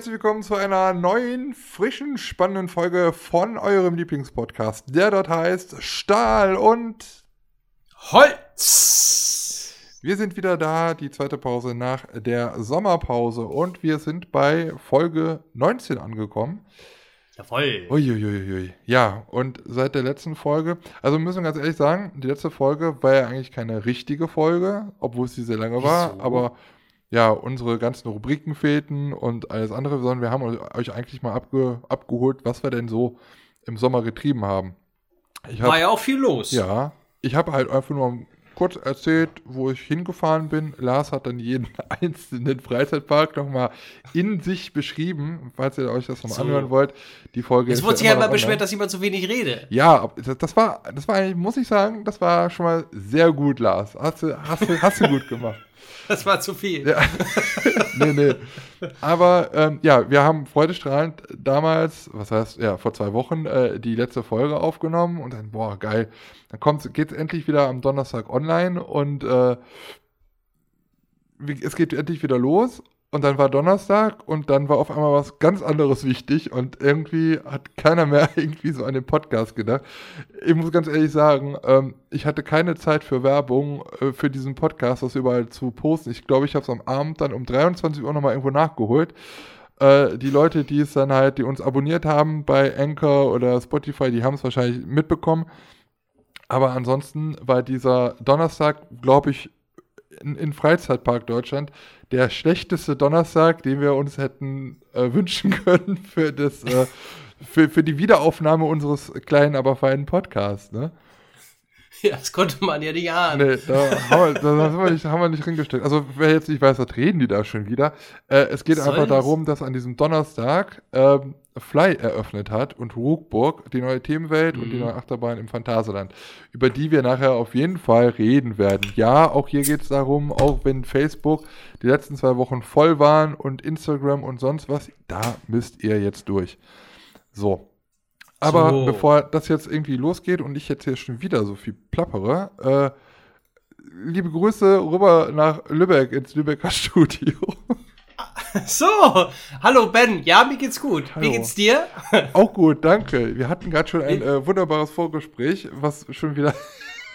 herzlich willkommen zu einer neuen, frischen, spannenden Folge von eurem Lieblingspodcast, der dort heißt Stahl und Holz. Wir sind wieder da, die zweite Pause nach der Sommerpause und wir sind bei Folge 19 angekommen. Jawohl. Uiuiui. Ja, und seit der letzten Folge, also müssen wir ganz ehrlich sagen, die letzte Folge war ja eigentlich keine richtige Folge, obwohl es sie sehr lange war, Wieso? aber ja, unsere ganzen Rubriken fehlten und alles andere, sondern wir haben euch eigentlich mal abge abgeholt, was wir denn so im Sommer getrieben haben. Ich hab, War ja auch viel los. ja, ich habe halt einfach nur kurz erzählt, wo ich hingefahren bin. Lars hat dann jeden einzelnen Freizeitpark nochmal in sich beschrieben, falls ihr euch das nochmal So. anhören wollt. Die Folge Es ist wurde sich ja immer beschwert, online. dass ich immer zu wenig rede. Ja, das, das war, das war eigentlich, muss ich sagen, das war schon mal sehr gut, Lars. Hast du, hast du, hast du gut gemacht. Das war zu viel. Ja. nee, nee. Aber ähm, ja, wir haben freudestrahlend damals, was heißt, ja, vor zwei Wochen äh, die letzte Folge aufgenommen und dann, boah, geil. Dann kommt, geht's endlich wieder am Donnerstag online und äh, es geht endlich wieder los. Und dann war Donnerstag und dann war auf einmal was ganz anderes wichtig und irgendwie hat keiner mehr irgendwie so an den Podcast gedacht. Ich muss ganz ehrlich sagen, ähm, ich hatte keine Zeit für Werbung äh, für diesen Podcast, das überall zu posten. Ich glaube, ich habe es am Abend dann um 23 Uhr nochmal irgendwo nachgeholt. Äh, die Leute, die es dann halt, die uns abonniert haben bei Anchor oder Spotify, die haben es wahrscheinlich mitbekommen. Aber ansonsten war dieser Donnerstag, glaube ich, in, Freizeitpark Deutschland der schlechteste Donnerstag, den wir uns hätten äh, wünschen können für, das, äh, für, für die Wiederaufnahme unseres kleinen, aber feinen Podcasts. Ne? Ja, das konnte man ja nicht ahnen. Nee, da haben wir, da haben wir, nicht, haben wir nicht hingesteckt. Also, wer jetzt nicht weiß, was reden die da schon wieder? Äh, es geht Was einfach soll das? darum, dass an diesem Donnerstag ähm, Fly eröffnet hat und Ruckburg, die neue Themenwelt und die Mhm. neue Achterbahn im Phantasialand, über die wir nachher auf jeden Fall reden werden. Ja, auch hier geht es darum, auch wenn Facebook die letzten zwei Wochen voll waren und Instagram und sonst was, da müsst ihr jetzt durch. So. Aber So. bevor das jetzt irgendwie losgeht und ich jetzt hier schon wieder so viel plappere, äh, liebe Grüße rüber nach Lübeck ins Lübecker Studio. So, hallo Ben. Ja, mir geht's gut. Hallo. Wie geht's dir? Auch gut, danke. Wir hatten gerade schon ein äh, wunderbares Vorgespräch, was schon wieder.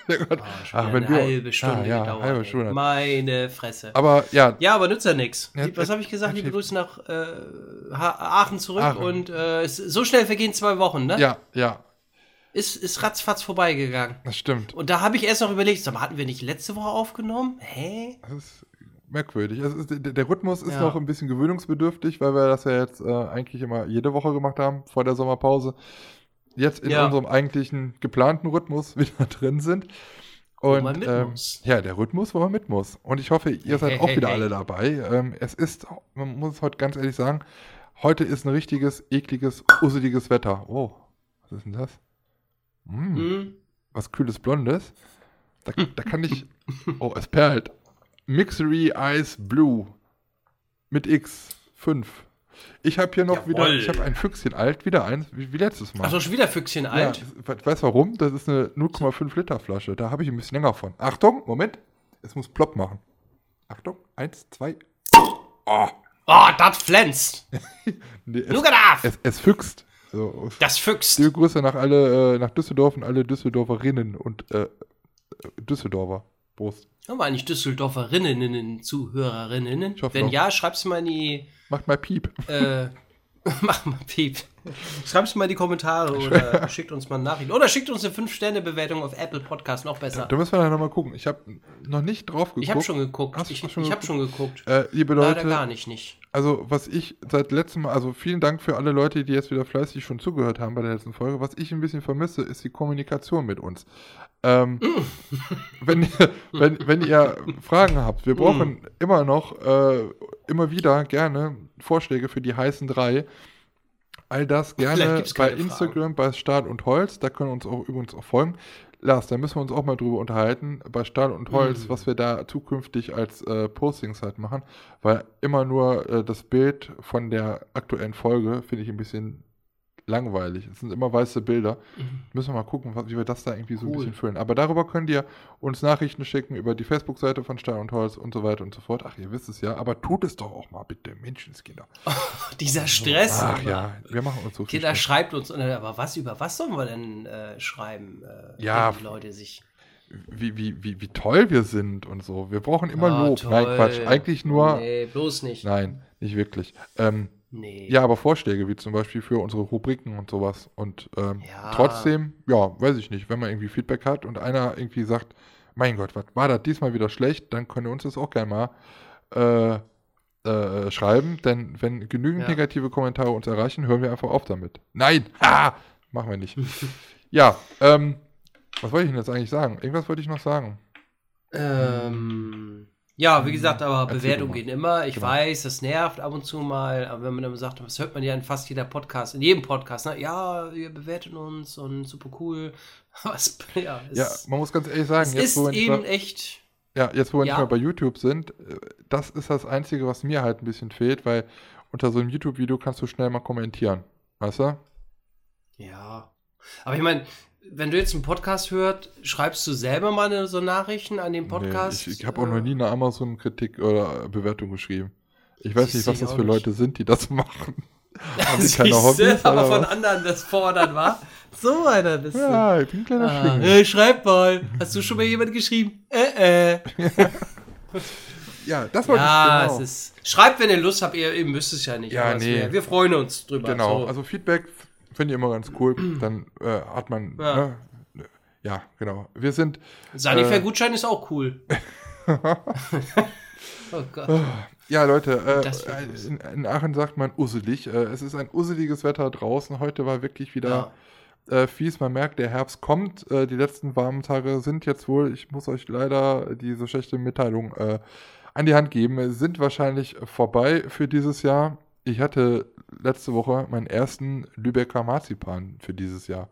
Ja Gott. Ach, wenn eine wir- halbe Stunde Ah, ja, gedauert. halbe. Stunde. Meine Fresse. Aber ja, ja, aber nützt ja nichts. Was habe ich gesagt? Liebe. Grüße nach äh, Aachen zurück. Aachen. Und äh, so schnell vergehen zwei Wochen, ne? ja, ja, Ist, ist ratzfatz vorbeigegangen. das stimmt. Und da habe ich erst noch überlegt, sag mal, hatten wir nicht letzte Woche aufgenommen? Hä? Das ist merkwürdig. Ist, der, der Rhythmus ist Ja. noch ein bisschen gewöhnungsbedürftig, weil wir das ja jetzt äh, eigentlich immer jede Woche gemacht haben, vor der Sommerpause. Jetzt in Ja. unserem eigentlichen geplanten Rhythmus wieder drin sind. Und ähm, ja, der Rhythmus, wo man mit muss. Und ich hoffe, ihr seid Hey, auch hey, wieder hey. alle dabei. Ähm, es ist, man muss es heute ganz ehrlich sagen, heute ist ein richtiges, ekliges, useliges Wetter. Oh, was ist denn das? Mm, Hm? Was kühles Blondes. Da, da kann ich. Oh, es perlt. Mixery Ice Blue. Mit X. 5. Ich habe hier noch Jawohl. wieder. Ich habe ein Füchschen alt, wieder eins, wie, wie letztes Mal. Achso, schon wieder Füchschen alt. Ja, we- weißt du warum? Das ist eine 0,5 Liter Flasche. Da habe ich ein bisschen länger von. Achtung, Moment. Es muss plopp machen. Achtung, eins, zwei. Oh, Oh, das flänzt. nee, es, es, es füchst. So, Das füchst. liebe Grüße nach alle, äh, nach Düsseldorf und alle Düsseldorferinnen und äh, äh, Düsseldorfer. Prost. Haben wir eigentlich Düsseldorferinnen, Zuhörerinnen? Wenn doch. ja, schreib's mal in die, Macht mal Piep. äh, mach mal Piep. Schreib's mal in die Kommentare oder schickt uns mal eine Nachricht. Oder schickt uns eine 5-Sterne-Bewertung auf Apple Podcast, noch besser. Da müssen wir dann nochmal gucken. Ich habe noch nicht drauf geguckt. Ich habe schon geguckt. Hast Ich, schon ich habe schon geguckt. Äh, liebe Leider Leute, gar nicht, nicht. also was ich seit letztem Mal, also vielen Dank für alle Leute, die jetzt wieder fleißig schon zugehört haben bei der letzten Folge. Was ich ein bisschen vermisse, ist die Kommunikation mit uns. Ähm, wenn, ihr- wenn, wenn ihr Fragen habt, wir brauchen immer noch, äh, immer wieder gerne Vorschläge für die heißen drei. All das gerne bei Instagram, bei Stahl und Holz. Da können wir uns auch übrigens auch folgen. Lars, da müssen wir uns auch mal drüber unterhalten, bei Stahl und Holz, Mhm. was wir da zukünftig als äh, Postings halt machen. Weil immer nur äh, das Bild von der aktuellen Folge finde ich ein bisschen langweilig. Es sind immer weiße Bilder. Mhm. Müssen wir mal gucken, wie wir das da irgendwie so ein Cool. bisschen füllen. Aber darüber könnt ihr uns Nachrichten schicken über die Facebook-Seite von Stein und Holz und so weiter und so fort. Ach, ihr wisst es ja, aber tut es doch auch mal bitte, Menschenskinder. Dieser Stress. Ach immer. ja, wir machen uns so viel Kinder schreibt uns, aber was über was sollen wir denn äh, schreiben? Äh, Ja, wenn die Leute sich. Wie, wie, wie, wie toll wir sind und so. Wir brauchen immer Ah, Lob. Nein, toll. Quatsch. Eigentlich nur. Nee, bloß nicht. Nein, nicht wirklich. Ähm, Nee. Ja, aber Vorschläge, wie zum Beispiel für unsere Rubriken und sowas. Und ähm, Ja. trotzdem, ja, weiß ich nicht, wenn man irgendwie Feedback hat und einer irgendwie sagt, mein Gott, was war das diesmal wieder schlecht, dann könnt ihr uns das auch gerne mal äh, äh, schreiben, denn wenn genügend Ja. negative Kommentare uns erreichen, hören wir einfach auf damit. Nein! Ha! Machen wir nicht. ja, ähm, was wollte ich denn jetzt eigentlich sagen? Irgendwas wollte ich noch sagen. Ähm, ja, wie gesagt, aber Bewertungen gehen immer. Ich Genau. weiß, das nervt ab und zu mal, aber wenn man dann sagt, das hört man ja in fast jeder Podcast, in jedem Podcast, ne? Ja, ihr bewertet uns und super cool. Was, ja, es, Ja, man muss ganz ehrlich sagen, es jetzt, ist wo wir nicht eben mehr, echt. ja, jetzt wo wir Ja. nicht mehr bei YouTube sind, äh, das ist das Einzige, was mir halt ein bisschen fehlt, weil unter so einem YouTube-Video kannst du schnell mal kommentieren. Weißt du? Ja. Aber ich meine, wenn du jetzt einen Podcast hörst, schreibst du selber mal so Nachrichten an den Podcast? Nee, ich ich habe auch noch nie eine Amazon-Kritik oder Bewertung geschrieben. Ich weiß nicht, was das für nicht. Leute sind, die das machen. Haben die keine Hobbys? aber oder von was? anderen das fordern war. So einer bist du. Ja, ich bin ein kleiner Ah, Schlingel. äh, schreib mal. Hast du schon mal jemand geschrieben? Äh, äh. Ja, das wollte Ja, ich genau. es ist. Schreibt, wenn ihr Lust habt, ihr, ihr müsst es ja nicht. Ja, nee. wär- wir freuen uns drüber. Genau, So. also Feedback finde ich immer ganz cool. Dann äh, hat man. Ja. Ne, ja, genau. Wir sind. Sanifair-Gutschein ist auch cool. oh Gott. Ja, Leute, äh, äh, in, in Aachen sagt man usselig. Äh, es ist ein usseliges Wetter draußen. Heute war wirklich wieder äh, fies. Man merkt, der Herbst kommt. Äh, die letzten warmen Tage sind jetzt wohl, ich muss euch leider diese schlechte Mitteilung äh, an die Hand geben, äh, sind wahrscheinlich vorbei für dieses Jahr. Ich hatte letzte Woche meinen ersten Lübecker Marzipan für dieses Jahr.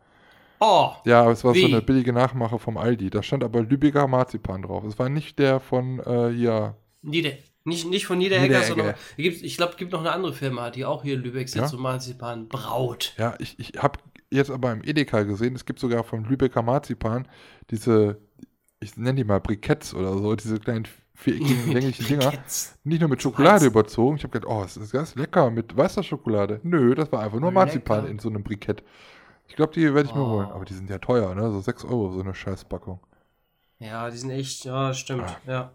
Oh, Ja, aber es war so Wie? eine billige Nachmache vom Aldi. Da stand aber Lübecker Marzipan drauf. Es war nicht der von äh, hier. Nieder nicht, nicht von Niederegger, sondern ich glaube, es gibt noch eine andere Firma, die auch hier in Lübeck sitzt Ja? und Marzipan braut. Ja, ich, ich habe jetzt aber im Edeka gesehen, es gibt sogar vom Lübecker Marzipan diese, ich nenne die mal Briketts oder so, diese kleinen viereckigen, länglichen Dinger. Nicht nur mit Schokolade überzogen. Ich habe gedacht, oh, das ist ganz lecker mit weißer Schokolade. Nö, das war einfach nur Marzipan Lecker. in so einem Brikett. Ich glaube, die werde ich mir Oh. holen. Aber die sind ja teuer, ne? So 6 Euro, so eine Scheißpackung. Ja, die sind echt, ja, stimmt, Ah. ja.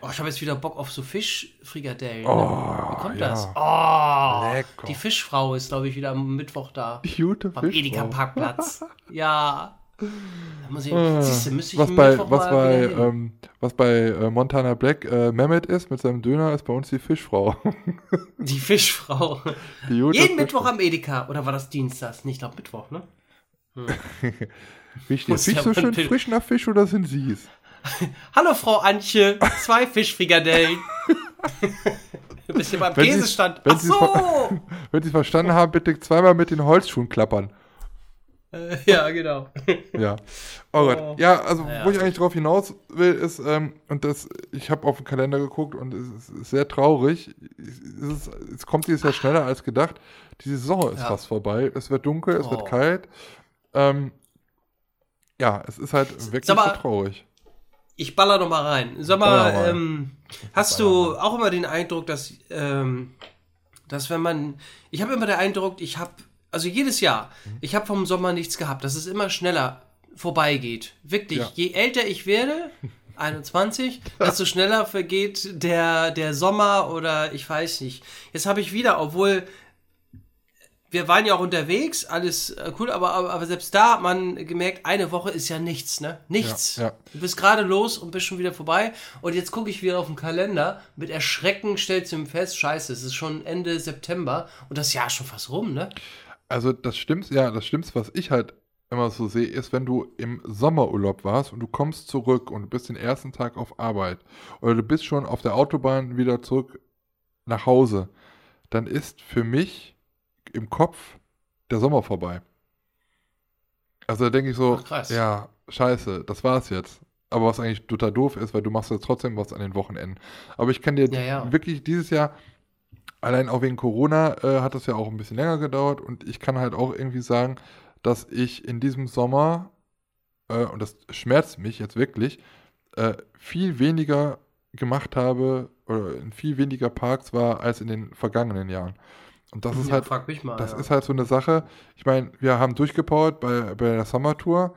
Oh, ich habe jetzt wieder Bock auf so Fischfrikadellen. Oh, ne? Wie kommt ja. das? Oh, Lecker. die Fischfrau ist, glaube ich, wieder am Mittwoch da. Gute Am Fisch. Edeka-Parkplatz. ja. Ich, Ah, siehste, was am bei, was bei, ähm, was bei äh, Montana Black äh, Mehmet ist mit seinem Döner, ist bei uns die Fischfrau. Die Fischfrau. Die Jeden Mittwoch am Edeka. Oder war das Dienstags? Nicht, ich glaube Mittwoch, ne? Riecht der Fisch so schön ein- frisch nach Fisch oder sind sie es? Hallo Frau Antje, zwei Fischfrikadellen. Du bist hier beim Käsestand. Ach so. Wenn Sie es verstanden haben, bitte zweimal mit den Holzschuhen klappern. Äh, ja, genau. Ja. Oh Gott. Ja, also Ja, wo ich eigentlich drauf hinaus will, ist, ähm, und das, ich habe auf den Kalender geguckt und es ist, sehr traurig. Es, ist, es kommt dieses Jahr schneller als gedacht. Die Saison ist Ja. fast vorbei. Es wird dunkel, es Oh. wird kalt. Ähm, ja, es ist halt wirklich mal, so traurig. Ich baller noch mal rein. Sag mal. ähm, hast du auch immer den Eindruck, dass, ähm, dass wenn man, ich habe immer den Eindruck, ich habe, also jedes Jahr, Mhm. ich habe vom Sommer nichts gehabt, dass es immer schneller vorbeigeht. Wirklich, Ja. je älter ich werde, 21, desto schneller vergeht der, der Sommer oder ich weiß nicht. Jetzt habe ich wieder, obwohl wir waren ja auch unterwegs, alles äh, cool, aber, aber, aber selbst da hat man gemerkt, eine Woche ist ja nichts, ne? Nichts. Ja, ja. Du bist gerade los und bist schon wieder vorbei. Und jetzt gucke ich wieder auf den Kalender. Mit Erschrecken stellst du ihm fest, scheiße, es ist schon Ende September und das Jahr ist schon fast rum, ne? Also das Schlimmste, ja, das Schlimmste, was ich halt immer so sehe, ist, wenn du im Sommerurlaub warst und du kommst zurück und du bist den ersten Tag auf Arbeit oder du bist schon auf der Autobahn wieder zurück nach Hause, dann ist für mich im Kopf der Sommer vorbei. Also da denke ich so, Ach, ja, scheiße, das war's jetzt. Aber was eigentlich total doof ist, weil du machst jetzt trotzdem was an den Wochenenden. Aber ich kann dir Ja, ja. wirklich dieses Jahr allein auch wegen Corona äh, hat das ja auch ein bisschen länger gedauert und ich kann halt auch irgendwie sagen, dass ich in diesem Sommer, äh, und das schmerzt mich jetzt wirklich, äh, viel weniger gemacht habe oder in viel weniger Parks war als in den vergangenen Jahren. Und das ist Ja, halt, frag mich mal. das ja. ist halt so eine Sache. Ich meine, wir haben durchgepowert bei, bei der Summer-Tour.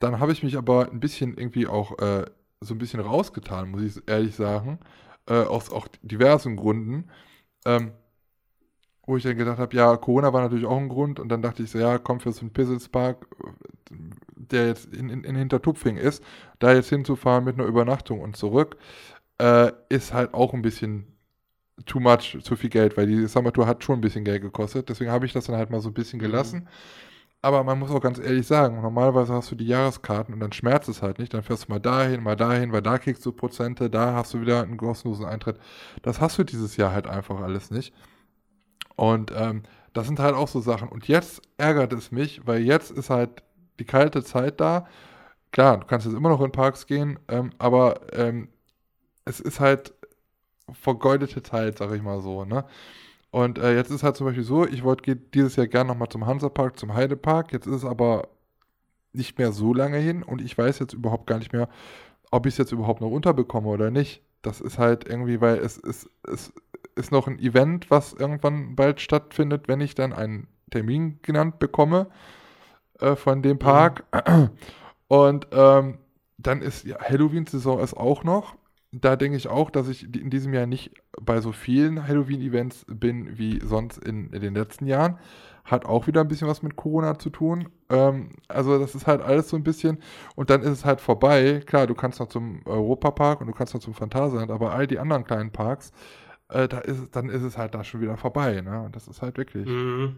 Dann habe ich mich aber ein bisschen irgendwie auch äh, so ein bisschen rausgetan, muss ich ehrlich sagen. Äh, aus auch diversen Gründen. Ähm, wo ich dann gedacht habe, ja, Corona war natürlich auch ein Grund. Und dann dachte ich so, ja, komm, für so einen Pizzelspark, der jetzt in, in, in Hintertupfing ist, da jetzt hinzufahren mit einer Übernachtung und zurück, äh, ist halt auch ein bisschen too much, zu viel Geld, weil die Summer Tour hat schon ein bisschen Geld gekostet. Deswegen habe ich das dann halt mal so ein bisschen Mhm. Aber man muss auch ganz ehrlich sagen, normalerweise hast du die Jahreskarten und dann schmerzt es halt nicht. Dann fährst du mal dahin, mal dahin, weil da kriegst du Prozente, da hast du wieder einen kostenlosen Eintritt. Das hast du dieses Jahr halt einfach alles nicht. Und ähm, das sind halt auch so Sachen. Und jetzt ärgert es mich, weil jetzt ist halt die kalte Zeit da. Klar, du kannst jetzt immer noch in Parks gehen, ähm, aber ähm, es ist halt vergeudete Zeit, sag ich mal so, ne? Und äh, jetzt ist halt zum Beispiel so, ich wollte dieses Jahr gerne nochmal zum Hansapark, zum Heidepark. Jetzt ist es aber nicht mehr so lange hin und ich weiß jetzt überhaupt gar nicht mehr, ob ich es jetzt überhaupt noch unterbekomme oder nicht. Das ist halt irgendwie, weil es ist, es ist noch ein Event, was irgendwann bald stattfindet, wenn ich dann einen Termin genannt bekomme äh, von dem Park. Und ähm, dann ist ja, Halloween-Saison ist auch noch. Da denke ich auch, dass ich in diesem Jahr nicht bei so vielen Halloween-Events bin wie sonst in, in den letzten Jahren. Hat auch wieder ein bisschen was mit Corona zu tun. Ähm, also das ist halt alles so ein bisschen. Und dann ist es halt vorbei. Klar, du kannst noch zum Europapark und du kannst noch zum Phantasialand, aber all die anderen kleinen Parks, äh, da ist, dann ist es halt da schon wieder vorbei. Ne? Und das ist halt wirklich. Mhm.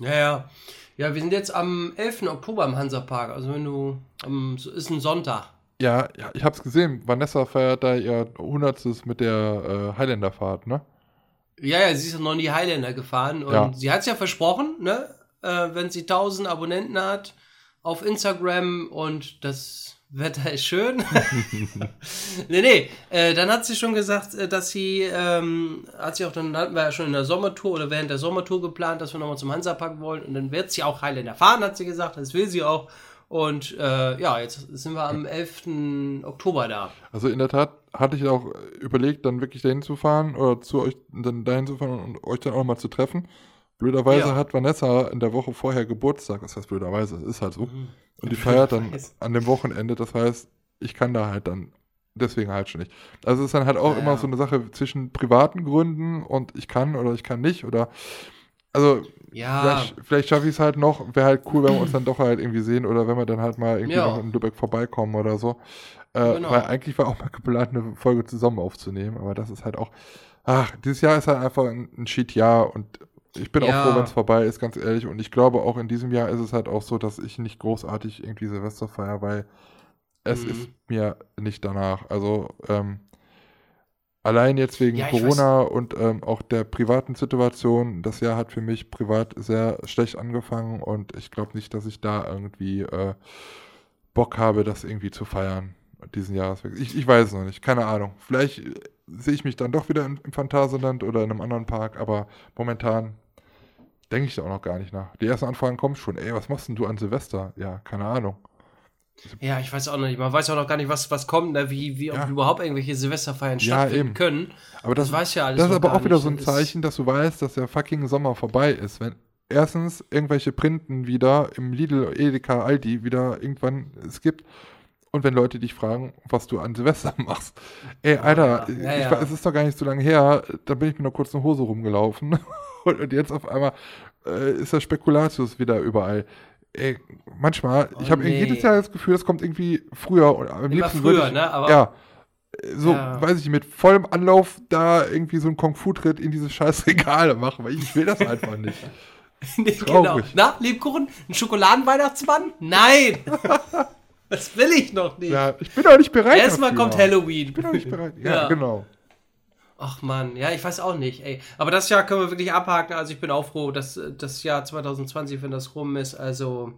Ja, ja. Ja, wir sind jetzt am 11. Oktober im Hansapark. Also wenn du, am, so ist ein Sonntag. Ja, ich hab's gesehen. Vanessa feiert da ihr Hundertstes mit der äh, Highlander-Fahrt, ne? Ja, ja, sie ist noch in die Highlander gefahren und Ja. sie hat es ja versprochen, ne? Äh, wenn sie 1000 Abonnenten hat auf Instagram und das Wetter ist schön. nee, nee, äh, dann hat sie schon gesagt, äh, dass sie, ähm, hat sie auch, dann hatten wir ja schon in der Sommertour oder während der Sommertour geplant, dass wir nochmal zum Hansapark wollen und dann wird sie auch Highlander fahren, hat sie gesagt, das will sie auch. Und äh, ja, jetzt sind wir am 11. Oktober da. Also in der Tat hatte ich auch überlegt, dann wirklich dahin zu fahren oder zu euch dann dahin zu fahren und euch dann auch mal zu treffen. Blöderweise Ja. hat Vanessa in der Woche vorher Geburtstag. Das heißt blöderweise, es ist halt so. Mhm. Und die feiert dann an dem Wochenende. Das heißt, ich kann da halt dann deswegen halt schon nicht. Also es ist dann halt auch Ja, immer ja. so eine Sache zwischen privaten Gründen und ich kann oder ich kann nicht oder also Ja, Vielleicht, vielleicht schaffe ich es halt noch. Wäre halt cool, wenn wir uns dann doch halt irgendwie sehen oder wenn wir dann halt mal irgendwie Ja. noch in Lübeck vorbeikommen oder so. Äh, Genau. Weil eigentlich war auch mal geplant, eine Folge zusammen aufzunehmen, aber das ist halt auch. Ach, dieses Jahr ist halt einfach ein, ein Shit-Jahr und ich bin Ja. auch froh, wenn es vorbei ist, ganz ehrlich. Und ich glaube, auch in diesem Jahr ist es halt auch so, dass ich nicht großartig irgendwie Silvester feier, weil es Mhm. ist mir nicht danach. Also, ähm, Allein jetzt wegen Ja, Corona und ähm, auch der privaten Situation. Das Jahr hat für mich privat sehr schlecht angefangen und ich glaube nicht, dass ich da irgendwie äh, Bock habe, das irgendwie zu feiern. Diesen Jahreswechsel. Ich, ich weiß es noch nicht, keine Ahnung. Vielleicht äh, sehe ich mich dann doch wieder im, im Phantasialand oder in einem anderen Park, aber momentan denke ich da auch noch gar nicht nach. Die ersten Anfragen kommen schon. Ey, was machst denn du an Silvester? Ja, keine Ahnung. Ja, ich weiß auch noch nicht. Man weiß auch noch gar nicht, was, was kommt, ne? wie, wie ob Ja. überhaupt irgendwelche Silvesterfeiern Ja, stattfinden eben. können. Aber das, Das weiß ja alles Das ist aber auch wieder so ein Zeichen, dass du weißt, dass der fucking Sommer vorbei ist. Wenn erstens irgendwelche Printen wieder im Lidl, Edeka, Aldi wieder irgendwann es gibt. Und wenn Leute dich fragen, was du an Silvester machst. Ey, Alter, ja. Ja, ich, ja. war- es ist doch gar nicht so lange her, da bin ich mit einer kurzen Hose rumgelaufen. Und, und jetzt auf einmal äh, ist der Spekulatius wieder überall. Ey, manchmal, Oh, ich habe nee. jedes Jahr das Gefühl, es kommt irgendwie früher. Und am Immer liebsten früher, ich, ne? Aber ja, so, Ja. weiß ich, mit vollem Anlauf da irgendwie so einen Kung-Fu-Tritt in diese scheiß Regale machen, weil ich will das einfach nicht. nee, genau. traurig. Na, Lebkuchen? Ein Schokoladenweihnachtsmann? Nein! das will ich noch nicht. Ja, ich bin doch nicht bereit Erstmal kommt Halloween. Ich bin doch nicht bereit. Ja, Ja. genau. Ach man, ja, ich weiß auch nicht, ey. Aber das Jahr können wir wirklich abhaken. Also ich bin auch froh, dass äh, das Jahr 2020, wenn das rum ist, also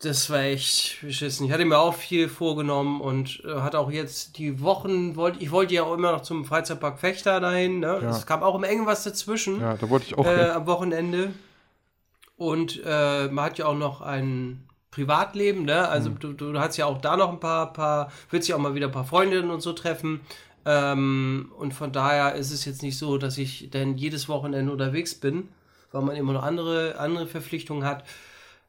das war echt beschissen. Ich hatte mir auch viel vorgenommen und äh, hatte auch jetzt die Wochen, wollte ich wollte ja auch immer noch zum Freizeitpark Fechter dahin. Ne? Ja. Es kam auch immer irgendwas dazwischen Ja, da wollte ich auch äh, am Wochenende. Und äh, man hat ja auch noch ein Privatleben, ne? Also Mhm. du, du hast ja auch da noch ein paar, paar, willst ja auch mal wieder ein paar Freundinnen und so treffen. Ähm, und von daher ist es jetzt nicht so, dass ich dann jedes Wochenende unterwegs bin, weil man immer noch andere, andere Verpflichtungen hat.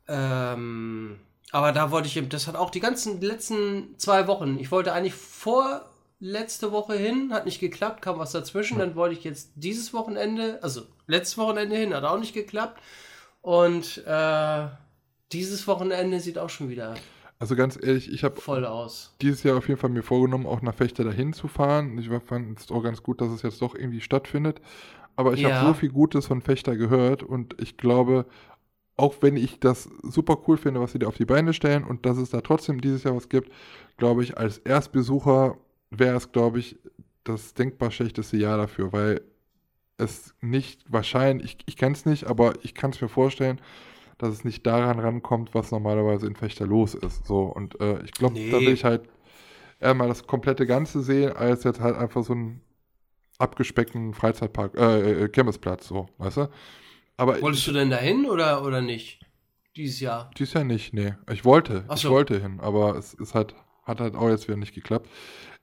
Ähm, aber da wollte ich, eben- das hat auch die ganzen letzten zwei Wochen. Ich wollte eigentlich vor letzte Woche hin, hat nicht geklappt, kam was dazwischen. Dann wollte ich jetzt dieses Wochenende, also letztes Wochenende hin, hat auch nicht geklappt. Und äh, dieses Wochenende sieht auch schon wieder Also ganz ehrlich, ich habe dieses Jahr auf jeden Fall mir vorgenommen, auch nach Fechter dahin zu fahren. Ich fand es auch ganz gut, dass es jetzt doch irgendwie stattfindet. Aber ich Ja. habe so viel Gutes von Fechter gehört und ich glaube, auch wenn ich das super cool finde, was sie da auf die Beine stellen und dass es da trotzdem dieses Jahr was gibt, glaube ich, als Erstbesucher wäre es, glaube ich, das denkbar schlechteste Jahr dafür, weil es nicht wahrscheinlich, ich, ich kenne es nicht, aber ich kann es mir vorstellen, dass es nicht daran rankommt, was normalerweise in Fechter los ist. So, und äh, ich glaube, Nee. da will ich halt eher mal das komplette Ganze sehen, als jetzt halt einfach so einen abgespeckten Freizeitpark, äh, äh, Kirmesplatz, so, weißt du? Aber Wolltest du denn dahin oder, oder nicht? Dieses Jahr. dies Jahr nicht, nee. Ich wollte, Ach ich so. wollte hin, aber es ist halt, hat halt auch jetzt wieder nicht geklappt.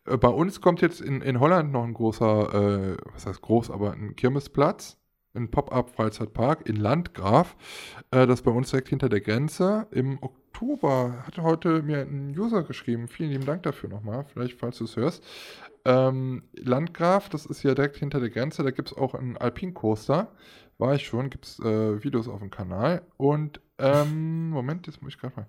Äh, Bei uns kommt jetzt in, in Holland noch ein großer, äh, was heißt groß, aber ein Kirmesplatz, ein Pop-Up-Freizeitpark in Landgraf. Äh, das bei uns direkt hinter der Grenze. Im Oktober hat heute mir ein User geschrieben. Vielen lieben Dank dafür nochmal, vielleicht falls du es hörst. Ähm, Landgraf, das ist ja direkt hinter der Grenze, da gibt es auch einen Alpin-Coaster. War ich schon, gibt es äh, Videos auf dem Kanal. Und, ähm, Moment, jetzt muss ich gerade mal.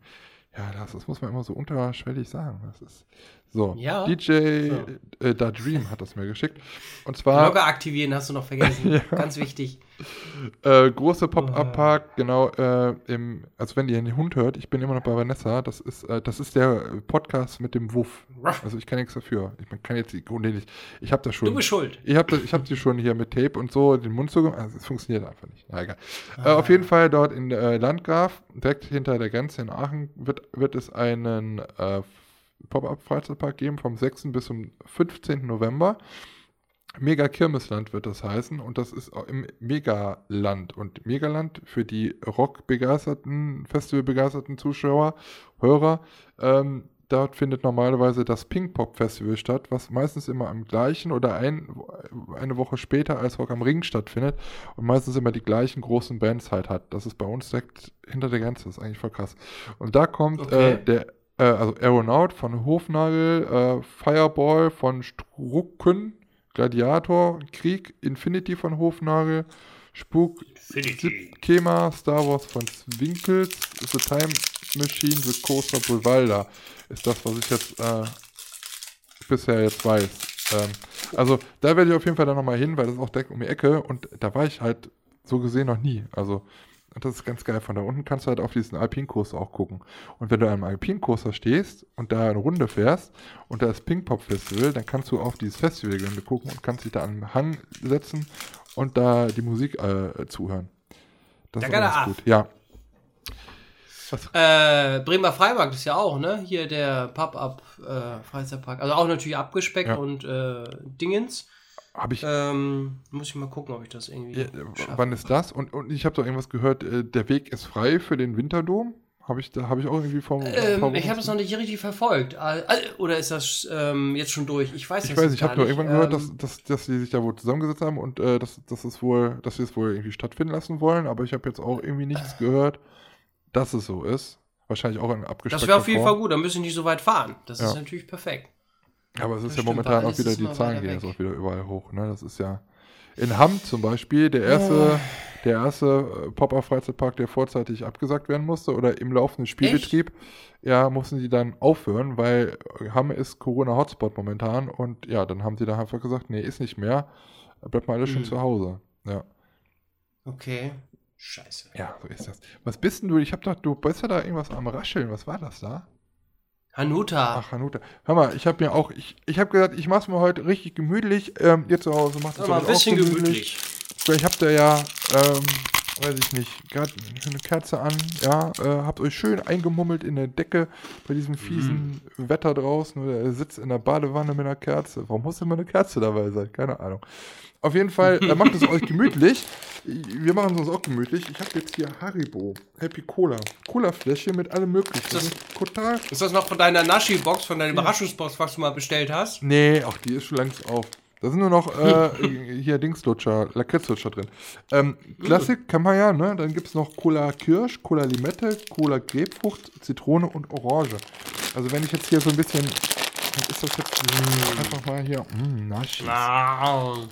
Ja, das, das muss man immer so unterschwellig sagen. Das ist so. Ja. DJ So. Äh, Da Dream hat das mir geschickt. Und zwar Logger aktivieren hast du noch vergessen. Ja. Ganz wichtig. äh, große Pop-Up-Park, genau, äh, im, also wenn ihr den Hund hört, ich bin immer noch bei Vanessa, das ist, äh, das ist der Podcast mit dem Wuff. Also ich kann nichts dafür. Ich kann jetzt die nicht. Ich habe das schon. Du bist schuld. Ich habe ich hab die schon hier mit Tape und so den Mund zugemacht. Also es funktioniert einfach nicht. Na egal. Äh, Ah. auf jeden Fall dort in äh, Landgraf, direkt hinter der Grenze in Aachen, wird, wird es einen äh, Pop-Up-Freizeitpark geben vom 6. bis zum 15. November. Mega Kirmesland wird das heißen und das ist auch im Megaland. Und Megaland für die Rock-begeisterten, Festival-begeisterten Zuschauer, Hörer, ähm, dort findet normalerweise das Pink Pop Festival statt, was meistens immer am gleichen oder ein, eine Woche später als Rock am Ring stattfindet und meistens immer die gleichen großen Bands halt hat. Das ist bei uns direkt hinter der Grenze, das ist eigentlich voll krass. Und da kommt Okay. äh, der, äh, also Aeronaut von Hofnagel, äh, Fireball von Strucken, Gladiator, Krieg, Infinity von Hofnagel, Spuk, Kema, Star Wars von Zwinkels, The Time Machine, The Coaster Bulvalda ist das, was ich jetzt äh, bisher jetzt weiß. Ähm, also da werde ich auf jeden Fall dann nochmal hin, weil das ist auch direkt um die Ecke und da war ich halt so gesehen noch nie. Also das ist ganz geil. Von da unten kannst du halt auf diesen Alpincoaster auch gucken. Und wenn du an einem Alpincoaster stehst und da eine Runde fährst und da ist Pink Pop Festival, dann kannst du auf dieses Festivalgelände gucken und kannst dich da an den Hang setzen und da die Musik äh, zuhören. Das Da ist ganz gut. Ja. Äh, Bremer Freimarkt ist ja auch, ne? Hier der Pop-Up äh, Freizeitpark. Also auch natürlich abgespeckt Ja. und äh, Dingens. Habe ich Ähm, muss ich mal gucken, ob ich das irgendwie. Ja, wann ist das? Und, und ich habe doch irgendwas gehört, äh, der Weg ist frei für den Winterdom. Habe ich, da habe ich auch irgendwie vom. Ähm, ich habe das noch nicht richtig verfolgt. Oder ist das ähm, jetzt schon durch? Ich weiß Ich das weiß, ich habe nur nicht. irgendwann gehört, Ähm, dass, dass, dass sie sich da wohl zusammengesetzt haben und äh, dass, dass, es wohl, dass sie es wohl irgendwie stattfinden lassen wollen, aber ich habe jetzt auch irgendwie nichts gehört, dass es so ist. Wahrscheinlich auch in abgespeckter Das wäre auf jeden Fall gut, dann müssen die nicht so weit fahren. Das ist Ja. natürlich perfekt. Aber es ist ja momentan auch wieder, die Zahlen gehen jetzt auch wieder überall hoch. Ne? Das ist ja in Hamm zum Beispiel der erste, der erste äh, Pop-Up-Freizeitpark, der vorzeitig abgesagt werden musste oder im laufenden Spielbetrieb. Ja, mussten die dann aufhören, weil Hamm ist Corona-Hotspot momentan und ja, dann haben sie da einfach gesagt, nee, ist nicht mehr. Bleibt mal alles schön Mhm. zu Hause. Ja. Okay. Scheiße. ja, so ist das. Was bist denn du? Ich hab doch, du bist ja da irgendwas am Rascheln. Was war das da? Hanuta. Ach, Hanuta. Hör mal, ich habe mir auch, ich, ich habe gesagt, ich mach's mir heute richtig gemütlich. Ähm, ihr zu Hause macht es mal, ein auch bisschen gemütlich. Weil Ich habe da ja, ähm, weiß ich nicht, gerade eine Kerze an, ja, äh, habt euch schön eingemummelt in der Decke bei diesem fiesen Mhm. Wetter draußen oder ihr sitzt in der Badewanne mit einer Kerze. Warum muss immer eine Kerze dabei sein? Keine Ahnung. Auf jeden Fall äh, macht es euch gemütlich. Wir machen es uns auch gemütlich. Ich habe jetzt hier Haribo, Happy Cola, Cola-Fläschchen mit allem möglichen. das- total. Ist das noch von deiner Naschi-Box, von deiner Überraschungsbox, was du mal bestellt hast? Nee, ach, die ist schon längst auf. Da sind nur noch äh, hier Dingslutscher, Lakritzlutscher drin. Ähm, Klassik kann man ja, ne? Dann gibt es noch Cola Kirsch, Cola Limette, Cola Grapefrucht, Zitrone und Orange. Also wenn ich jetzt hier so ein bisschen, was ist das jetzt? Einfach mal hier, mm, Naschis.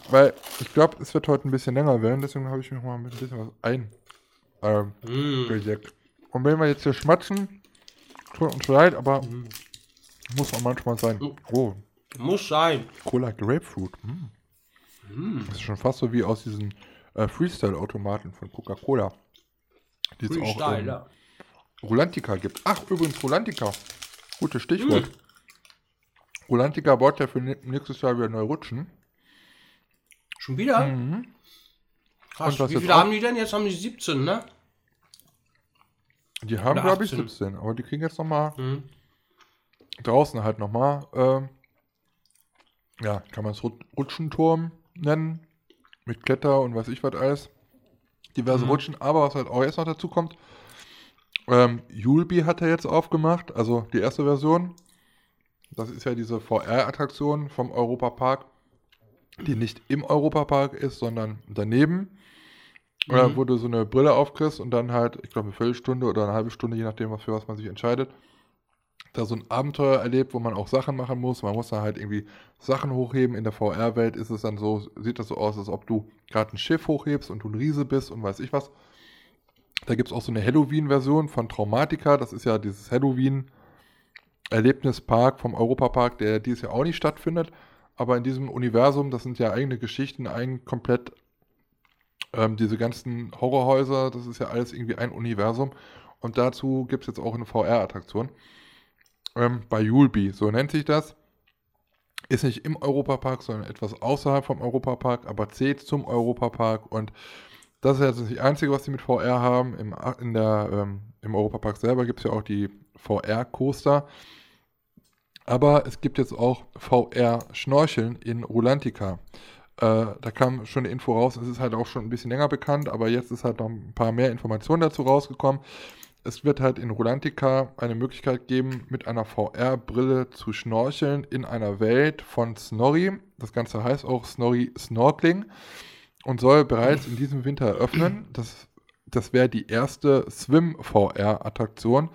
Weil ich glaube, es wird heute ein bisschen länger werden, deswegen habe ich mir mal mit ein bisschen was ein ähm, gedeckt. Und wenn wir jetzt hier schmatzen, tut uns leid, aber muss auch manchmal sein. Oh, Muss sein. Cola Grapefruit. Mm. Das ist schon fast so wie aus diesen äh, Freestyle-Automaten von Coca-Cola. Die es auch ähm, ja. Rolantica gibt. Ach, übrigens Rolantica. Gutes Stichwort. Rolantica baut ja für nä- nächstes Jahr wieder neue Rutschen. Schon wieder? Krass. Mhm. Und was Wie viele haben die denn? Jetzt haben die 17, ne? Die haben, glaube ich, 18. 17. Aber die kriegen jetzt nochmal Mhm. draußen halt nochmal, ähm, ja, kann man es Rut Rutschenturm nennen. Mit Kletter und weiß ich was alles. Diverse Mhm. Rutschen, aber was halt auch jetzt noch dazu kommt, ähm, Julbi hat er jetzt aufgemacht, also die erste Version. Das ist ja diese VR-Attraktion vom Europapark, die nicht im Europapark ist, sondern daneben. Äh, Mhm. wo du so eine Brille aufkriegst und dann halt, ich glaube, eine Viertelstunde oder eine halbe Stunde, je nachdem, was für was man sich entscheidet, da so ein Abenteuer erlebt, wo man auch Sachen machen muss. Man muss da halt irgendwie Sachen hochheben. In der VR-Welt ist es dann so, sieht das so aus, als ob du gerade ein Schiff hochhebst und du ein Riese bist und weiß ich was. Da gibt es auch so eine Halloween-Version von Traumatica. Das ist ja dieses Halloween-Erlebnispark vom Europapark, der dieses Jahr auch nicht stattfindet. Aber in diesem Universum, das sind ja eigene Geschichten, ein komplett ähm, diese ganzen Horrorhäuser, das ist ja alles irgendwie ein Universum. Und dazu gibt es jetzt auch eine VR-Attraktion. Ähm, bei Julbi, so nennt sich das. Ist nicht im Europapark, sondern etwas außerhalb vom Europapark, aber zählt zum Europapark. Und das ist jetzt das Einzige, was sie mit VR haben. Im, in der, ähm, Im Europapark selber gibt es ja auch die VR-Coaster. Aber es gibt jetzt auch VR-Schnorcheln in Rulantica. Äh, da kam schon eine Info raus, es ist halt auch schon ein bisschen länger bekannt, aber jetzt ist halt noch ein paar mehr Informationen dazu rausgekommen. Es wird halt in Rulantica eine Möglichkeit geben, mit einer VR-Brille zu schnorcheln in einer Welt von Snorri. Das Ganze heißt auch Snorri Snorkeling und soll bereits in diesem Winter eröffnen. Das, das wäre die erste Swim-VR-Attraktion,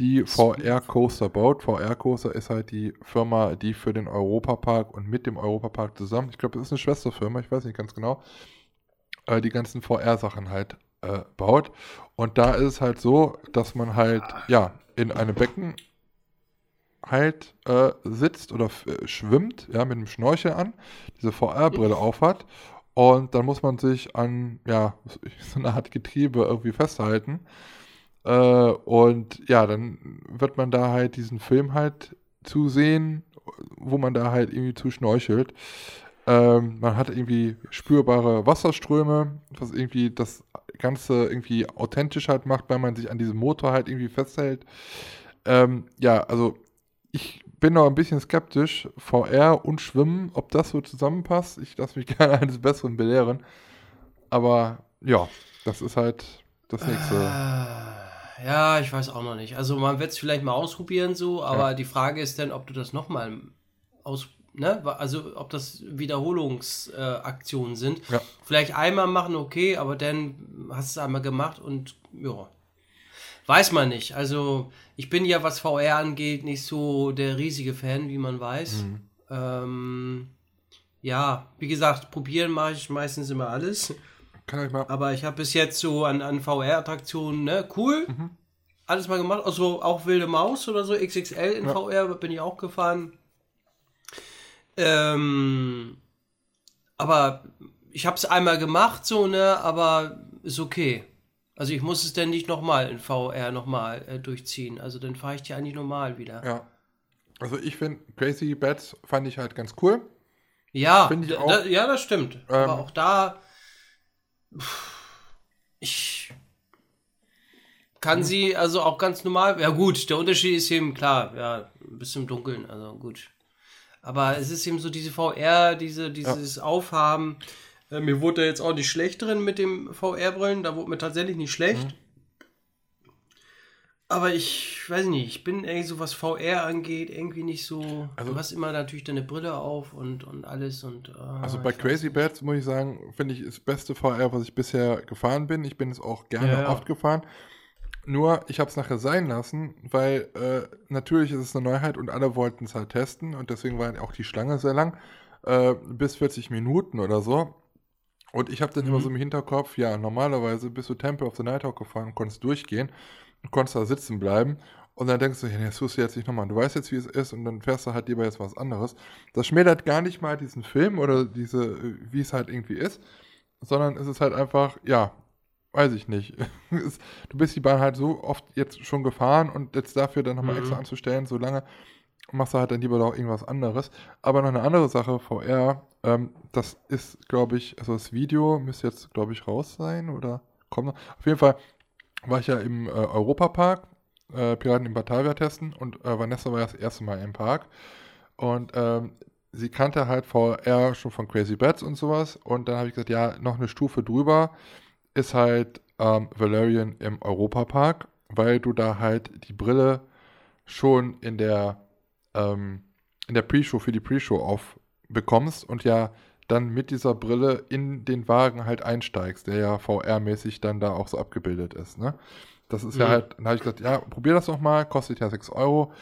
die VR Coaster baut. VR Coaster ist halt die Firma, die für den Europapark und mit dem Europapark zusammen, ich glaube, das ist eine Schwesterfirma, ich weiß nicht ganz genau, äh, die ganzen VR-Sachen halt äh, baut. Und da ist es halt so, dass man halt, ja, in einem Becken halt äh, sitzt oder äh, schwimmt, ja, mit einem Schnorchel an, diese VR-Brille aufhat und dann muss man sich an, ja, so eine Art Getriebe irgendwie festhalten. Äh, und ja, dann wird man da halt diesen Film halt zusehen, wo man da halt irgendwie zu schnorchelt. Ähm, man hat irgendwie spürbare Wasserströme, was irgendwie das Ganze irgendwie authentisch halt macht, weil man sich an diesem Motor halt irgendwie festhält. Ähm, ja, also ich bin noch ein bisschen skeptisch, VR und Schwimmen, ob das so zusammenpasst. Ich lasse mich gerne eines Besseren belehren. Aber ja, das ist halt das nächste. Ah, Ja, ich weiß auch noch nicht. Also man wird es vielleicht mal ausprobieren so, aber Ja. die Frage ist dann, ob du das nochmal aus, ne? Also ob das Wiederholungsaktionen äh, sind. Ja. Vielleicht einmal machen, okay, aber dann hast du es einmal gemacht und ja. Weiß man nicht. Also ich bin ja, was VR angeht, nicht so der riesige Fan, wie man weiß. Mhm. Ähm, ja, wie gesagt, probieren mache ich meistens immer alles. Kann ich mal. Aber ich habe bis jetzt so an, an VR-Attraktionen, ne, cool. Mhm. Alles mal gemacht. Also auch Wilde Maus oder so, XXL in Ja. VR bin ich auch gefahren. Ähm, aber ich habe es einmal gemacht, so, ne, aber ist okay. Also ich muss es dann nicht nochmal in VR nochmal äh, durchziehen. Also dann fahre ich die eigentlich normal wieder. Ja. Also ich finde Crazy Bats fand ich halt ganz cool. Ja, Finde ich auch. Da, ja, das stimmt. Ähm, Aber auch da. Ich kann sie also auch ganz normal. Ja, gut, der Unterschied ist eben klar, ja, ein bisschen im Dunkeln, also gut. Aber es ist eben so diese VR, diese, dieses Aufhaben. Äh, mir wurde jetzt auch nicht schlecht drin mit dem VR-Brillen, da wurde mir tatsächlich nicht schlecht. Aber ich weiß nicht, ich bin irgendwie so, was VR angeht, irgendwie nicht so. Also- du hast immer natürlich deine Brille auf und, und alles und. ah, Also bei Crazy. Bats muss ich sagen, finde ich, das beste VR, was ich bisher gefahren bin. Ich bin es auch gerne Ja, ja. oft gefahren. Nur, ich habe es nachher sein lassen, weil äh, natürlich ist es eine Neuheit und alle wollten es halt testen und deswegen war auch die Schlange sehr lang, äh, bis 40 Minuten oder so. Und ich habe dann immer Mhm. so im Hinterkopf, ja, normalerweise bist du Temple of the Nighthawk gefahren konntest durchgehen und konntest da sitzen bleiben. Und dann denkst du, ja, das tust du jetzt nicht nochmal. Du weißt jetzt, wie es ist und dann fährst du halt lieber jetzt was anderes. Das schmälert gar nicht mal diesen Film oder diese, äh, wie es halt irgendwie ist, sondern es ist halt einfach, ja, weiß ich nicht. Du bist die Bahn halt so oft jetzt schon gefahren und jetzt dafür dann nochmal Mhm. extra anzustellen, so lange machst du halt dann lieber doch irgendwas anderes. Aber noch eine andere Sache, VR, ähm, das ist, glaube ich, also das Video müsste jetzt, glaube ich, raus sein oder kommt noch. Auf jeden Fall war ich ja im äh, Europapark, äh, Piraten in Batavia testen und äh, Vanessa war ja das erste Mal im Park und ähm, sie kannte halt VR schon von Crazy Bats und sowas und dann habe ich gesagt, ja, noch eine Stufe drüber ist halt ähm, Valerian im Europapark, weil du da halt die Brille schon in der ähm, in der Pre-Show für die Pre-Show aufbekommst und ja dann mit dieser Brille in den Wagen halt einsteigst, der ja VR-mäßig dann da auch so abgebildet ist, ne? Das ist ja Mhm. halt, dann habe ich gesagt, ja, probier das doch mal, kostet ja 6 Euro.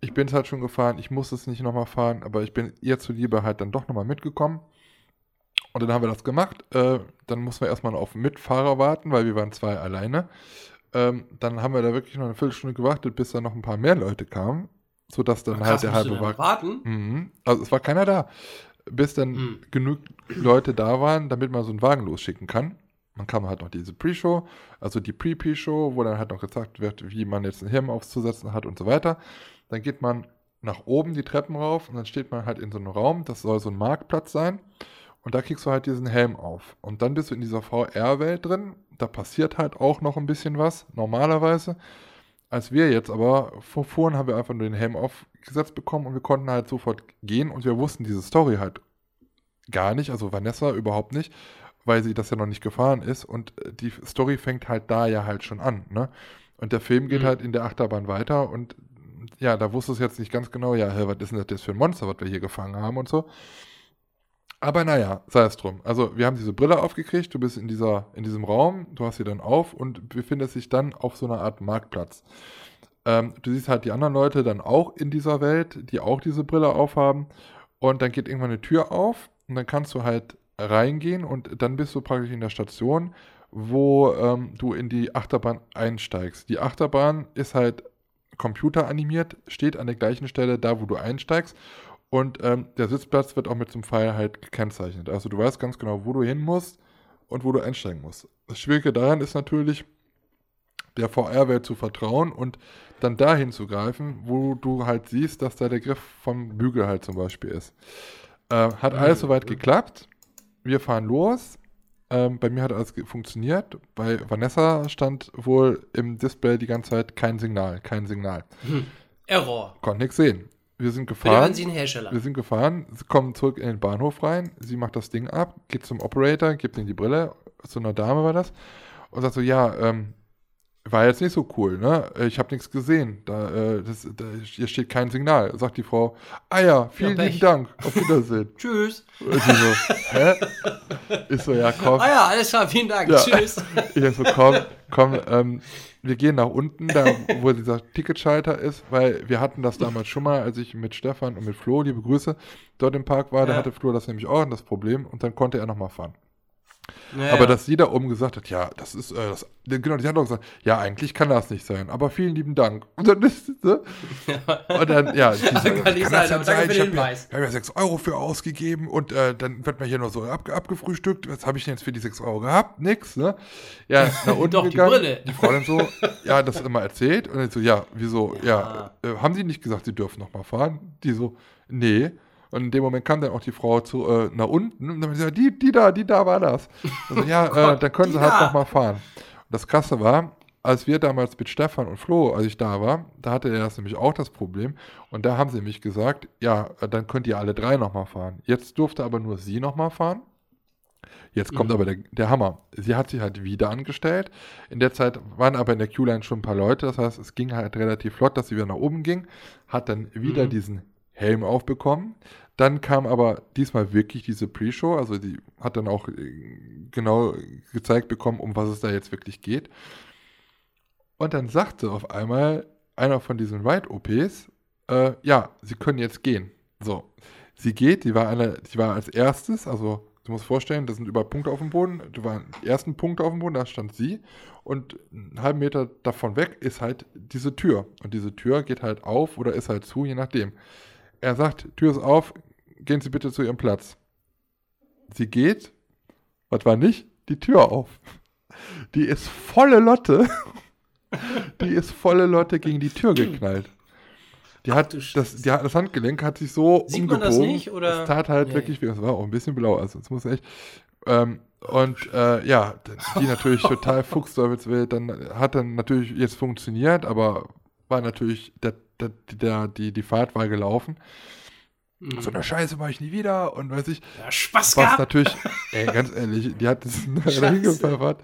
Ich bin es halt schon gefahren, ich muss es nicht nochmal fahren, aber ich bin ihr zuliebe halt dann doch nochmal mitgekommen. Und dann haben wir das gemacht. Äh, dann mussten wir erstmal auf Mitfahrer warten, weil wir waren zwei alleine. Ähm, dann haben wir da wirklich noch eine Viertelstunde gewartet, bis dann noch ein paar mehr Leute kamen, sodass dann halt Krass, der halbe Wagen. warten? Mhm. Also es war keiner da. Bis dann Mhm. genug Leute da waren, damit man so einen Wagen losschicken kann. Man kam halt noch diese Pre-Show, also die Pre-Pre-Show, wo dann halt noch gezeigt wird, wie man jetzt einen Hirn aufzusetzen hat und so weiter. Dann geht man nach oben die Treppen rauf und dann steht man halt in so einem Raum, das soll so ein Marktplatz sein. Und da kriegst du halt diesen Helm auf. Und dann bist du in dieser VR-Welt drin. Da passiert halt auch noch ein bisschen was, normalerweise. Als wir jetzt aber vorfuhren, haben wir einfach nur den Helm aufgesetzt bekommen und wir konnten halt sofort gehen und wir wussten diese Story halt gar nicht, also Vanessa überhaupt nicht, weil sie das ja noch nicht gefahren ist und äh, die Story fängt halt da ja halt schon an, ne? Und der Film geht Mhm. halt in der Achterbahn weiter und ja, da wusste es jetzt nicht ganz genau, ja, was ist denn das jetzt für ein Monster, was wir hier gefangen haben und so. Aber naja, sei es drum. Also wir haben diese Brille aufgekriegt, du bist in, dieser, in diesem Raum, du hast sie dann auf und befindest dich dann auf so einer Art Marktplatz. Ähm, du siehst halt die anderen Leute dann auch in dieser Welt, die auch diese Brille aufhaben. Und dann geht irgendwann eine Tür auf und dann kannst du halt reingehen und dann bist du praktisch in der Station, wo ähm, du in die Achterbahn einsteigst. Die Achterbahn ist halt computeranimiert, steht an der gleichen Stelle da, wo du einsteigst. Und ähm, der Sitzplatz wird auch mit einem Pfeil halt gekennzeichnet. Also du weißt ganz genau, wo du hin musst und wo du einsteigen musst. Das Schwierige daran ist natürlich, der VR-Welt zu vertrauen und dann dahin zu greifen, wo du halt siehst, dass da der Griff vom Bügel halt zum Beispiel ist. Äh, hat alles soweit geklappt. Wir fahren los. Ähm, bei mir hat alles funktioniert. Bei Vanessa stand wohl im Display die ganze Zeit kein Signal, kein Signal. Error. Konnte nichts sehen. Wir sind gefahren. Wir sind gefahren, kommen zurück in den Bahnhof rein, sie macht das Ding ab, geht zum Operator, gibt ihm die Brille, so einer Dame war das, und sagt so, ja, ähm, war jetzt nicht so cool, ne? Ich habe nichts gesehen. Da, äh, das, da, hier steht kein Signal. Sagt die Frau, ah ja, vielen Ja, lieben. Dank, auf Wiedersehen. Tschüss. Und sie so, hä? Ich so, ja, komm. Ah ja, alles klar, vielen Dank. Ja. Tschüss. Ich so, komm, komm, ähm, wir gehen nach unten, da wo dieser Ticketschalter ist, weil wir hatten das damals schon mal, als ich mit Stefan und mit Flo, liebe Grüße, dort im Park war, da Ja. hatte Flo das nämlich auch das Problem und dann konnte er nochmal fahren. Naja. Aber dass sie da oben gesagt hat, ja, das ist, äh, das, genau, die hat auch gesagt, ja, eigentlich kann das nicht sein, aber vielen lieben Dank. Und dann ist, ne? Und dann, ja, sie so, Kann nicht sein, aber danke für den Ich habe ja, Hinweis. ich hab ja 6 Euro für ausgegeben und äh, dann wird mir hier nur so ab, abgefrühstückt. Was habe ich denn jetzt für die 6 Euro gehabt? Nix, ne? Ja, nach unten Doch, die gegangen. Brille. Die Frau dann so, ja, das immer erzählt. Und dann so, ja, wieso? Ja, äh, haben Sie nicht gesagt, Sie dürfen noch mal fahren? Die so, nee. Und in dem Moment kam dann auch die Frau zu, äh, nach unten und dann gesagt, die, die da, die da war das. Also, ja, äh, dann können Sie halt da. noch mal fahren. Das Krasse war, als wir damals mit Stefan und Flo, als ich da war, da hatte er das nämlich auch das Problem. Und da haben sie nämlich gesagt, ja, dann könnt ihr alle drei nochmal fahren. Jetzt durfte aber nur sie nochmal fahren. Jetzt kommt Mhm. aber der, der Hammer. Sie hat sich halt wieder angestellt. In der Zeit waren aber in der Q-Line schon ein paar Leute. Das heißt, es ging halt relativ flott, dass sie wieder nach oben ging. Hat dann wieder Mhm. diesen Helm aufbekommen. Dann kam aber diesmal wirklich diese Pre-Show. Also die hat dann auch äh, genau gezeigt bekommen, um was es da jetzt wirklich geht. Und dann sagte auf einmal einer von diesen Ride-OPs, äh, ja, sie können jetzt gehen. So, sie geht, die war, eine, die war als erstes, also du musst vorstellen, da sind überall Punkte auf dem Boden, da waren die ersten Punkte auf dem Boden, da stand sie und einen halben Meter davon weg ist halt diese Tür. Und diese Tür geht halt auf oder ist halt zu, je nachdem. Er sagt, Tür ist auf, gehen Sie bitte zu Ihrem Platz. Sie geht, was war nicht? Die Tür auf. Die ist volle Lotte. Die ist volle Lotte gegen die Tür geknallt. Die hat, das, die das Handgelenk hat sich so Sieht man das umgebogen. nicht, oder? Es tat halt Nee. wirklich, es war auch ein bisschen blau, also es muss echt. Ähm, und äh, ja, die natürlich total fuchsteufelswild, dann hat dann natürlich jetzt funktioniert, aber war natürlich, der, der, der, die, die Fahrt war gelaufen. Mhm. So eine Scheiße mache ich nie wieder und weiß ich, Ja, Spaß was gehabt. natürlich, ey, ganz ehrlich, die hat das Scheiße. dahin gepfeffert.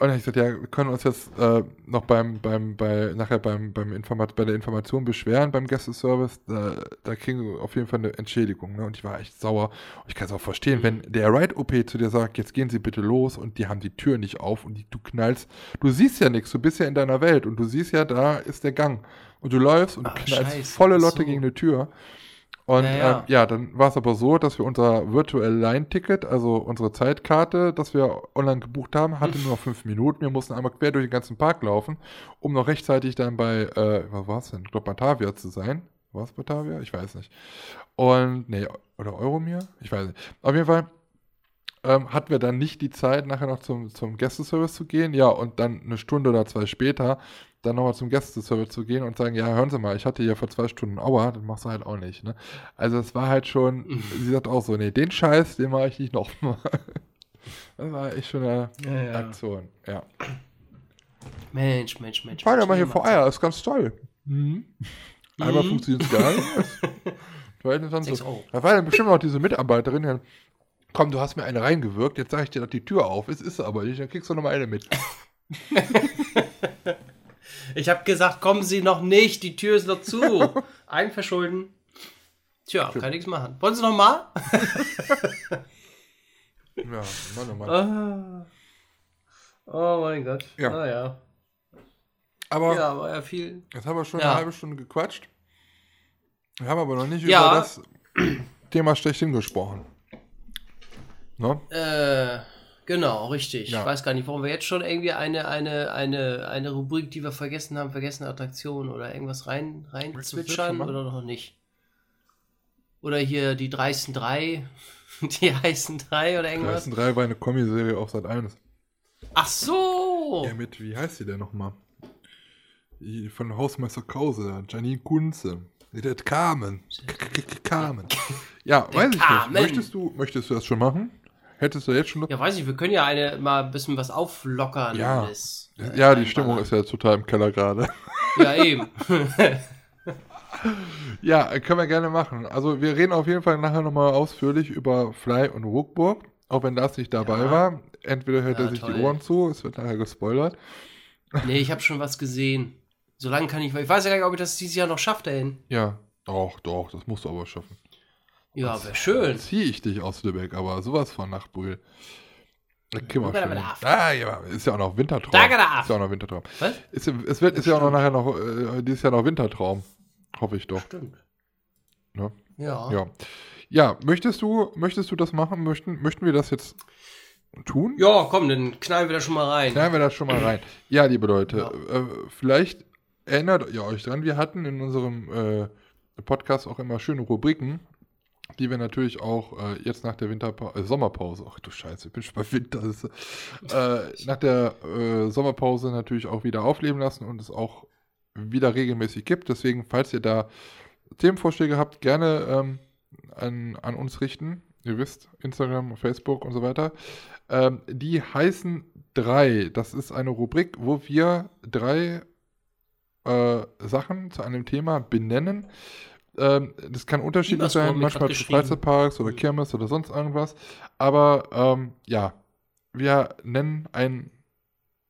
Und dann hab ich gesagt, ja, wir können uns jetzt äh, noch beim, beim, bei, nachher beim, beim Informat bei der Information beschweren beim Gästeservice. Da, da kriegen wir auf jeden Fall eine Entschädigung. Ne? Und ich war echt sauer. Und ich kann es auch verstehen, wenn der Ride-OP zu dir sagt, jetzt gehen Sie bitte los und die haben die Tür nicht auf und die, du knallst. Du siehst ja nichts, du bist ja in deiner Welt und du siehst ja, da ist der Gang. Und du läufst und Ah, knallst scheiße, volle ach Lotte so. gegen eine Tür. Und Ja, ja, ja. Ähm, ja dann war es aber so, dass wir unser Virtual Line Ticket, also unsere Zeitkarte, das wir online gebucht haben, hatte nur noch fünf Minuten. Wir mussten einmal quer durch den ganzen Park laufen, um noch rechtzeitig dann bei, äh, was war es denn? Ich glaube Batavia zu sein. War es Batavia? Ich weiß nicht. Und, nee, oder Euromir? Ich weiß nicht. Auf jeden Fall ähm, hatten wir dann nicht die Zeit, nachher noch zum, zum Gästeservice zu gehen. Ja, und dann eine Stunde oder zwei später dann nochmal zum Gästeservice zu gehen und sagen, ja, hören Sie mal, ich hatte hier vor zwei Stunden Aua, das machst du halt auch nicht, ne? Also es war halt schon, sie sagt auch so, nee, den Scheiß, den mache ich nicht nochmal. Das war echt schon eine Ja, ja. Aktion, ja. Mensch, Mensch, Mensch. Fahr mal hier vor. Eier, ist ganz toll. Einmal Mhm. funktioniert es gar nicht. Euro. da war dann bestimmt noch diese Mitarbeiterin, komm, du hast mir eine reingewirkt, jetzt sage ich dir, dass die Tür auf ist, ist aber nicht, dann kriegst du nochmal eine mit. Ich habe gesagt, kommen Sie noch nicht, die Tür ist noch zu. Einverschulden. Tja, kann nichts machen. Wollen Sie noch mal? Ja, Mann, oh Mann. Ah. Oh mein Gott. Ja. Naja. Aber Ja, war ja viel. jetzt haben wir schon Ja. eine halbe Stunde gequatscht. Wir haben aber noch nicht Ja. über das Thema schlechthin gesprochen. Ne? Äh, genau, richtig. Ja. Ich weiß gar nicht, warum wir jetzt schon irgendwie eine, eine, eine, eine Rubrik, die wir vergessen haben, vergessene Attraktion oder irgendwas rein, rein zwitschern oder noch nicht. Oder hier die dreisten drei, die heißen drei oder irgendwas. 3 war eine Kommiserie auf Sat 1. Ach so! Ja, mit, wie heißt die denn nochmal? Die Von Hausmeister Krause, Janine Kunze. Der Carmen. Carmen. Ja, weiß ich nicht. Möchtest du, möchtest du das schon machen? Hättest du jetzt schon. Ja, weiß ich, wir können ja eine mal ein bisschen was auflockern. Ja. Das, äh, Ja, die. Stimmung ist ja total im Keller gerade. Ja, eben. Ja, können wir gerne machen. Also wir reden auf jeden Fall nachher nochmal ausführlich über Fly und Ruckburg, auch wenn das nicht dabei Ja. war. Entweder hört Ja, er sich toll. die Ohren zu, es wird nachher gespoilert. nee, ich habe schon was gesehen. So lange kann ich, ich weiß ja gar nicht, ob ich das dieses Jahr noch schaffe dahin. Ja, doch, doch, das musst du aber schaffen. Ja, wäre schön. Ziehe ich dich aus Lübeck, aber sowas von nach Brühl. Da hin. laugh. Ah, ja, ist ja auch noch Wintertraum. Da Ist ja auch noch Wintertraum. Was? Ist, es wird, ist ja auch noch nachher noch, äh, dieses Jahr noch Wintertraum. Hoffe ich doch. Stimmt. Ne? Ja. Ja. Ja, möchtest du, möchtest du das machen? Möchten, möchten wir das jetzt tun? Ja, komm, dann knallen wir da schon mal rein. Knallen wir das schon mal rein. Ja, liebe Leute, Ja. äh, vielleicht erinnert ihr euch dran, wir hatten in unserem äh, Podcast auch immer schöne Rubriken, die wir natürlich auch äh, jetzt nach der Winterpa äh, Sommerpause, ach du Scheiße, ich bin schon bei Winter, äh, nach der äh, Sommerpause natürlich auch wieder aufleben lassen und es auch wieder regelmäßig gibt. Deswegen, falls ihr da Themenvorschläge habt, gerne ähm, an, an uns richten. ihr wisst, Instagram, Facebook und so weiter. Ähm, die heißen drei. Das ist eine Rubrik, wo wir drei äh, Sachen zu einem Thema benennen. Ähm, das kann unterschiedlich sein, manchmal zu. Freizeitparks oder Mhm. Kirmes oder sonst irgendwas. Aber ähm, ja, wir nennen ein,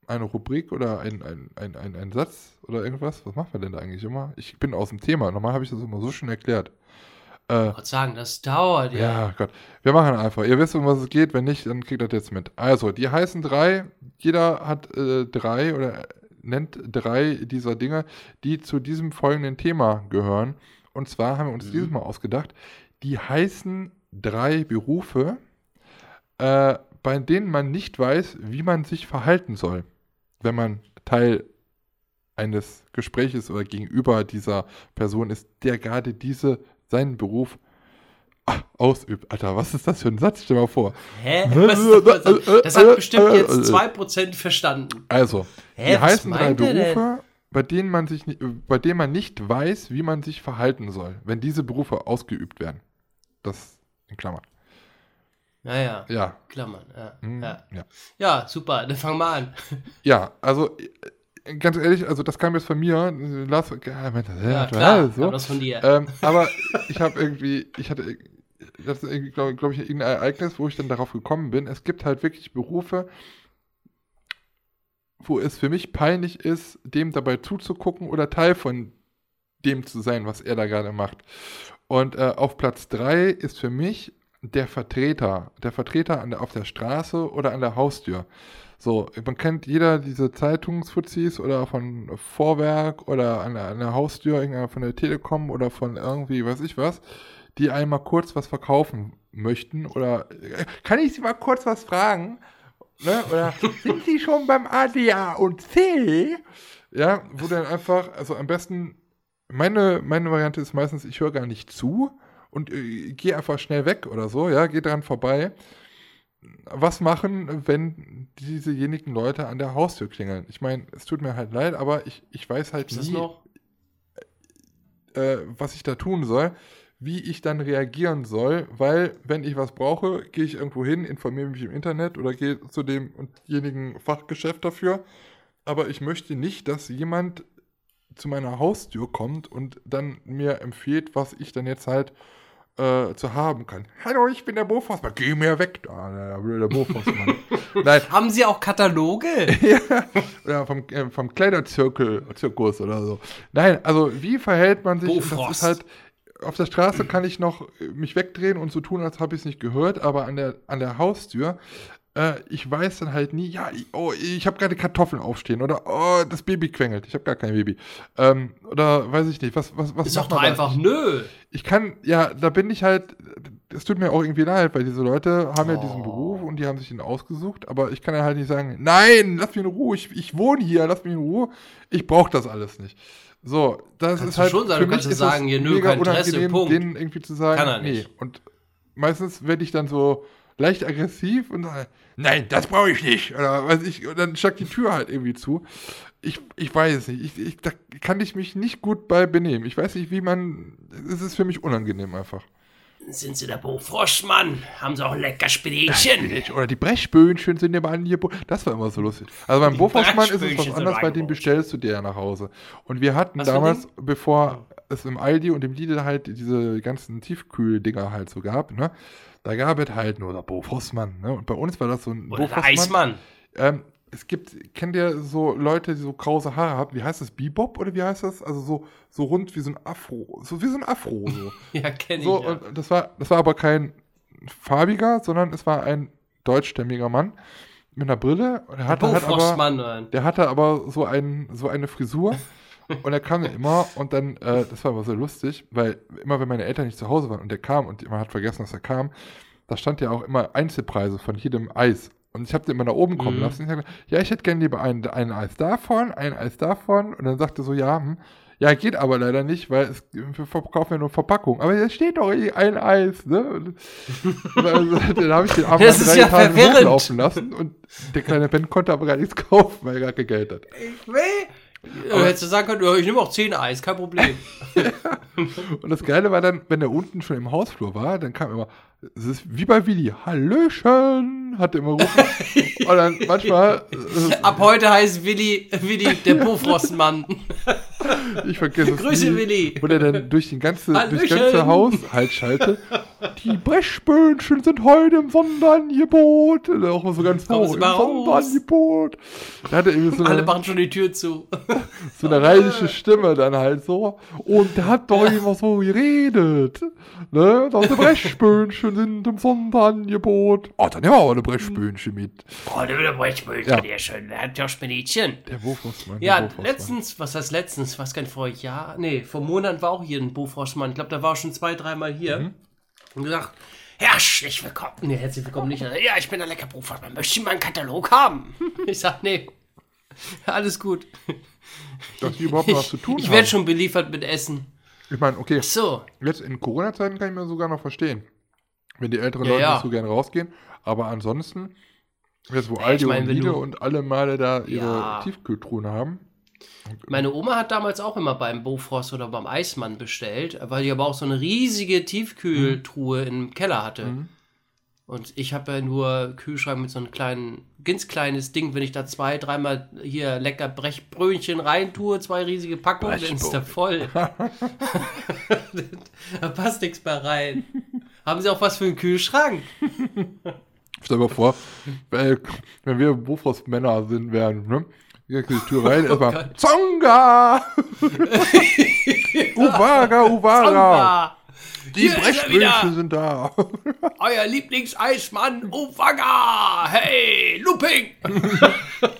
eine Rubrik oder ein, ein, ein, ein, Satz oder irgendwas. Was machen wir denn da eigentlich immer? Ich bin aus dem Thema. Normal habe ich das immer so schön erklärt. Äh, Ich wollte sagen, das dauert ja. ja, Gott. Wir machen einfach. Ihr wisst, um was es geht. Wenn nicht, dann kriegt ihr das jetzt mit. Also, die heißen drei. Jeder hat äh, drei oder nennt drei dieser Dinge, die zu diesem folgenden Thema gehören. Und zwar haben wir uns Mhm. dieses Mal ausgedacht, die heißen drei Berufe, äh, bei denen man nicht weiß, wie man sich verhalten soll, wenn man Teil eines Gespräches oder gegenüber dieser Person ist, der gerade diese, seinen Beruf ausübt. Alter, was ist das für ein Satz? Stell mal vor. Hä? Das, das hat bestimmt jetzt 2% verstanden. Also, Hä, die heißen drei er? Berufe, bei denen man sich nicht, bei denen man nicht weiß, wie man sich verhalten soll, wenn diese Berufe ausgeübt werden. Das in Klammern. Naja, Ja. Klammern. Ja, Hm, ja. ja. ja, super, dann fang mal an. Ja, also äh, ganz ehrlich, also das kam jetzt von mir. Lars, ja, meinte, Ja, klar, so. das von dir. Ähm, aber ich habe irgendwie, ich hatte, das ist irgendwie, glaube glaub ich, irgendein Ereignis, wo ich dann darauf gekommen bin. Es gibt halt wirklich Berufe, wo es für mich peinlich ist, dem dabei zuzugucken oder Teil von dem zu sein, was er da gerade macht. Und äh, auf Platz 3 ist für mich der Vertreter. Der Vertreter an der, auf der Straße oder an der Haustür. So, man kennt jeder diese Zeitungsfuzis oder von Vorwerk oder an der, an der Haustür von der Telekom oder von irgendwie, weiß ich was, die einmal kurz was verkaufen möchten oder äh, kann ich Sie mal kurz was fragen? Ne? Oder sind Sie schon beim A, D, A und C? Ja, wo dann einfach, also am besten, meine, meine Variante ist meistens, ich höre gar nicht zu und äh, gehe einfach schnell weg oder so, ja, gehe dran vorbei. Was machen, wenn diesejenigen Leute an der Haustür klingeln? Ich meine, es tut mir halt leid, aber ich, ich weiß halt das nie, noch? äh, was ich da tun soll, wie ich dann reagieren soll, weil wenn ich was brauche, gehe ich irgendwo hin, informiere mich im Internet oder gehe zu demjenigen Fachgeschäft dafür. Aber ich möchte nicht, dass jemand zu meiner Haustür kommt und dann mir empfiehlt, was ich dann jetzt halt äh, zu haben kann. Hallo, ich bin der Boforstmann. Geh mir weg, da, der blöde Boforstmann. Nein, Haben Sie auch Kataloge? ja, vom, äh, vom Kleiderzirkel, Zirkus oder so. Nein, also wie verhält man sich? Das Bofrost. ist halt, auf der Straße kann ich noch äh, mich wegdrehen und so tun, als habe ich es nicht gehört, aber an der, an der Haustür, äh, ich weiß dann halt nie, ja, ich, oh, ich habe gerade Kartoffeln aufstehen oder oh, das Baby quengelt. Ich habe gar kein Baby. Ähm, oder weiß ich nicht, was, was, was Ist doch da? einfach nö. ich kann, ja, da bin ich halt, es tut mir auch irgendwie leid, weil diese Leute haben ja diesen Oh. Beruf und die haben sich ihn ausgesucht, aber ich kann ja halt nicht sagen, nein, lass mich in Ruhe, ich, ich wohne hier, lass mich in Ruhe, ich brauche das alles nicht. So, das Kannst ist halt, schon sagen, für du mich kannst ist sagen, hier, nö, mega kein Interesse, Punkt. denen irgendwie zu sagen, Kann er nee. nicht. Und meistens werde ich dann so leicht aggressiv und sage, nein, das brauche ich nicht. Oder weiß ich, und dann steckt die Tür halt irgendwie zu. Ich, ich weiß es nicht. Ich, ich, da kann ich mich nicht gut bei benehmen. Ich weiß nicht, wie man. Es ist für mich unangenehm einfach. Sind Sie der Bo Froschmann? Haben Sie auch ein lecker Spinätchen? Oder die Brechböhnchen sind ja bei Angebot. Das war immer so lustig. Also beim Bofroschmann ist es was anderes, bei dem bestellst du dir ja nach Hause. Und wir hatten Was damals, bevor es im Aldi und im Lidl halt diese ganzen Tiefkühldinger halt so gab, ne? Da gab es halt nur der Bofroschmann, ne? Und bei uns war das so ein Oder der Bofroschmann. Eismann? Ähm, es gibt, kennt ihr so Leute, die so krause Haare haben? Wie heißt das? Bebop oder wie heißt das? Also so, so rund wie so ein Afro. So wie so ein Afro. So. Ja, kenne ich. So, ja. und das war, das war aber kein farbiger, sondern es war ein deutschstämmiger Mann mit einer Brille. Und er hatte Bo halt aber, der hatte aber so, ein, so eine Frisur. und er kam ja immer und dann, äh, das war aber so lustig, weil immer wenn meine Eltern nicht zu Hause waren und der kam und man hat vergessen, dass er kam, da stand ja auch immer Einzelpreise von jedem Eis. Und ich habe den immer nach oben kommen Mhm. lassen. Ich hab gesagt, ja, ich hätte gerne lieber ein, ein Eis davon, ein Eis davon. Und dann sagte er so, ja, hm, ja, geht aber leider nicht, weil es, wir verkaufen ja nur Verpackung. Aber da steht doch eh ein Eis, ne? Also, dann habe ich den Abend Das ist ja Etagen verwirrend. hochlaufen lassen und der kleine Ben konnte aber gar nichts kaufen, weil er gar kein Geld hat. Ich will. Äh, hättest du sagen können, ja, ich nehme auch 10 Eis, kein Problem. Und das Geile war dann, wenn er unten schon im Hausflur war, dann kam immer, es ist wie bei Willi, Hallöchen, hat er immer rufen. Und dann manchmal, äh, Ab heute heißt Willi, Willi der Bofrostmann. ich vergesse es Grüße, nie, Willi. wo der dann durch, den ganze, durch das ganze Haus halt schallte. Die Brechböhnchen sind heute im Sonderangebot. Und auch mal so ganz hoch, im. Sonderangebot. Da hat er irgendwie so Alle eine, machen schon die Tür zu. so eine rheinische Stimme dann halt so. Und der hat doch immer so geredet. Ne? Dass die Brechböhnchen sind im Sonderangebot. Oh, dann nehmen wir aber eine Brechböhnchen mit. Oh, der will Brechböhnchen, Ja. der schön. Der hat ja Spinitchen. Der Bofrostmann. Ja, letztens, was heißt letztens? Was kann vor Jahr? Nee, vor Monaten war auch hier ein Bofrostmann. Ich glaube, der war auch schon zwei, dreimal hier. Mhm. Und gesagt, herzlich willkommen. Nee, herzlich willkommen nicht. Ja, ich bin der lecker Bofrostmann. Möchtest du mal einen Katalog haben? Ich sag, nee. Alles gut. Dass die überhaupt noch was zu tun Ich haben. werde schon beliefert mit Essen. Ich meine, okay, So. jetzt in Corona-Zeiten kann ich mir sogar noch verstehen. Wenn die älteren Ja, Leute ja. nicht so gerne rausgehen. Aber ansonsten, jetzt wo Aldi ich mein, und wenn Lidl du- und alle Male da ihre Ja. Tiefkühltruhen haben. Meine Oma hat damals auch immer beim Bofrost oder beim Eismann bestellt, weil die aber auch so eine riesige Tiefkühltruhe im Keller hatte. Mhm. Und ich habe ja nur Kühlschrank mit so einem kleinen, ganz kleines Ding, wenn ich da zwei, dreimal hier lecker Brechbrötchen reintue, zwei riesige Packungen, dann ist der voll. da passt nichts mehr rein. Haben Sie auch was für einen Kühlschrank? Stell dir mal vor, wenn wir Bofrost-Männer sind, werden, ne? Geht die Tür rein, erstmal Oh Gott. Zonga! Uwaga, Uwaga! Die wieder! sind da. Euer Lieblingseismann, Uwaga! Hey, Looping!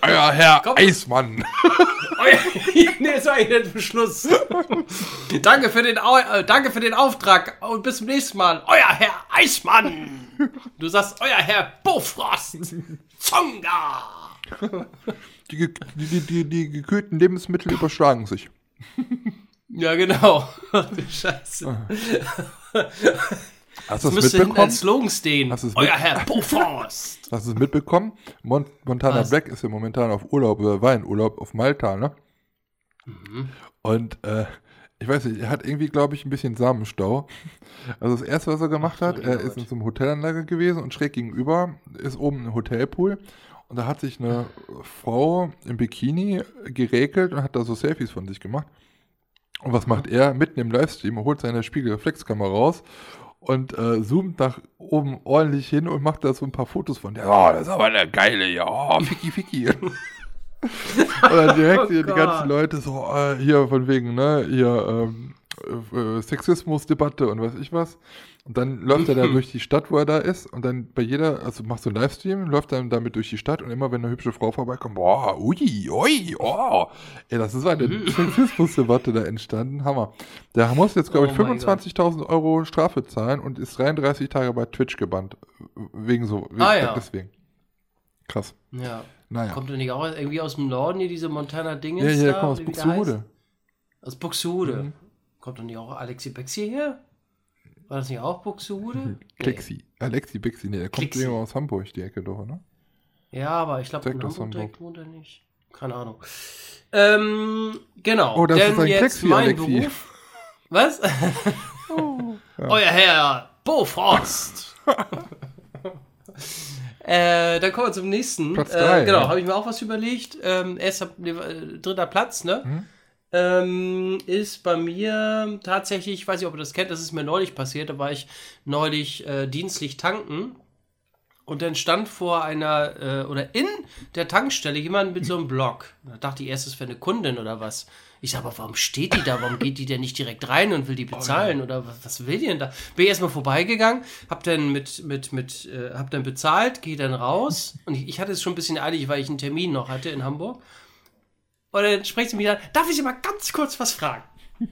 Euer Herr Komm. Eismann. Euer, nee, hier der Beschluss. danke, für den, äh, danke für den Auftrag und bis zum nächsten Mal. Euer Herr Eismann. Du sagst, euer Herr Bofrost. Zonga. Die, die, die, die, gekühlten Lebensmittel überschlagen sich. Ja, genau. Scheiße. Hast du Das das müsste hinten mitbekommen? als Slogan stehen. Hast es Euer Herr Bofrost. Hast du es mitbekommen? Mon Montana Was? Black ist ja momentan auf Urlaub, oder war in Urlaub auf Malta, ne? Mhm. Und äh, ich weiß nicht, er hat irgendwie, glaube ich, ein bisschen Samenstau. Also das erste, was er gemacht hat, er ist in so einem Hotelanlage gewesen und schräg gegenüber ist oben ein Hotelpool. Und da hat sich eine Frau im Bikini geregelt und hat da so Selfies von sich gemacht. Und was macht er? Mitten im Livestream, holt seine Spiegelreflexkamera raus und äh, zoomt nach oben ordentlich hin und macht da so ein paar Fotos von der. Oh, das ist aber eine geile, ja, oh, Ficky Ficky. und dann direkt Oh hier die ganzen Leute so, äh, hier von wegen, ne, hier ähm, äh, Sexismusdebatte und weiß ich was. Und dann läuft er da durch die Stadt, wo er da ist, und dann bei jeder, also macht so einen Livestream, läuft dann damit durch die Stadt und immer wenn eine hübsche Frau vorbeikommt, boah, ui, ui, oh. Ey, das ist eine Sexismusdebatte da entstanden, Hammer. Der muss jetzt, glaube ich, Oh mein 25.000 Euro Strafe zahlen und ist 33 Tage bei Twitch gebannt. Wegen so, wegen, Ah, ja. deswegen. Krass. Ja. Naja. Kommt er nicht auch irgendwie aus dem Norden hier, diese Montana-Dinge? ja, ja, komm aus Buxtehude. Aus Buxtehude. Mhm. Kommt doch nicht auch Alexi Bexi her? War das nicht auch Buxtehude? Klexi. Alexi Bexi, nee, der kommt Klexi. aus Hamburg, die Ecke doch, ne? Nee. Ja, aber ich glaube, in Hamburg Hamburg. direkt wohnt er nicht. Keine Ahnung. Ähm, genau. Oh, das Denn ist ein jetzt Klexi, mein Alexi. Beruf. Was? Euer Herr Bofrost. äh, dann kommen wir zum nächsten. Platz äh, drei, genau, ja. habe ich mir auch was überlegt. Ähm, erster, nee, äh, dritter Platz, ne? Mhm. Ähm, ist bei mir tatsächlich, ich weiß nicht, ob ihr das kennt, das ist mir neulich passiert, da war ich neulich äh, dienstlich tanken und dann stand vor einer äh, oder in der Tankstelle jemand mit so einem Block. Da dachte ich erst, es wäre eine Kundin oder was. Ich sag, aber warum steht die da? Warum geht die denn nicht direkt rein und will die bezahlen? Oder was, was will die denn da? Bin ich erstmal vorbeigegangen, hab dann mit, mit, mit, äh, hab dann bezahlt, gehe dann raus. Und ich, ich hatte es schon ein bisschen eilig, weil ich einen Termin noch hatte in Hamburg. Und dann spricht sie mich an, darf ich Sie mal ganz kurz was fragen?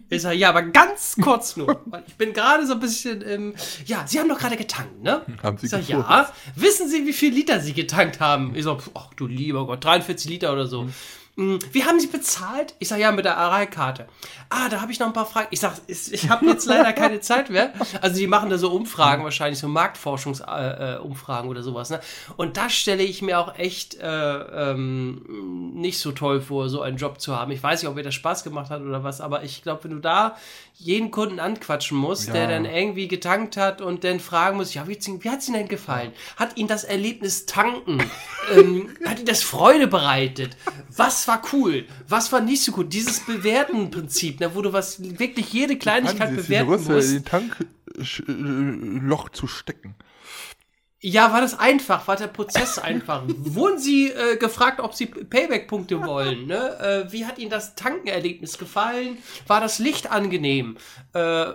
Ich sage, ja, aber ganz kurz nur. Ich bin gerade so ein bisschen, ähm, ja, Sie haben doch gerade getankt, ne? Haben Sie ich sage, ja. Wissen Sie, wie viel Liter Sie getankt haben? Ich so, ach du lieber Gott, 43 Liter oder so. Hm, wie haben Sie bezahlt? Ich sage, ja, mit der Arai-Karte. Ah, da habe ich noch ein paar Fragen. Ich sage, ich habe jetzt leider keine Zeit mehr. Also die machen da so Umfragen, wahrscheinlich so Marktforschungsumfragen äh, oder sowas. Ne? Und da stelle ich mir auch echt äh, ähm, nicht so toll vor, so einen Job zu haben. Ich weiß nicht, ob mir das Spaß gemacht hat oder was, aber ich glaube, wenn du da jeden Kunden anquatschen musst, ja. der dann irgendwie getankt hat und dann fragen muss, ja, wie, wie hat es Ihnen denn gefallen? Hat Ihnen das Erlebnis tanken, ähm, hat Ihnen das Freude bereitet? Was war cool? Was war nicht so gut? Dieses Bewerten-Prinzip, ne, wo du was wirklich jede Kleinigkeit bewerten musst. in den Tankloch zu stecken. Ja, war das einfach? War der Prozess einfach? Wurden Sie äh, gefragt, ob Sie Payback-Punkte wollen? Ne? Äh, wie hat Ihnen das Tankenerlebnis gefallen? War das Licht angenehm? Äh,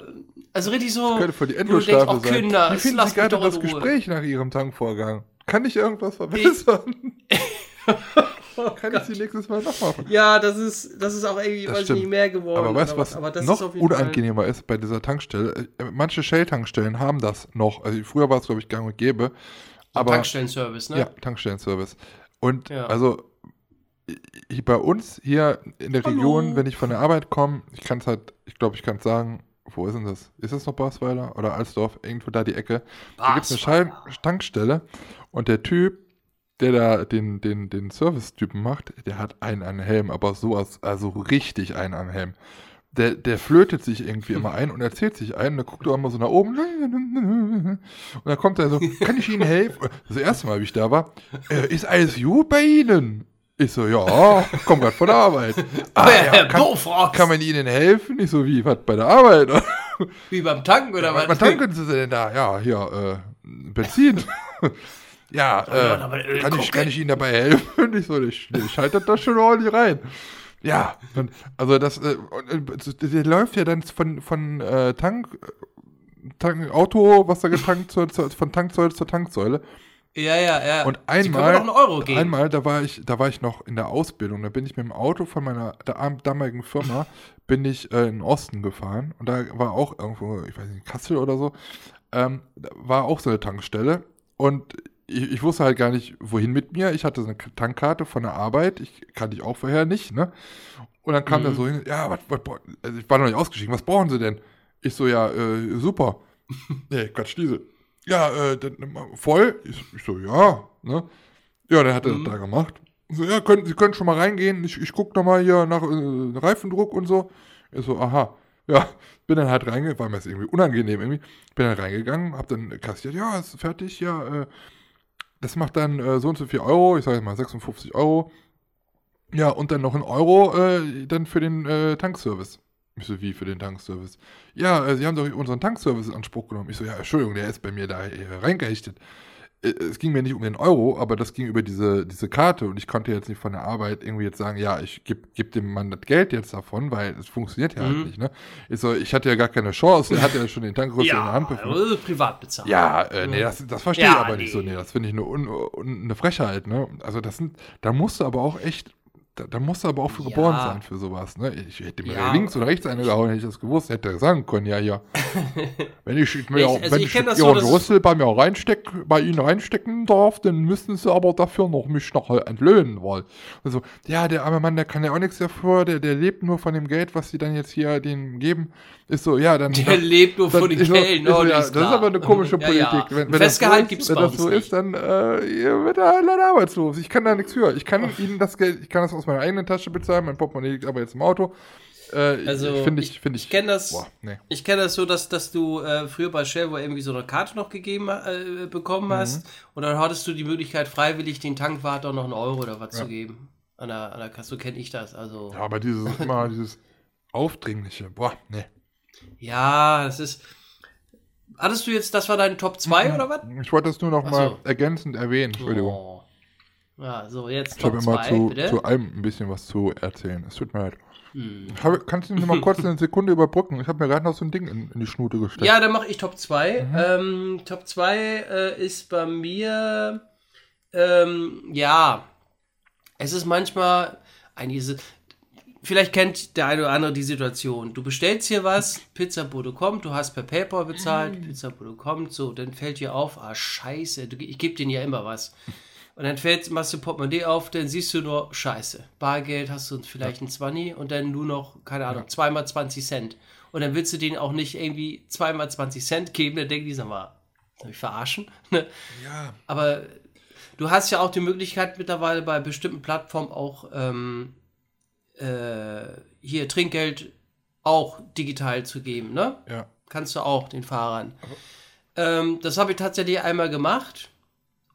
also richtig so. Das könnte für die Endlosschleife sein. Kinder, wie finden Sie gerade das Gespräch nach Ihrem Tankvorgang? Kann ich irgendwas verbessern? Oh Kann Gott. ich sie nächstes Mal noch machen? Ja, das ist, das ist auch irgendwie, das weiß nicht, mehr geworden. Aber weißt du, was, was noch unangenehmer Fall. ist bei dieser Tankstelle? Äh, manche Shell-Tankstellen haben das noch. Also früher war es, glaube ich, gang und gäbe. Aber, Tankstellenservice, ne? Ja, Tankstellenservice. Und ja. also bei uns hier in der Hallo. Region, wenn ich von der Arbeit komme, ich kann es halt, ich glaube, ich kann es sagen, wo ist denn das? Ist das noch Basweiler oder Alsdorf? Irgendwo da die Ecke. Da gibt es eine Tankstelle und der Typ, der da den, den, den Service-Typen macht, der hat einen an Helm, aber sowas, also richtig einen an Helm. Der, der flötet sich irgendwie immer ein und erzählt sich ein und dann guckt er immer so nach oben und dann kommt er so, kann ich Ihnen helfen? Das erste Mal, wie ich da war, äh, ist alles gut bei Ihnen? Ich so, ja, komm gerade von der Arbeit. Ah, ja, kann, kann man Ihnen helfen? Ich so, wie, was, bei der Arbeit? Wie beim Tanken oder ja, was? Was tanken Sie denn da? Ja, hier, äh, Benzin. Ja, äh, kann, ich, kann ich Ihnen dabei helfen? Ich so, ich, ich halte das schon ordentlich rein. Ja, also das, äh, der läuft ja dann von, von äh, Tank, Tank, Auto, was da getankt, zur, zur, von Tanksäule zur Tanksäule. Ja, ja, ja. Und einmal, einmal, da war ich, da war ich noch in der Ausbildung. Da bin ich mit dem Auto von meiner damaligen Firma bin ich äh, in den Osten gefahren und da war auch irgendwo, ich weiß nicht, Kassel oder so, ähm, war auch so eine Tankstelle und ich, ich, wusste halt gar nicht, wohin mit mir. Ich hatte so eine Tankkarte von der Arbeit, ich kannte ich auch vorher nicht, ne? Und dann kam mhm. er so hin, ja, was, was, also ich war noch nicht ausgestiegen, was brauchen Sie denn? Ich so, ja, äh, super. nee, Quatsch, diese. Ja, äh, dann, voll? Ich, ich, so, ja, ne? Ja, der hat mhm. das da gemacht. So, ja, können, Sie können schon mal reingehen, ich, ich gucke nochmal hier nach äh, Reifendruck und so. Ich so, aha. Ja, bin dann halt reingegangen, war mir das irgendwie unangenehm irgendwie. Bin dann reingegangen, hab dann kassiert, ja, ist fertig, ja, äh, das macht dann äh, so und so viel Euro, ich sage mal 56 Euro. Ja, und dann noch ein Euro äh, dann für den äh, Tankservice. Ich so, wie für den Tankservice? Ja, äh, Sie haben doch unseren Tankservice in Anspruch genommen. Ich so, ja, Entschuldigung, der ist bei mir da äh, reingerichtet. Äh, es ging mir nicht um den Euro, aber das ging über diese, diese Karte und ich konnte jetzt nicht von der Arbeit irgendwie jetzt sagen, ja, ich gebe geb dem Mann das Geld jetzt davon, weil es funktioniert ja halt mhm. halt nicht, ne? Ich so, ich hatte ja gar keine Chance, er hat ja schon den Tankrüssel ja, in der Hand. Ja, privat bezahlt. Ja, äh, nee, das, das verstehe ja, ich aber nee. nicht so, nee, das finde ich eine, eine Frechheit, ne? Also das sind, da musst du aber auch echt da, da musst du aber auch für ja. geboren sein für sowas. Ne? Ich hätte mir ja. links oder rechts eine gehauen, hätte ich das gewusst, hätte er sagen können, ja, ja. wenn ich, mir ich, auch, also wenn ich, ich Ihren so, Rüssel bei mir reinsteck, bei Ihnen reinstecken darf, dann müssen Sie aber dafür noch mich noch entlöhnen wollen. Also, ja, der arme Mann, der kann ja auch nichts dafür, der, der lebt nur von dem Geld, was Sie dann jetzt hier denen geben. Ist so, ja, dann. Der dann, lebt nur von den Geld, no, ja, Das ist aber eine komische Politik. Ja, wenn, wenn Festgehalt gibt es Wenn das so ist, dann äh, wird er halt leider arbeitslos. Ich kann da nichts für. Ich kann Ihnen das Geld, ich kann das aus meiner eigenen Tasche bezahlen, mein Portemonnaie liegt aber jetzt im Auto. Äh, also finde ich, finde ich, ich kenne das. Boah, nee. Ich kenne das so, dass, dass du äh, früher bei Shell wo irgendwie so eine Karte noch gegeben äh, bekommen mhm. hast und dann hattest du die Möglichkeit freiwillig den Tankwart auch noch einen Euro oder was ja. zu geben an der, an der Kasse. So kenne ich das. Also. Ja, aber dieses immer dieses aufdringliche. Boah, nee. Ja, es ist. Hattest du jetzt, das war dein Top 2 mhm. oder was? Ich wollte das nur noch Ach mal so. ergänzend erwähnen. Entschuldigung. Oh. Ja, so jetzt Ich habe immer zu, zu allem ein bisschen was zu erzählen. Es tut mir leid. Hm. Hab, kannst du mir mal kurz eine Sekunde überbrücken? Ich habe mir gerade noch so ein Ding in, in die Schnute gestellt. Ja, dann mache ich Top 2. Mhm. Ähm, Top 2 äh, ist bei mir, ähm, ja, es ist manchmal eine, vielleicht kennt der eine oder andere die Situation. Du bestellst hier was, Pizzabude kommt, du hast per PayPal bezahlt, mhm. Pizzabude kommt, so, dann fällt dir auf, ah, scheiße, ich gebe denen ja immer was. Und dann fällt, machst du Portemonnaie auf, dann siehst du nur Scheiße. Bargeld hast du vielleicht ein 20 und dann nur noch, keine Ahnung, zweimal 20 Cent. Und dann willst du denen auch nicht irgendwie zweimal 20 Cent geben, dann denken die, sag mal, soll ich verarschen? Ne? Ja. Aber du hast ja auch die Möglichkeit mittlerweile bei bestimmten Plattformen auch ähm, äh, hier Trinkgeld auch digital zu geben, ne? Ja. Kannst du auch den Fahrern. Ähm, das habe ich tatsächlich einmal gemacht.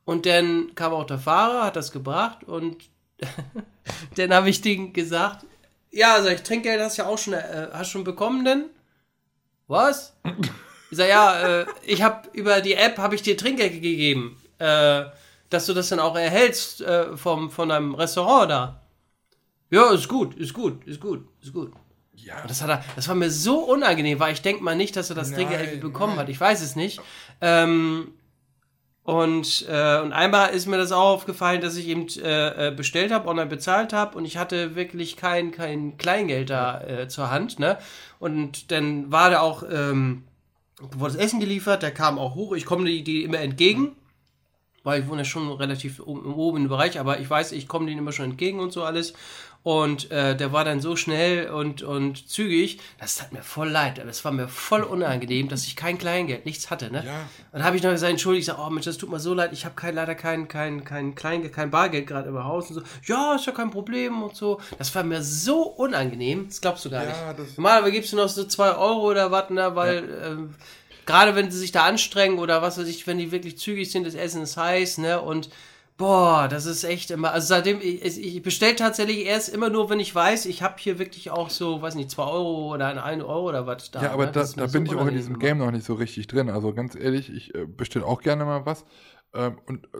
Und dann kam auch der Fahrer, hat das gebracht und dann habe ich denen gesagt, ja, sag ich, Trinkgeld hast du ja auch schon, äh, hast schon bekommen denn? Was? Ich sag, ja, äh, ich habe über die App habe ich dir Trinkgeld gegeben, äh, dass du das dann auch erhältst äh, vom, von einem Restaurant da. Ja, ist gut, ist gut, ist gut, ist gut. Ja. Und das, hat er, das war mir so unangenehm, weil ich denke mal nicht, dass er das Trinkgeld Nein, irgendwie bekommen nein. hat. Ich weiß es nicht. Ähm, und, äh, und einmal ist mir das auch aufgefallen, dass ich eben äh, äh, bestellt habe, online bezahlt habe und ich hatte wirklich kein, kein Kleingeld da äh, zur Hand. Ne? Und dann war da auch, ähm, wurde das Essen geliefert, der kam auch hoch. Ich komme die, die immer entgegen, weil ich wohne schon relativ oben im Bereich, aber ich weiß, ich komme denen immer schon entgegen und so alles. Und äh, der war dann so schnell und, und zügig, das tat mir voll leid. Das war mir voll unangenehm, dass ich kein Kleingeld, nichts hatte. Ne? Ja. Dann habe ich noch gesagt, entschuldigt, ich sag, oh Mensch, das tut mir so leid, ich habe kein, leider kein, kein, kein Kleingeld, kein Bargeld gerade im Haus und so. Ja, ist ja kein Problem und so. Das war mir so unangenehm, das glaubst du gar Ja, nicht. Normalerweise gibst du noch so zwei Euro oder was, ne, weil ähm, gerade wenn sie sich da anstrengen oder was weiß ich, wenn die wirklich zügig sind, das Essen ist heiß, ne, und boah, das ist echt immer, also seitdem, ich, ich bestelle tatsächlich erst immer nur, wenn ich weiß, ich habe hier wirklich auch so, weiß nicht, zwei Euro oder ein, ein Euro oder was da. Ja, aber ne? da, da bin ich auch in diesem. Game noch nicht so richtig drin. Also ganz ehrlich, ich äh, bestelle auch gerne mal was. Ähm, und äh,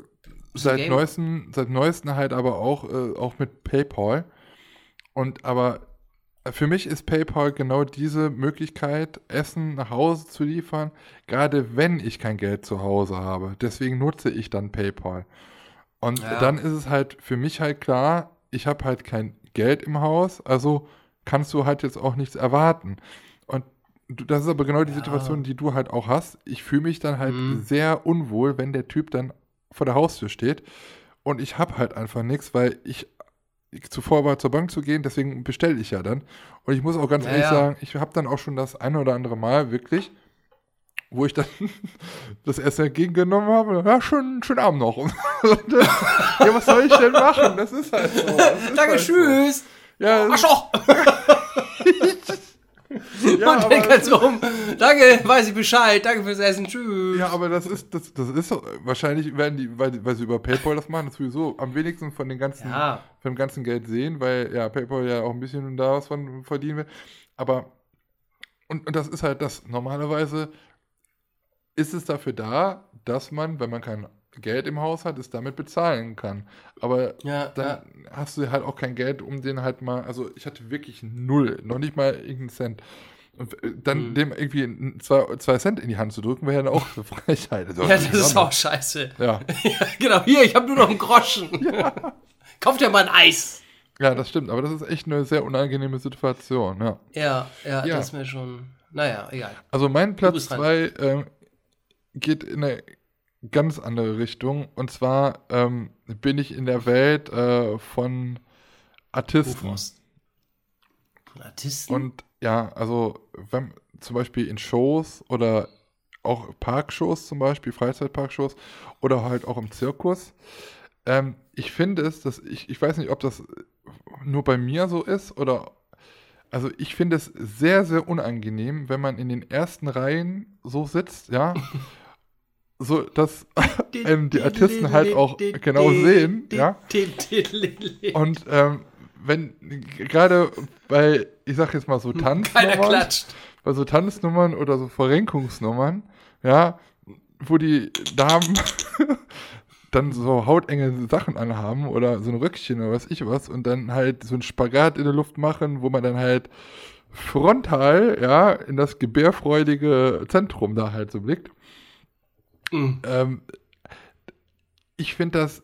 seit Game. neuesten, seit neuesten halt aber auch, äh, auch mit PayPal. Und aber für mich ist PayPal genau diese Möglichkeit, Essen nach Hause zu liefern, gerade wenn ich kein Geld zu Hause habe. Deswegen nutze ich dann PayPal. Und Ja. dann ist es halt für mich halt klar, ich habe halt kein Geld im Haus, also kannst du halt jetzt auch nichts erwarten. Und das ist aber genau die Ja. Situation, die du halt auch hast. Ich fühle mich dann halt Mhm. sehr unwohl, wenn der Typ dann vor der Haustür steht und ich habe halt einfach nichts, weil ich, zuvor war zur Bank zu gehen, deswegen bestelle ich ja dann. Und ich muss auch ganz Ja, ehrlich sagen, ich habe dann auch schon das eine oder andere Mal wirklich, wo ich dann das Essen entgegengenommen habe, ja, schönen, schönen Abend noch. Und, dann, ja, was soll ich denn machen? Das ist halt so. Ist Danke, halt so. tschüss. Ja, das- Arschloch. ja, und aber, dann kannst du um. Danke, weiß ich Bescheid. Danke fürs Essen. Tschüss. ja, aber das ist, das, das ist so- wahrscheinlich werden die, weil, weil sie über PayPal das machen, das sowieso am wenigsten von den ganzen, Ja. von dem ganzen Geld sehen, weil ja PayPal ja auch ein bisschen da was von verdienen will. Aber und, und das ist halt das. Normalerweise ist es dafür da, dass man, wenn man kein Geld im Haus hat, es damit bezahlen kann. Aber Ja, dann ja. hast du halt auch kein Geld, um den halt mal, also ich hatte wirklich null, noch nicht mal irgendeinen Cent. Und äh, dann Mhm. dem irgendwie zwei, zwei Cent in die Hand zu drücken, wäre ja dann auch eine Frechheit. Also, Ja, das ist auch scheiße. Ja. Ja, genau, hier, ich habe nur noch einen Groschen. Kauf dir mal ein Eis. ja, das stimmt, aber das ist echt eine sehr unangenehme Situation, ja. Ja, ja, Ja. das ist mir schon. Naja, egal. Also mein Platz. 2 ähm, geht in eine ganz andere Richtung. Und zwar ähm, bin ich in der Welt äh, von Artisten. Von Artisten? Und ja, also wenn, zum Beispiel in Shows oder auch Parkshows zum Beispiel, Freizeitparkshows oder halt auch im Zirkus. Ähm, ich finde es, dass ich, ich weiß nicht, ob das nur bei mir so ist oder also ich finde es sehr, sehr unangenehm, wenn man in den ersten Reihen so sitzt, ja. So, dass ähm, die Artisten halt auch genau sehen, ja. Und ähm, wenn gerade bei, ich sag jetzt mal so Keiner Tanznummern, bei so Tanznummern oder so Verrenkungsnummern, ja, wo die Damen dann so hautenge Sachen anhaben oder so ein Röckchen oder was ich was und dann halt so einen Spagat in der Luft machen, wo man dann halt frontal, ja, in das gebärfreudige Zentrum da halt so blickt. Mhm. Ähm, ich finde das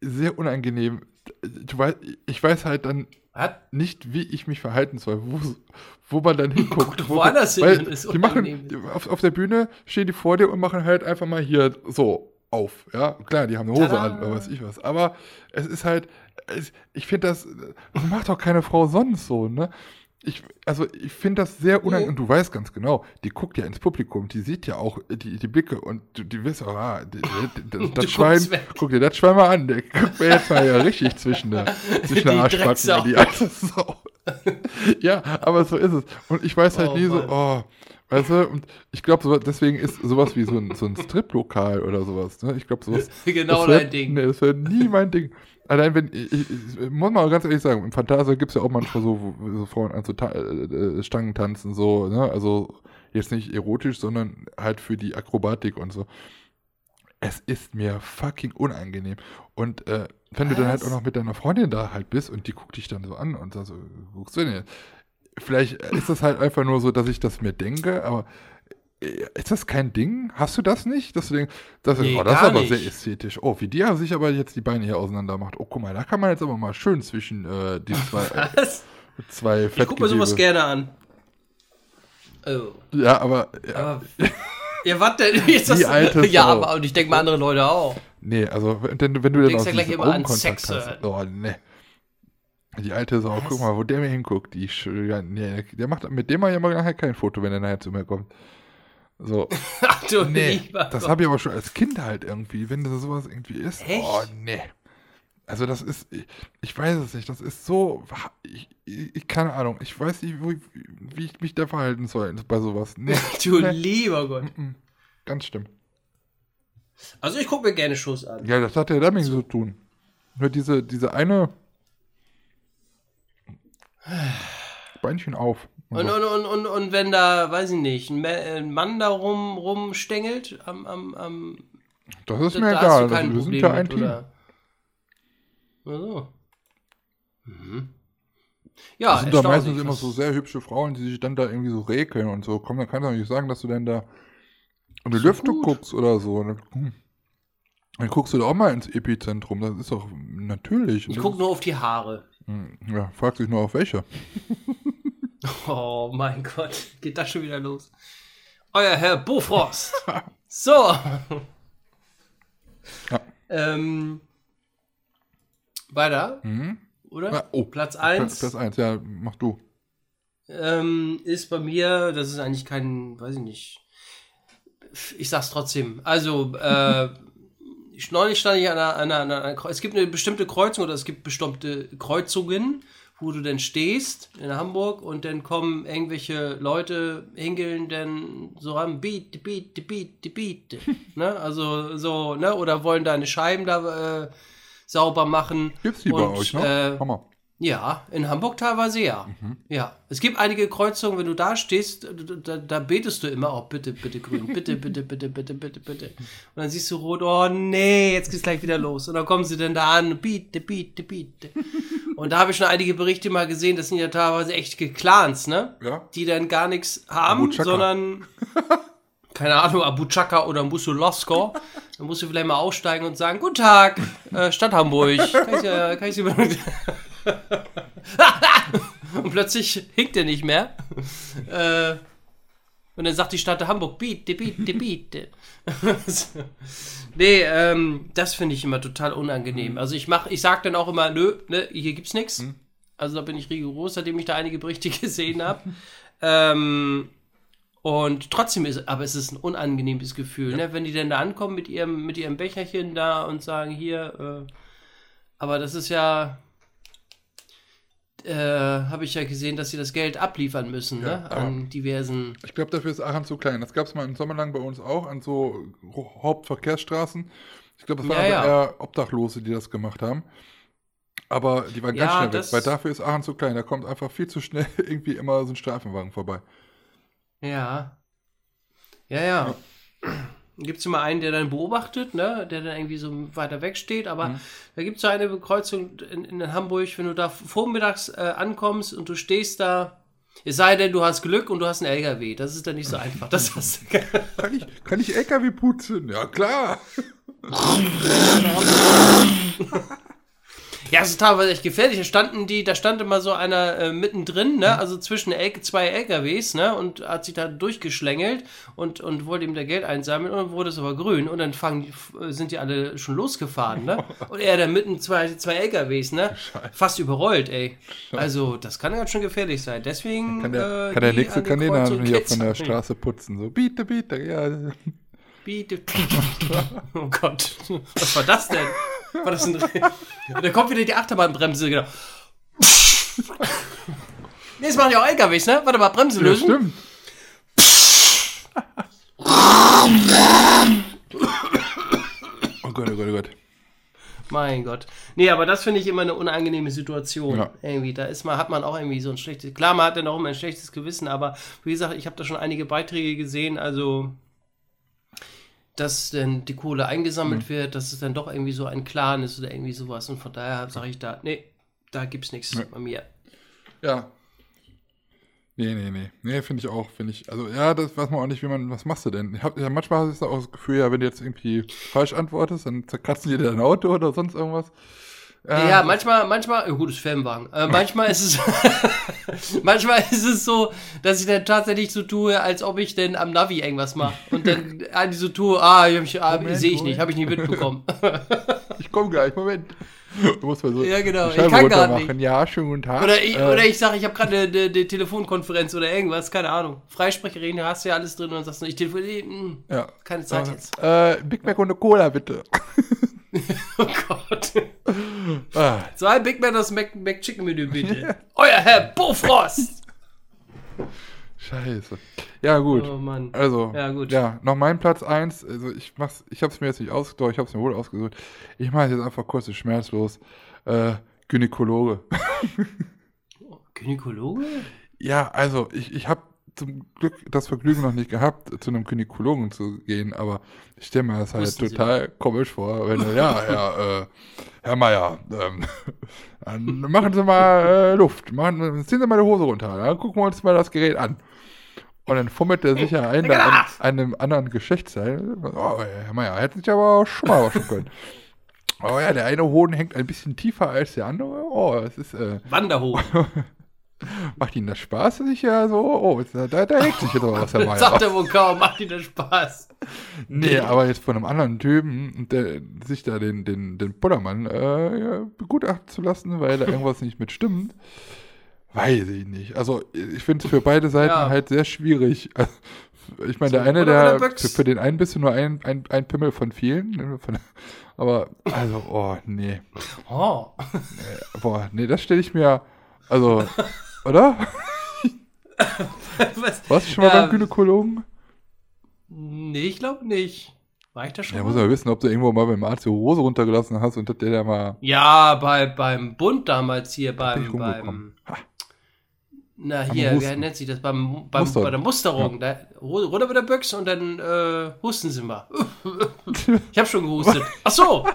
sehr unangenehm. Du weißt, ich weiß halt dann Was? nicht, wie ich mich verhalten soll, wo, wo man dann hinguckt. Guck doch wo, woanders hin, weil es die machen, unangenehm ist. auf, auf der Bühne stehen die vor dir und machen halt einfach mal hier so. auf. Ja, klar, die haben eine Hose Tada. an, oder weiß ich was. Aber es ist halt, es, ich finde das, das macht doch keine Frau sonst so, ne? Ich, also ich finde das sehr unangenehm. Und du weißt ganz genau, die guckt ja ins Publikum, die sieht ja auch die, die Blicke und du, die wisst auch, ah, die, die, das, Schwein, guck dir das Schwein mal an, der guckt mir jetzt mal ja richtig zwischen der, zwischen Die der Arschbacken in die alte Sau. ja, aber so ist es. Und ich weiß halt Oh, nie so, Mann. oh, weißt du, und ich glaube, so, deswegen ist sowas wie so ein, so ein Striplokal oder sowas, ne? Ich glaube, sowas. Genau das wär- dein Ding. Nee, das wäre nie mein Ding. Allein wenn, ich, ich, ich muss mal ganz ehrlich sagen, im Phantasia gibt es ja auch manchmal so, wo so Frauen an so Ta äh, äh, Stangen tanzen, so, ne? Also jetzt nicht erotisch, sondern halt für die Akrobatik und so. Es ist mir fucking unangenehm. Und äh, wenn du dann halt Was? auch noch mit deiner Freundin da halt bist und die guckt dich dann so an und dann so, guckst du denn jetzt? Vielleicht ist das halt einfach nur so, dass ich das mir denke, aber ist das kein Ding? Hast du das nicht? Dass du denkst, das, Nee, oh, das ist aber nicht. sehr ästhetisch. Oh, wie die sich aber jetzt die Beine hier auseinander macht. Oh, guck mal, da kann man jetzt aber mal schön zwischen äh, die zwei, äh, Was? zwei Ich guck mir sowas gerne an. Oh. Ja, aber, ja, Aber, ja, was denn? Ist das, Die alte ja, aber und ich denke mal andere Leute auch. nee, also wenn, wenn du dann denkst aus ja gleich immer an Sex hast. hören. Oh, nee. Die alte Sau, guck mal, wo der mir hinguckt. Die, ja, nee, der macht mit dem mal ja mal nachher kein Foto, wenn er nachher zu mir kommt. So. Ach du Nee, lieber das habe ich aber schon als Kind halt irgendwie, wenn das sowas irgendwie ist. Echt? Oh, nee. Also das ist, ich, ich weiß es nicht, das ist so, ich, ich, ich keine Ahnung, ich weiß nicht, wie, wie ich mich da verhalten soll bei sowas. Nee, Du nee, lieber Gott. ganz schlimm. Also ich gucke mir gerne Shows an. Ja, das hat ja damit zu tun. Nur diese, diese eine Beinchen auf. Und, und, und, und, und wenn da, weiß ich nicht, ein, Ma- ein Mann da rum, rumstängelt am, am, am das ist mir da egal, kein wir sind ja ein Team. oder? Ach so. Mhm. Ja, Das sind da meistens immer so sehr hübsche Frauen, die sich dann da irgendwie so rekeln und so. Komm, dann kannst du doch nicht sagen, dass du denn da in die Lüfte gut. guckst oder so. Dann, hm. dann guckst du da auch mal ins Epizentrum. Das ist doch natürlich. Ich ist- nur auf die Haare. Hm, Ja, fragt sich nur auf welche. Oh mein Gott, geht das schon wieder los. Euer Herr Bofrost. so. Ja. Ähm, weiter, Mhm. oder? Ja, oh, Platz Platz 1 Platz 1, ja, mach du. ähm, ist bei mir, das ist eigentlich kein, weiß ich nicht. Ich sag's trotzdem. Also, äh, ich- neulich stand ich an einer, an einer, an einer es gibt eine bestimmte Kreuzung oder es gibt bestimmte Kreuzungen, wo du dann stehst in Hamburg und dann kommen irgendwelche Leute hingeln dann so am Beat, Beat, Beat, Beat, ne? Also so, ne? Oder wollen deine Scheiben da äh, sauber machen. Gibt's die bei Und, euch noch? äh, Hammer. Ja, in Hamburg teilweise ja. Mhm. Ja. Es gibt einige Kreuzungen, wenn du da stehst, da, da betest du immer, oh, bitte, bitte grün, bitte, bitte, bitte, bitte, bitte, bitte. Und dann siehst du rot, oh nee, jetzt geht's gleich wieder los. Und dann kommen sie dann da an, biete, biete, biete. Und da habe ich schon einige Berichte mal gesehen, das sind ja teilweise echte Clans, ne? Ja. Die dann gar nichts haben, sondern, keine Ahnung, Abu Chaka oder Musulosko. Dann musst du vielleicht mal aussteigen und sagen, guten Tag, äh, Stadt Hamburg. Kann ich, äh, kann ich Sie Und plötzlich hinkt er nicht mehr. Äh, und dann sagt die Stadt Hamburg, biete, biete, biete. nee, ähm, das finde ich immer total unangenehm. Also ich mach, ich sag dann auch immer, nö, ne, hier gibt's nichts. Also da bin ich rigoros, seitdem ich da einige Berichte gesehen habe. ähm, und trotzdem ist, aber es ist ein unangenehmes Gefühl, ne? wenn die dann da ankommen mit ihrem, mit ihrem Becherchen da und sagen, hier, äh, aber das ist ja, äh, habe ich ja gesehen, dass sie das Geld abliefern müssen, Ja, ne? An diversen. Ich glaube, dafür ist Aachen zu klein. Das gab es mal einen Sommer lang bei uns auch an so Hauptverkehrsstraßen. Ich glaube, es waren Ja, ja. eher Obdachlose, die das gemacht haben. Aber die waren ganz schnell weg, das- weil dafür ist Aachen zu klein. Da kommt einfach viel zu schnell irgendwie immer so ein Streifenwagen vorbei. Ja. Ja, ja. Gibt es immer einen, der dann beobachtet, ne? der dann irgendwie so weiter weg steht, aber Mhm. da gibt es so eine Kreuzung in, in Hamburg, wenn du da vormittags äh, ankommst und du stehst da, es sei denn, du hast Glück und du hast einen LKW, das ist dann nicht so einfach. Das hast Kann ich, kann ich LKW putzen? Ja, klar. Ja, es ist teilweise echt gefährlich. Da standen die, da stand immer so einer äh, mittendrin, ne? Also zwischen L zwei LKWs, ne? Und hat sich da durchgeschlängelt und, und wollte ihm da Geld einsammeln und dann wurde es aber grün und dann fangen die, sind die alle schon losgefahren, ne? Und er da mitten zwei, zwei LKWs, ne? Fast überrollt, ey. Also, das kann ganz schön gefährlich sein. Deswegen. Kann der, äh, kann der nächste und hier von der. Straße putzen. So, biete, biete, ja. Biete. Oh Gott, was war das denn? War das ein. Da kommt wieder die Achterbahnbremse, genau. Nee, das machen ja auch LKWs, ne? Warte mal, Bremse Ja, lösen. stimmt. Oh Gott, oh Gott, oh Gott. Mein Gott. Nee, aber das finde ich immer eine unangenehme Situation. Ja. Irgendwie, da ist man, hat man auch irgendwie so ein schlechtes. Klar, man hat dann auch immer ein schlechtes Gewissen, aber wie gesagt, ich habe da schon einige Beiträge gesehen, also dass dann die Kohle eingesammelt wird, dass es dann doch irgendwie so ein Clan ist oder irgendwie sowas. Und von daher sage ich da, nee, da gibt's nichts Nee. bei mir. Ja. Nee, nee, nee. Nee, finde ich auch, finde ich. Also, ja, das weiß man auch nicht, wie man, was machst du denn? Ich hab, ja, manchmal hast du auch das Gefühl, ja, wenn du jetzt irgendwie falsch antwortest, dann zerkratzen die dir dein Auto oder sonst irgendwas. Äh, Ja, manchmal, manchmal, oh, gutes Firmenwagen. Äh, manchmal ist es, manchmal ist es so, dass ich dann tatsächlich so tue, als ob ich denn am Navi irgendwas mache. Und dann eigentlich so tue, ah, ah, sehe ich nicht, habe ich nicht mitbekommen. Ich komme gleich, Moment. Du musst mal so Ja, genau, die ich kann grad runtermachen. Ja, schönen guten Tag. Oder ich, Äh, oder ich sage, ich habe gerade eine, eine, Telefonkonferenz oder irgendwas, keine Ahnung. Freisprecherin, hast du ja alles drin und dann sagst du, ich telefoniere, hm, ja. keine Zeit jetzt. Äh, Big Mac und eine Cola, bitte. Oh Gott. Ah, So ein Big Mac, das Mac, Mac Chicken Menü bitte. Euer Herr Bofrost. scheiße. Ja, gut. Oh Mann. Also, Ja, gut. ja, noch mein Platz 1. Also, ich mach's, ich hab's mir jetzt nicht ausgesucht, ich hab's mir wohl ausgesucht. Ich mache jetzt einfach kurz und schmerzlos. Äh, Gynäkologe. Gynäkologe? Ja, also, ich, ich habe zum Glück das Vergnügen noch nicht gehabt, zu einem Gynäkologen zu gehen, aber ich stelle mir das halt Wussten Sie total komisch vor, wenn du, ja, ja, äh, Herr Meier, ähm, dann machen Sie mal äh, Luft, machen, ziehen Sie mal die Hose runter, dann gucken wir uns mal das Gerät an. Und dann fummelt er sich ja ein, da an einem anderen Geschlechtsteil. Oh, Herr Meier, hätten Sie aber auch schon mal waschen können. Oh ja, der eine Hoden hängt ein bisschen tiefer als der andere. Oh, es ist, äh, Wanderhof. Macht Ihnen das Spaß? Ich ja so, oh, da, da, hängt sich jetzt aber was dabei. Sagt er wohl kaum, macht dir das Spaß. Nee, aber jetzt von einem anderen Typen, der, sich da den, den, den Pullermann äh, begutachten zu lassen, weil da irgendwas nicht mit stimmt, weiß ich nicht. Also ich finde es für beide Seiten Ja. halt sehr schwierig. Also, Ich meine, der So, eine, oder- der Böcks. für, für den einen bist du nur ein, ein, ein Pimmel von vielen. ne, Von, aber, also, oh, nee. Oh. Boah, nee, das stelle ich mir, also, oder? Was? Warst du schon mal Ja. beim Gynäkologen? Nee, ich glaube nicht. War ich da schon? Ja, mal? muss aber wissen, ob du irgendwo mal beim Arzt die Hose runtergelassen hast und der da mal. Ja, bei, beim Bund damals hier, beim, beim na hier, wie nennt sich das? Beim, beim, bei der Musterung. Da, ru- runter mit der Büchse und dann äh, husten sie mal. ich habe schon gehustet. Ach so.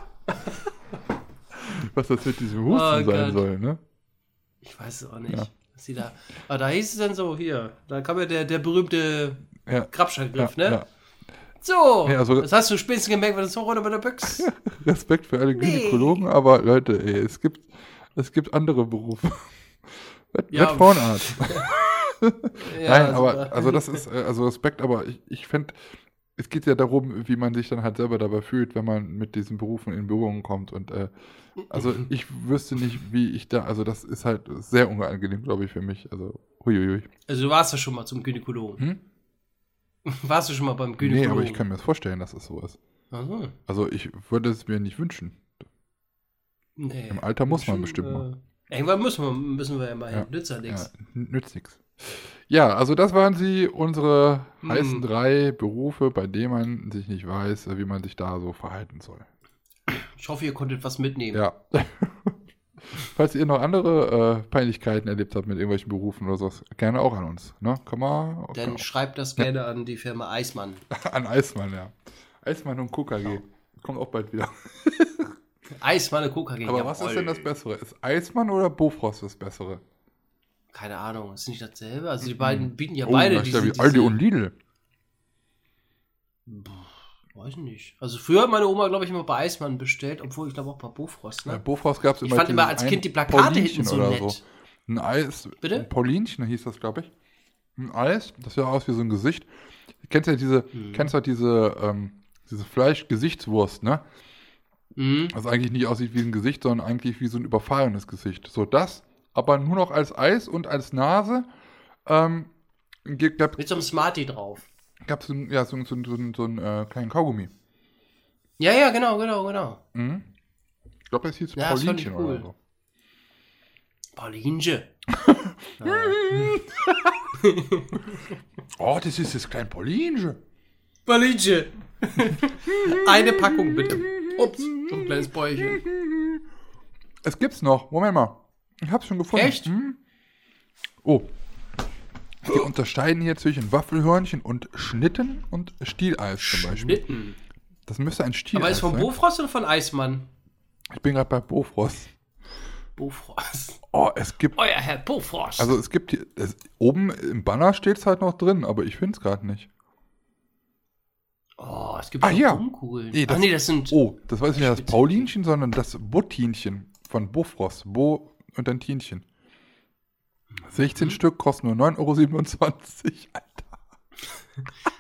Was das mit diesem Husten Oh sein Gott. soll, ne? Ich weiß es auch nicht. Ja. Sie da, aber da hieß es dann so, hier, da kam ja der, der berühmte Ja. Grabschallgriff, ja, ne? ja. So, Nee, also- das hast du spätestens gemerkt, wenn es so runter mit der Büchse. Respekt für alle Nee. Gynäkologen, aber Leute, ey, es gibt, es gibt andere Berufe. Ja. werd Frauenarzt. Ja, Nein, aber super. also das ist, äh, also Respekt, aber ich, ich finde, es geht ja darum, wie man sich dann halt selber dabei fühlt, wenn man mit diesen Berufen in Berührung kommt. Und äh, also ich wüsste nicht, wie ich da, also das ist halt sehr unangenehm, glaube ich, für mich. Also, huiuiui. Also du warst ja schon mal zum Gynäkologen. Hm? Warst du schon mal beim Nee, Gynäkologen? aber ich kann mir das vorstellen, dass es so ist. Aha. Also ich würde es mir nicht wünschen. Nee. Im Alter muss man Schon, bestimmt mal. Äh, irgendwann müssen wir, müssen wir ja mal Ja. hin. Nützt ja Ja, nichts. n- nützt nix. Ja, also das waren sie, unsere Hm. heißen drei Berufe, bei denen man sich nicht weiß, wie man sich da so verhalten soll. Ich hoffe, ihr konntet was mitnehmen. Ja. Falls ihr noch andere äh, Peinlichkeiten erlebt habt mit irgendwelchen Berufen oder sowas, gerne auch an uns. Ne? Kann man Dann schreibt das gerne an die Firma Eismann. an Eismann, ja. Eismann und KKG. Kommt auch bald wieder. Eismann und Coca Aber was ist denn das Bessere? Ist Eismann oder Bofrost das Bessere? Keine Ahnung, ist nicht dasselbe? Also die beiden bieten ja Oh, beide das ist ja diese, wie Aldi diese und Lidl. Weiß nicht. Also früher hat meine Oma, glaube ich, immer bei Eismann bestellt, obwohl ich glaube auch bei Bofrost. Bei Ne? Bofrost gab es immer Ich fand immer als Kind die Plakate hinten so nett. Ein Eis. Bitte? Ein Paulinchen hieß das, glaube ich. Ein Eis, das sah aus wie so ein Gesicht. Du kennst ja diese, Mhm. kennst ja diese, ähm, diese Fleisch-Gesichtswurst, ne? Mhm. Was eigentlich nicht aussieht wie ein Gesicht, sondern eigentlich wie so ein überfahrenes Gesicht. So das, aber nur noch als Eis und als Nase. Ähm, gab Mit so einem Smartie drauf. es so, ein- ja, so, so, so, so einen äh, kleinen Kaugummi. Ja, ja, genau, genau, genau. Mhm. Ich glaube, das hieß Ja, Paulinchen cool. oder so. Paulinche. Oh, das ist das kleine Paulinchen. Paulinche. Eine Packung bitte. Ups, so ein kleines Bäuchchen. Es gibt's noch. Moment mal. Ich hab's schon gefunden. Echt? Hm? Oh. Wir unterscheiden hier zwischen Waffelhörnchen und Schnitten und Stieleis zum Beispiel. Schnitten. Das müsste ein Stieleis Aber ist von sein. Bofrost oder von Eismann? Ich bin gerade bei Bofrost. Bofrost. Oh, es gibt. Euer Herr Bofrost. Also es gibt hier. Es, oben im Banner steht's halt noch drin, aber ich find's gerade nicht. oh, es gibt Ah, hier. Blumenkugeln. Nee, Ach das- nee, das sind. Oh, das weiß ich nicht das. Paulinchen, sondern das Buttinchen von Bofrost. Bo und dann Tienchen. 16 Mhm. Stück kosten nur 9,27 Euro. Alter.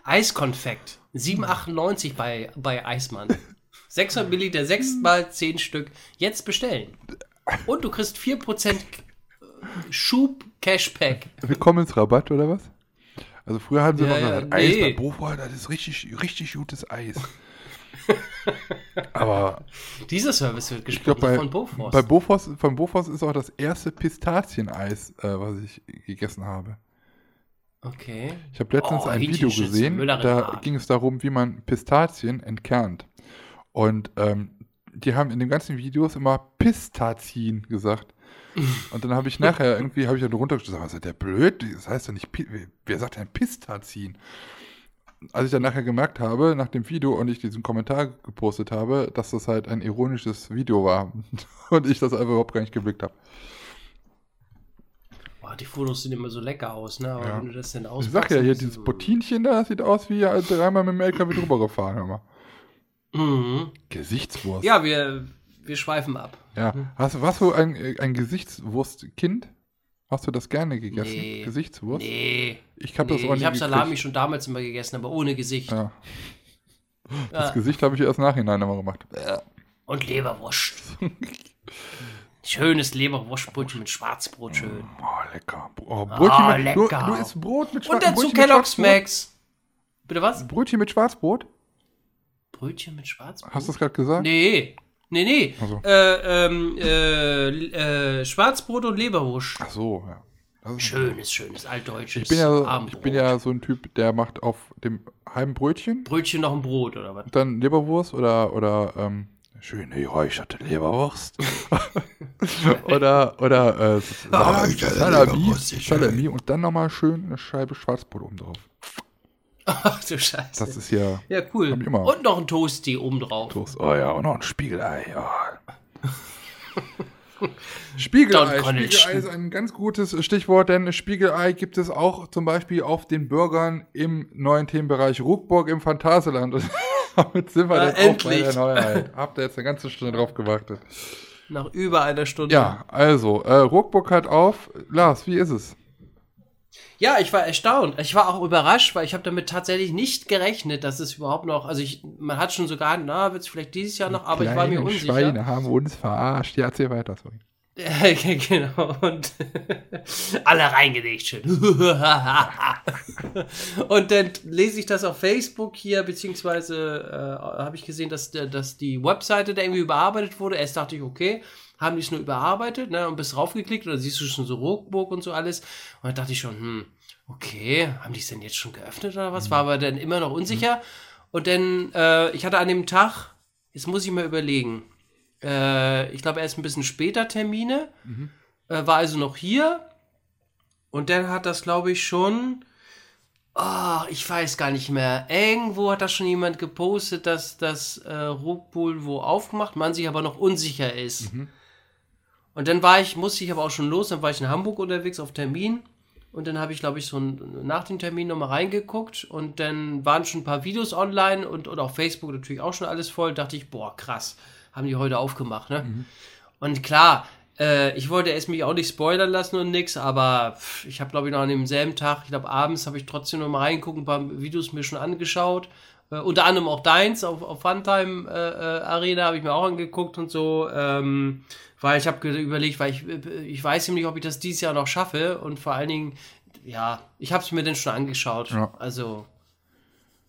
Eiskonfekt. 7,98 bei, bei Eismann. 600 Milliliter, 6 mal 10 Stück. Jetzt bestellen. Und du kriegst 4% Schub Cashback. Willkommensrabatt oder was? Also früher haben sie Ja, ja, gesagt, Eis nee. bei Bofrost, das ist richtig, richtig gutes Eis. Aber Dieser Service wird ich glaube, gesponsert bei, von Bofrost. bei Bofrost, von Bofrost ist auch das erste Pistazieneis, äh, was ich gegessen habe. okay. Ich habe letztens Oh, ein Video gesehen, da ging es darum, wie man Pistazien entkernt. Und ähm, die haben in den ganzen Videos immer Pistazien gesagt. Und dann habe ich nachher irgendwie, habe ich dann runtergestellt, was ist der blöd? Das heißt doch nicht, wer sagt denn Pistazien? Als ich dann nachher gemerkt habe, nach dem Video und ich diesen Kommentar gepostet habe, dass das halt ein ironisches Video war und ich das einfach überhaupt gar nicht geblickt habe. Boah, die Fotos sehen immer so lecker aus, ne? Aber Ja. wenn du das denn Ich auspackst... sag ja hier, dieses so- Bottinchen da, sieht aus wie dreimal mit dem LKW drüber gefahren. Hör mal. Mhm. Gesichtswurst. Ja, wir, wir schweifen ab. Ja. Hast, warst du ein, ein Gesichtswurstkind? Hast du das gerne gegessen? Nee. Gesichtswurst? Nee. Ich habe nee. das auch nicht ich habe Salami schon damals immer gegessen, aber ohne Gesicht. Ja. Das Ja. Gesicht habe ich erst nachhinein immer gemacht. Und Leberwurst. Schönes Leberwurstbrötchen mit Schwarzbrot schön. Oh, lecker. Oh, Brötchen Ah, mit, lecker. Du, du isst Brot mit Und Schwarzbrot. dazu Kellogg's Max. Bitte was? Brötchen mit Schwarzbrot? Brötchen mit Schwarzbrot? Hast du das gerade gesagt? Nee. Nee, nee. Ach so. Äh, ähm, äh, äh, Schwarzbrot und Leberwurst. Ach so, ja. Ist- Schönes, schönes altdeutsches Ich bin, ja, ich Abendbrot. bin ja so ein Typ, der macht auf dem halben Brötchen Brötchen noch ein Brot oder was? dann Leberwurst oder, oder ähm, schöne geräucherte Leberwurst. oder oder äh, Salami, Salami, Salami und dann nochmal schön eine Scheibe Schwarzbrot oben drauf. Ach du Scheiße. Das ist ja ja, cool. Und noch ein Toasty obendrauf. Toast. Oh ja, und noch ein Spiegelei. Ja. Spiegelei. Spiegelei ist ein ganz gutes Stichwort, denn Spiegelei gibt es auch zum Beispiel auf den Burgern im neuen Themenbereich Ruckburg im Phantasialand. Und damit sind wir dann auch bei endlich. der Neuheit. Habt ihr jetzt eine ganze Stunde drauf gewartet. Nach über einer Stunde. Ja, also, äh, Ruckburg hat auf. Lars, wie ist es? Ja, ich war erstaunt. Ich war auch überrascht, weil ich habe damit tatsächlich nicht gerechnet, dass es überhaupt noch, also ich, man hat schon sogar, na, wird es vielleicht dieses Jahr noch, aber ich war mir unsicher. Schweine haben uns verarscht. Ja, erzähl weiter, sorry. Genau. Und alle reingelegt schön. und dann lese ich das auf Facebook hier, beziehungsweise äh, habe ich gesehen, dass, dass die Webseite da irgendwie überarbeitet wurde. Erst dachte ich, okay, haben die es nur überarbeitet, ne? Und bist raufgeklickt dann siehst du schon so Ruckburg und so alles. Und dann dachte ich schon, hm, okay, haben die es denn jetzt schon geöffnet oder was? War aber dann immer noch unsicher. Und dann, äh, ich hatte an dem Tag, jetzt muss ich mal überlegen, äh, ich glaube, erst ein bisschen später Termine. Äh, war also noch hier. Und dann hat das, glaube ich, schon. Ah, ich weiß gar nicht mehr. Irgendwo hat das schon jemand gepostet, dass das äh, Ruckpool wo aufgemacht, man sich aber noch unsicher ist. Und dann war ich, musste ich aber auch schon los, dann war ich in Hamburg unterwegs auf Termin. Und dann habe ich, glaube ich, so ein, nach dem Termin nochmal reingeguckt und dann waren schon ein paar Videos online und, und auf Facebook natürlich auch schon alles voll. Da dachte ich, boah, krass, haben die heute aufgemacht, ne? Mhm. Und klar, äh, ich wollte erst mich auch nicht spoilern lassen und nix, aber pff, ich habe, glaube ich, noch an demselben Tag, ich glaube, abends habe ich trotzdem noch mal reingucken, ein paar Videos mir schon angeschaut. Äh, unter anderem auch deins auf, auf Funtime äh, äh Arena habe ich mir auch angeguckt und so. Ähm, weil ich habe überlegt, weil ich, ich weiß nämlich, ob ich das dieses Jahr noch schaffe und vor allen Dingen, ja, ich habe es mir dann schon angeschaut. Ja. Also,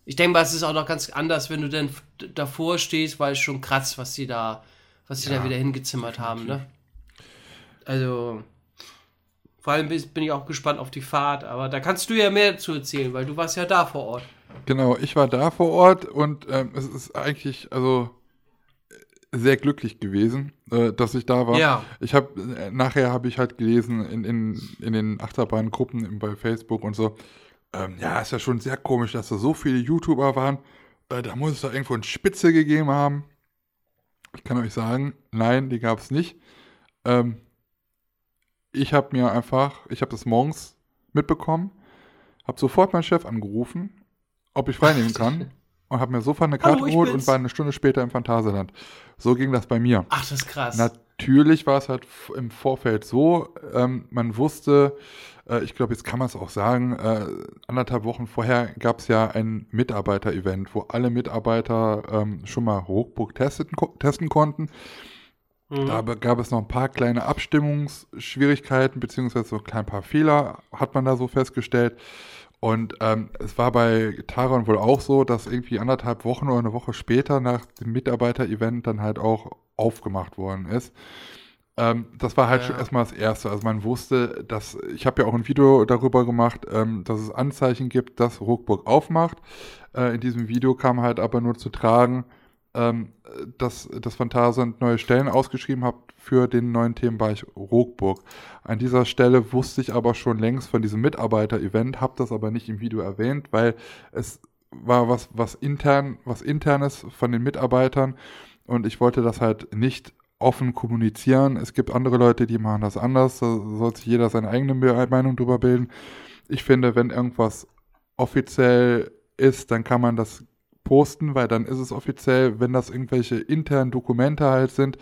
ich denke mal, es ist auch noch ganz anders, wenn du dann davor stehst, weil es schon krass, was sie da, was sie ja. da wieder hingezimmert haben, ne? Also, vor allem bin ich auch gespannt auf die Fahrt, aber da kannst du ja mehr zu erzählen, weil du warst ja da vor Ort. Genau, ich war da vor Ort und ähm, es ist eigentlich, also sehr glücklich gewesen, äh, dass ich da war. Ja. Ich habe äh, nachher habe ich halt gelesen in, in, in den Achterbahngruppen bei Facebook und so. Ähm, ja, ist ja schon sehr komisch, dass da so viele YouTuber waren. Äh, da muss es da irgendwo eine Spitze gegeben haben. Ich kann euch sagen, nein, die gab es nicht. Ähm, ich habe mir einfach, ich habe das morgens mitbekommen, habe sofort meinen Chef angerufen, ob ich frei nehmen kann und habe mir sofort eine Karte geholt und war eine Stunde später im Phantasialand. So ging das bei mir. Ach, das ist krass. Natürlich war es halt im Vorfeld so, ähm, man wusste, äh, ich glaube, jetzt kann man es auch sagen, äh, anderthalb Wochen vorher gab es ja ein Mitarbeiter-Event, wo alle Mitarbeiter ähm, schon mal Hochburg testen, testen konnten. Mhm. Da gab es noch ein paar kleine Abstimmungsschwierigkeiten, beziehungsweise so ein klein paar Fehler, hat man da so festgestellt. Und ähm, es war bei Taron wohl auch so, dass irgendwie anderthalb Wochen oder eine Woche später nach dem Mitarbeiter-Event dann halt auch aufgemacht worden ist. Ähm, das war halt ja. schon erstmal das Erste. Also man wusste, dass, ich habe ja auch ein Video darüber gemacht, ähm, dass es Anzeichen gibt, dass Ruckburg aufmacht. Äh, in diesem Video kam halt aber nur zu tragen, ähm, dass das Phantasand neue Stellen ausgeschrieben hat für den neuen Themenbereich Rockburg. An dieser Stelle wusste ich aber schon längst von diesem Mitarbeiter-Event, habe das aber nicht im Video erwähnt, weil es war was, was intern, was internes von den Mitarbeitern und ich wollte das halt nicht offen kommunizieren. Es gibt andere Leute, die machen das anders. Da soll sich jeder seine eigene Meinung drüber bilden. Ich finde, wenn irgendwas offiziell ist, dann kann man das posten, weil dann ist es offiziell, wenn das irgendwelche internen Dokumente halt sind,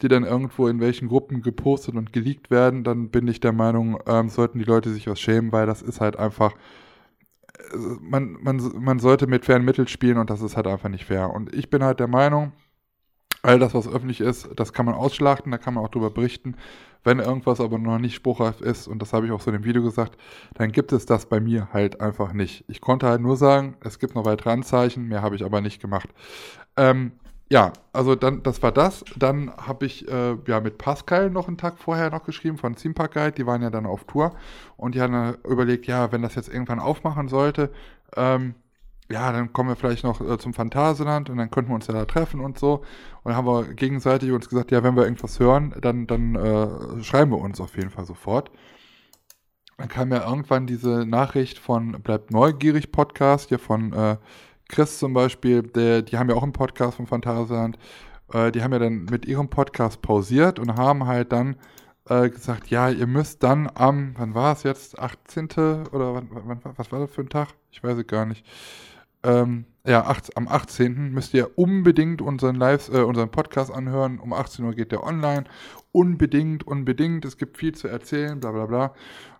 die dann irgendwo in welchen Gruppen gepostet und geleakt werden, dann bin ich der Meinung, ähm, sollten die Leute sich was schämen, weil das ist halt einfach, äh, man, man, man sollte mit fairen Mitteln spielen und das ist halt einfach nicht fair. Und ich bin halt der Meinung, all das, was öffentlich ist, das kann man ausschlachten, da kann man auch drüber berichten. Wenn irgendwas aber noch nicht spruchreif ist, und das habe ich auch so in dem Video gesagt, dann gibt es das bei mir halt einfach nicht. Ich konnte halt nur sagen, es gibt noch weitere Anzeichen, mehr habe ich aber nicht gemacht. Ähm, ja, also dann, das war das. Dann habe ich äh, ja mit Pascal noch einen Tag vorher noch geschrieben von Theme Park Guide. Die waren ja dann auf Tour und die haben überlegt, ja, wenn das jetzt irgendwann aufmachen sollte, ähm, ja, dann kommen wir vielleicht noch äh, zum Phantasialand und dann könnten wir uns ja da treffen und so. Und dann haben wir gegenseitig uns gesagt, ja, wenn wir irgendwas hören, dann, dann äh, schreiben wir uns auf jeden Fall sofort. Dann kam ja irgendwann diese Nachricht von Bleibt neugierig Podcast, hier von äh, Chris zum Beispiel, der, die haben ja auch einen Podcast von Phantasialand. Äh, die haben ja dann mit ihrem Podcast pausiert und haben halt dann äh, gesagt, ja, ihr müsst dann am, wann war es jetzt, 18. oder wann, wann, was war das für ein Tag? Ich weiß es gar nicht ähm, ja, acht, am 18. müsst ihr unbedingt unseren Live, äh, unseren Podcast anhören. Um 18 Uhr geht der online. Unbedingt, unbedingt. Es gibt viel zu erzählen, bla bla bla.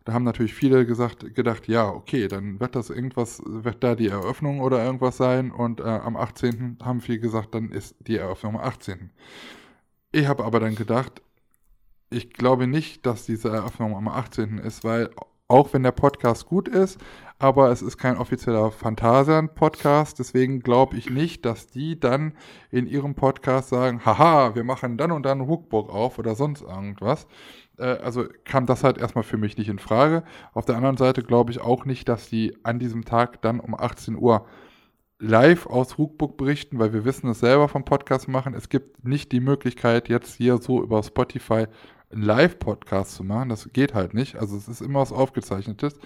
Da haben natürlich viele gesagt, gedacht, ja, okay, dann wird das irgendwas, wird da die Eröffnung oder irgendwas sein. Und äh, am 18. haben viele gesagt, dann ist die Eröffnung am 18. Ich habe aber dann gedacht, ich glaube nicht, dass diese Eröffnung am 18. ist, weil auch wenn der Podcast gut ist, aber es ist kein offizieller Phantasian-Podcast, deswegen glaube ich nicht, dass die dann in ihrem Podcast sagen, haha, wir machen dann und dann Hookbook auf oder sonst irgendwas. Äh, also kam das halt erstmal für mich nicht in Frage. Auf der anderen Seite glaube ich auch nicht, dass die an diesem Tag dann um 18 Uhr live aus Hookbook berichten, weil wir wissen es selber vom Podcast machen. Es gibt nicht die Möglichkeit, jetzt hier so über Spotify einen Live-Podcast zu machen. Das geht halt nicht. Also es ist immer was Aufgezeichnetes.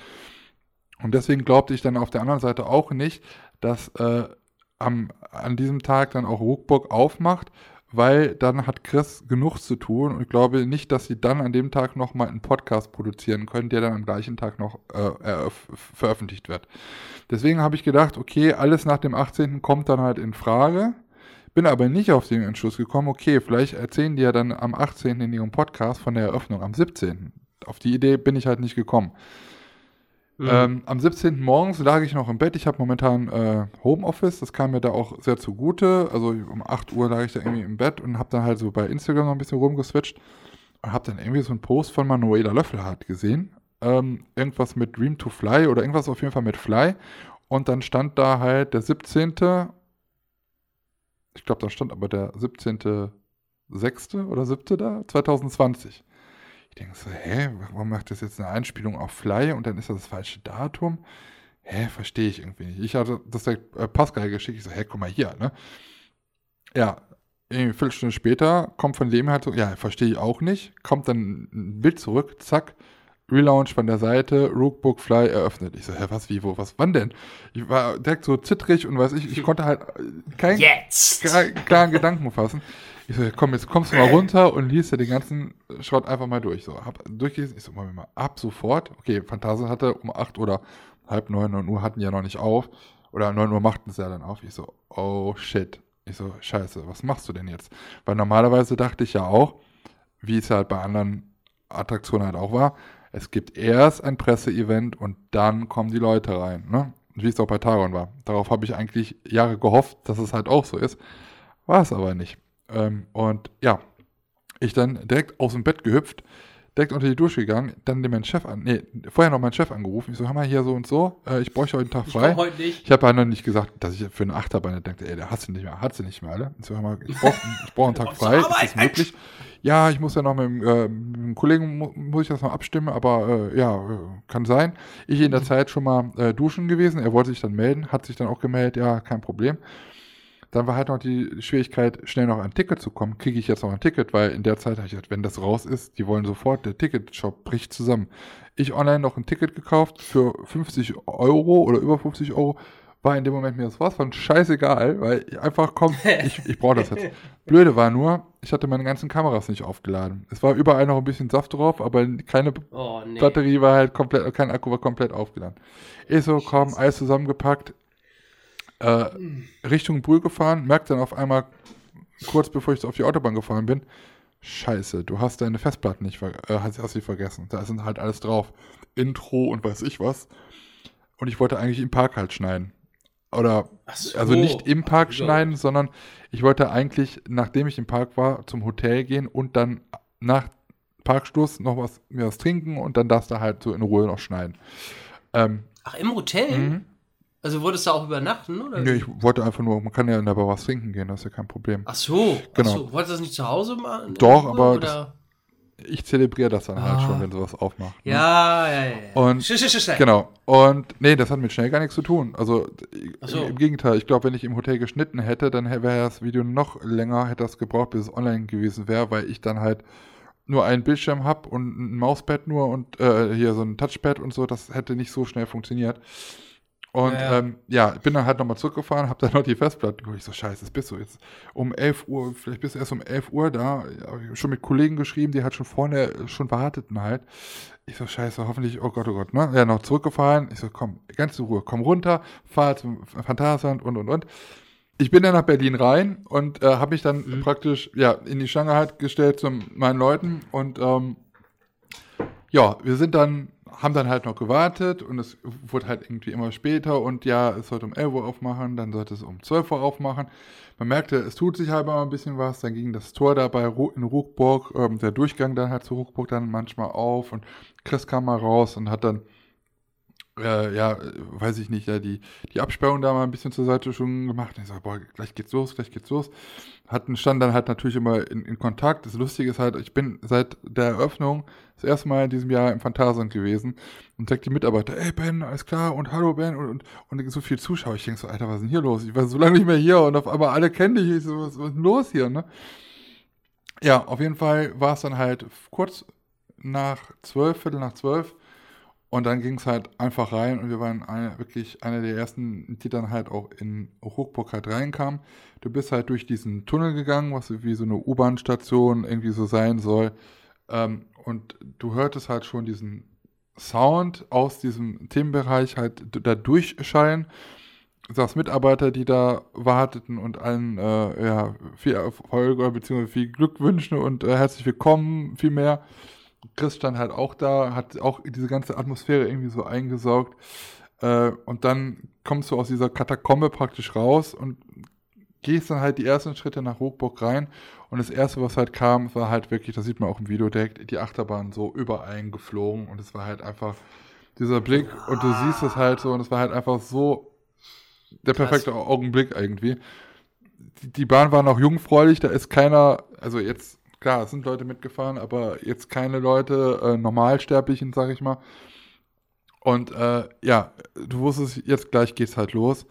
Und deswegen glaubte ich dann auf der anderen Seite auch nicht, dass äh, am, an diesem Tag dann auch Ruckburg aufmacht, weil dann hat Chris genug zu tun und ich glaube nicht, dass sie dann an dem Tag nochmal einen Podcast produzieren können, der dann am gleichen Tag noch äh, veröffentlicht wird. Deswegen habe ich gedacht, okay, alles nach dem 18. kommt dann halt in Frage. Bin aber nicht auf den Entschluss gekommen, okay, vielleicht erzählen die ja dann am 18. in ihrem Podcast von der Eröffnung am 17. Auf die Idee bin ich halt nicht gekommen. Mhm. Ähm, am 17. morgens lag ich noch im Bett. Ich habe momentan äh, Homeoffice. Das kam mir da auch sehr zugute. Also um 8 Uhr lag ich da irgendwie im Bett und habe dann halt so bei Instagram noch ein bisschen rumgeswitcht und habe dann irgendwie so einen Post von Manuela Löffelhardt gesehen. Ähm, irgendwas mit Dream to Fly oder irgendwas auf jeden Fall mit Fly. Und dann stand da halt der 17. Ich glaube, da stand aber der 17.6. oder 7. da, 2020. Ich denke so, hä, warum macht das jetzt eine Einspielung auf Fly und dann ist das das falsche Datum? Hä, verstehe ich irgendwie nicht. Ich hatte das der äh, Pascal geschickt. Ich so, hä, guck mal hier, ne? Ja, eine Viertelstunde später kommt von dem halt so, ja, verstehe ich auch nicht. Kommt dann ein Bild zurück, zack, Relaunch von der Seite, Rookbook Fly eröffnet. Ich so, hä, was, wie, wo, was, wann denn? Ich war direkt so zittrig und weiß ich, ich konnte halt keinen klaren Gedanken fassen. Ich so, komm, jetzt kommst du mal runter und liest ja den ganzen Schrott einfach mal durch. So, hab durchgelesen, ich so, mal, mal ab sofort. Okay, Phantasien hatte um 8 oder halb 9, 9 Uhr hatten ja noch nicht auf. Oder 9 Uhr machten sie ja dann auf. Ich so, oh shit. Ich so, scheiße, was machst du denn jetzt? Weil normalerweise dachte ich ja auch, wie es halt bei anderen Attraktionen halt auch war, es gibt erst ein Presseevent und dann kommen die Leute rein. Ne? Wie es auch bei Taron war. Darauf habe ich eigentlich Jahre gehofft, dass es halt auch so ist. War es aber nicht. Ähm, und ja, ich dann direkt aus dem Bett gehüpft, direkt unter die Dusche gegangen, dann meinen Chef an, nee, vorher noch meinen Chef angerufen. Ich so, hör mal hier so und so, äh, ich bräuchte heute einen Tag frei. Ich, heute nicht. ich habe halt noch nicht gesagt, dass ich für eine Achterbahn denke, ey, der hat sie nicht mehr, hat sie nicht mehr alle. Ich so, hör mal, ich brauche brauch einen Tag frei, ist das möglich? Ja, ich muss ja noch mit dem, äh, mit dem Kollegen, mu muss ich das noch abstimmen, aber äh, ja, kann sein. Ich in der mhm. Zeit schon mal äh, duschen gewesen, er wollte sich dann melden, hat sich dann auch gemeldet, ja, kein Problem. Dann war halt noch die Schwierigkeit, schnell noch ein Ticket zu kommen. Kriege ich jetzt noch ein Ticket, weil in der Zeit habe ich gedacht, wenn das raus ist, die wollen sofort, der Ticketshop bricht zusammen. Ich online noch ein Ticket gekauft für 50 Euro oder über 50 Euro. War in dem Moment mir das was von scheißegal, weil ich einfach komm, ich, ich brauche das jetzt. Blöde war nur, ich hatte meine ganzen Kameras nicht aufgeladen. Es war überall noch ein bisschen Saft drauf, aber keine oh, nee. Batterie war halt komplett, kein Akku war komplett aufgeladen. Ich so, komm, alles zusammengepackt, äh, Richtung Brühl gefahren, merkt dann auf einmal, kurz bevor ich auf die Autobahn gefahren bin, Scheiße, du hast deine Festplatten nicht, äh, hast, hast sie vergessen. Da sind halt alles drauf. Intro und weiß ich was. Und ich wollte eigentlich im Park halt schneiden. Oder, so. also nicht im Park so. schneiden, sondern ich wollte eigentlich, nachdem ich im Park war, zum Hotel gehen und dann nach Parkstoß noch was, mir was trinken und dann darfst du halt so in Ruhe noch schneiden. Ähm, Ach, im Hotel? Also wolltest du auch übernachten, oder? Nee, ich wollte einfach nur, man kann ja in der Bar was trinken gehen, das ist ja kein Problem. Ach so, genau. Ach so. Wolltest du das nicht zu Hause machen? Doch, aber das, ich zelebriere das dann ah. halt schon, wenn sowas aufmacht. Ne? Ja, ja, ja. Und, sch, sch, sch, genau. Und nee, das hat mit schnell gar nichts zu tun. Also so. im Gegenteil, ich glaube, wenn ich im Hotel geschnitten hätte, dann wäre das Video noch länger, hätte das gebraucht, bis es online gewesen wäre, weil ich dann halt nur einen Bildschirm habe und ein Mauspad nur und äh, hier so ein Touchpad und so, das hätte nicht so schnell funktioniert. Und ja. Ähm, ja, bin dann halt nochmal zurückgefahren, habe dann noch die Festplatte geholt. Ich so, scheiße, jetzt bist du jetzt um 11 Uhr, vielleicht bist du erst um 11 Uhr da. Schon mit Kollegen geschrieben, die halt schon vorne schon warteten halt. Ich so, scheiße, hoffentlich, oh Gott, oh Gott, ne? Ja, noch zurückgefahren. Ich so, komm, ganz in Ruhe, komm runter, fahr zum Phantasialand und, und, und. Ich bin dann nach Berlin rein und äh, habe mich dann mhm. praktisch, ja, in die Schlange halt gestellt zu meinen Leuten und, ähm, ja, wir sind dann haben dann halt noch gewartet und es wurde halt irgendwie immer später und ja, es sollte um 11 Uhr aufmachen, dann sollte es um 12 Uhr aufmachen. Man merkte, es tut sich halt mal ein bisschen was, dann ging das Tor dabei in Ruckburg, ähm, der Durchgang dann halt zu Ruckburg dann manchmal auf und Chris kam mal raus und hat dann äh, ja, weiß ich nicht, ja, die, die Absperrung da mal ein bisschen zur Seite schon gemacht. Und ich sage, boah, gleich geht's los, gleich geht's los. Hatten, stand dann halt natürlich immer in, in Kontakt. Das Lustige ist halt, ich bin seit der Eröffnung das erste Mal in diesem Jahr im Phantasialand gewesen und sagt die Mitarbeiter, ey Ben, alles klar und hallo Ben und, und, und so viel Zuschauer. Ich denke so, Alter, was ist denn hier los? Ich war so lange nicht mehr hier und auf einmal alle kennen dich. Ich so, was, was ist denn los hier, ne? Ja, auf jeden Fall war es dann halt kurz nach zwölf, Viertel nach zwölf Und dann ging es halt einfach rein und wir waren eine, wirklich einer der ersten, die dann halt auch in Hochburg halt reinkamen. Du bist halt durch diesen Tunnel gegangen, was wie so eine U-Bahn-Station irgendwie so sein soll. Ähm, und du hörtest halt schon diesen Sound aus diesem Themenbereich halt da durchscheinen. Du sagst Mitarbeiter, die da warteten und allen äh, ja, viel Erfolg oder beziehungsweise viel Glück wünschen und äh, herzlich willkommen, viel mehr. Chris stand halt auch da, hat auch diese ganze Atmosphäre irgendwie so eingesaugt. Äh, und dann kommst du aus dieser Katakombe praktisch raus und gehst dann halt die ersten Schritte nach Hochburg rein. Und das erste, was halt kam, war halt wirklich, das sieht man auch im Video direkt, die Achterbahn so überall geflogen. Und es war halt einfach dieser Blick und du siehst es halt so und es war halt einfach so der perfekte Krass. Augenblick irgendwie. Die, die Bahn war noch jungfräulich, da ist keiner, also jetzt klar, es sind Leute mitgefahren, aber jetzt keine Leute, äh, Normalsterblichen, sag ich mal. Und äh, ja, du wusstest, jetzt gleich geht's halt los.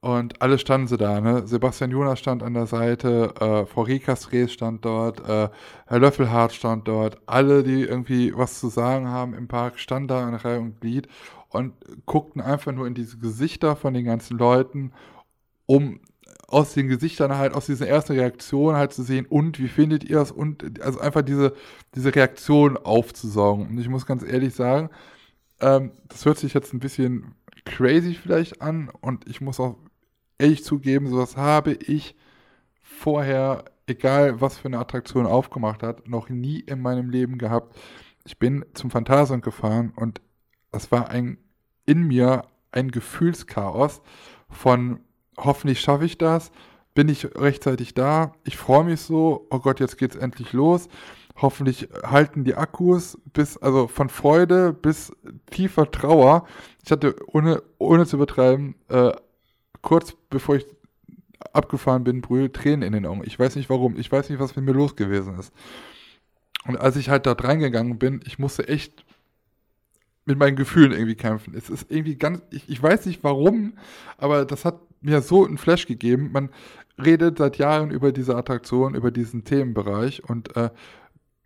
Und alle standen sie da, ne? Sebastian Jonas stand an der Seite, äh, Frau Riekas-Rees stand dort, äh, Herr Löffelhardt stand dort, alle, die irgendwie was zu sagen haben im Park, standen da in Reihe und Glied und guckten einfach nur in diese Gesichter von den ganzen Leuten, um aus den Gesichtern halt, aus diesen ersten Reaktionen halt zu sehen, und wie findet ihr es? Und also einfach diese, diese Reaktion aufzusaugen. Und ich muss ganz ehrlich sagen, ähm, das hört sich jetzt ein bisschen crazy vielleicht an und ich muss auch ehrlich zugeben, sowas habe ich vorher, egal was für eine Attraktion aufgemacht hat, noch nie in meinem Leben gehabt. Ich bin zum Phantasialand gefahren und das war ein in mir ein Gefühlschaos von hoffentlich schaffe ich das. Bin ich rechtzeitig da? Ich freue mich so. Oh Gott, jetzt geht's endlich los. Hoffentlich halten die Akkus bis, also von Freude bis tiefer Trauer. Ich hatte, ohne, ohne zu übertreiben, äh, kurz bevor ich abgefahren bin, Brühl, Tränen in den Augen. Ich weiß nicht warum. Ich weiß nicht, was mit mir los gewesen ist. Und als ich halt dort reingegangen bin, ich musste echt mit meinen Gefühlen irgendwie kämpfen. Es ist irgendwie ganz, ich, ich weiß nicht warum, aber das hat mir so einen Flash gegeben. Man redet seit Jahren über diese Attraktion, über diesen Themenbereich und äh,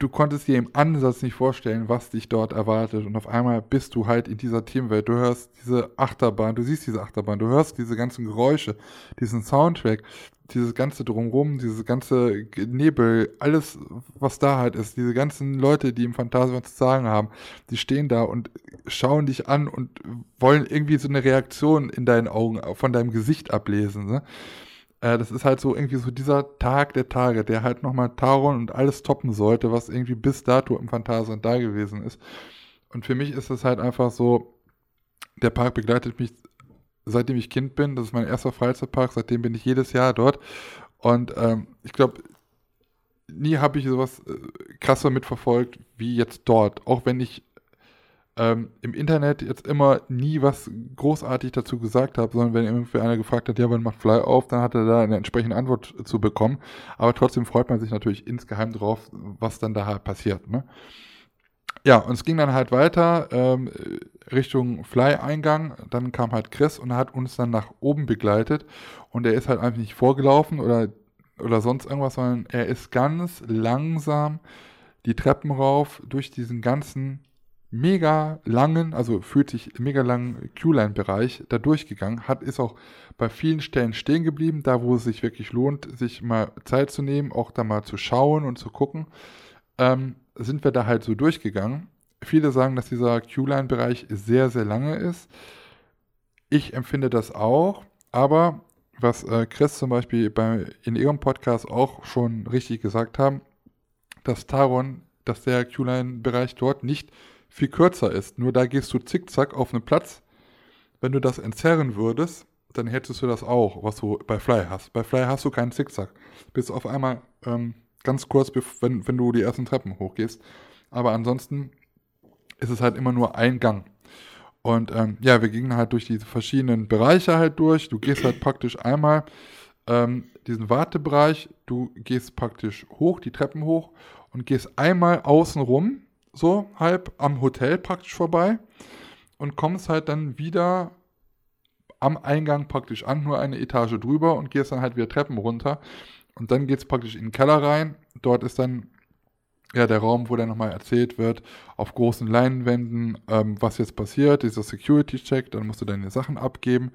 du konntest dir im Ansatz nicht vorstellen, was dich dort erwartet. Und auf einmal bist du halt in dieser Themenwelt. Du hörst diese Achterbahn, du siehst diese Achterbahn, du hörst diese ganzen Geräusche, diesen Soundtrack, dieses ganze Drumrum, dieses ganze Nebel, alles, was da halt ist, diese ganzen Leute, die im Phantasialand zu sagen haben, die stehen da und schauen dich an und wollen irgendwie so eine Reaktion in deinen Augen, von deinem Gesicht ablesen. Ne? Äh, das ist halt so irgendwie so dieser Tag der Tage, der halt nochmal Taron und alles toppen sollte, was irgendwie bis dato im Phantasialand da gewesen ist. Und für mich ist es halt einfach so, der Park begleitet mich seitdem ich Kind bin. Das ist mein erster Freizeitpark, seitdem bin ich jedes Jahr dort. Und ähm, ich glaube, nie habe ich sowas äh, krasser mitverfolgt wie jetzt dort. Auch wenn ich ähm, im Internet jetzt immer nie was großartig dazu gesagt habe, sondern wenn irgendwie einer gefragt hat, ja, wann macht Fly auf, dann hat er da eine entsprechende Antwort zu bekommen. Aber trotzdem freut man sich natürlich insgeheim drauf, was dann da halt passiert. Ne? Ja, und es ging dann halt weiter ähm, Richtung Fly-Eingang. Dann kam halt Chris und hat uns dann nach oben begleitet. Und er ist halt einfach nicht vorgelaufen oder, oder sonst irgendwas, sondern er ist ganz langsam die Treppen rauf durch diesen ganzen mega langen, also fühlt sich mega langen Q-Line-Bereich da durchgegangen, hat, ist auch bei vielen Stellen stehen geblieben, da wo es sich wirklich lohnt, sich mal Zeit zu nehmen, auch da mal zu schauen und zu gucken. Ähm, sind wir da halt so durchgegangen. Viele sagen, dass dieser Q-Line-Bereich sehr, sehr lange ist. Ich empfinde das auch, aber was äh, Chris zum Beispiel bei, in ihrem Podcast auch schon richtig gesagt haben, dass Taron, dass der Q-Line-Bereich dort nicht viel kürzer ist. Nur da gehst du zickzack auf einen Platz. Wenn du das entzerren würdest, dann hättest du das auch, was du bei Fly hast. Bei Fly hast du keinen Zickzack. Bis auf einmal ähm, ganz kurz, wenn, wenn du die ersten Treppen hochgehst. Aber ansonsten ist es halt immer nur ein Gang. Und ähm, ja, wir gingen halt durch diese verschiedenen Bereiche halt durch. Du gehst halt praktisch einmal ähm, diesen Wartebereich, du gehst praktisch hoch, die Treppen hoch und gehst einmal außen rum, so halb am Hotel praktisch vorbei und kommst halt dann wieder am Eingang praktisch an, nur eine Etage drüber und gehst dann halt wieder Treppen runter und dann geht es praktisch in den Keller rein. Dort ist dann ja, der Raum, wo dann nochmal erzählt wird, auf großen Leinwänden, ähm, was jetzt passiert, dieser Security-Check, dann musst du deine Sachen abgeben.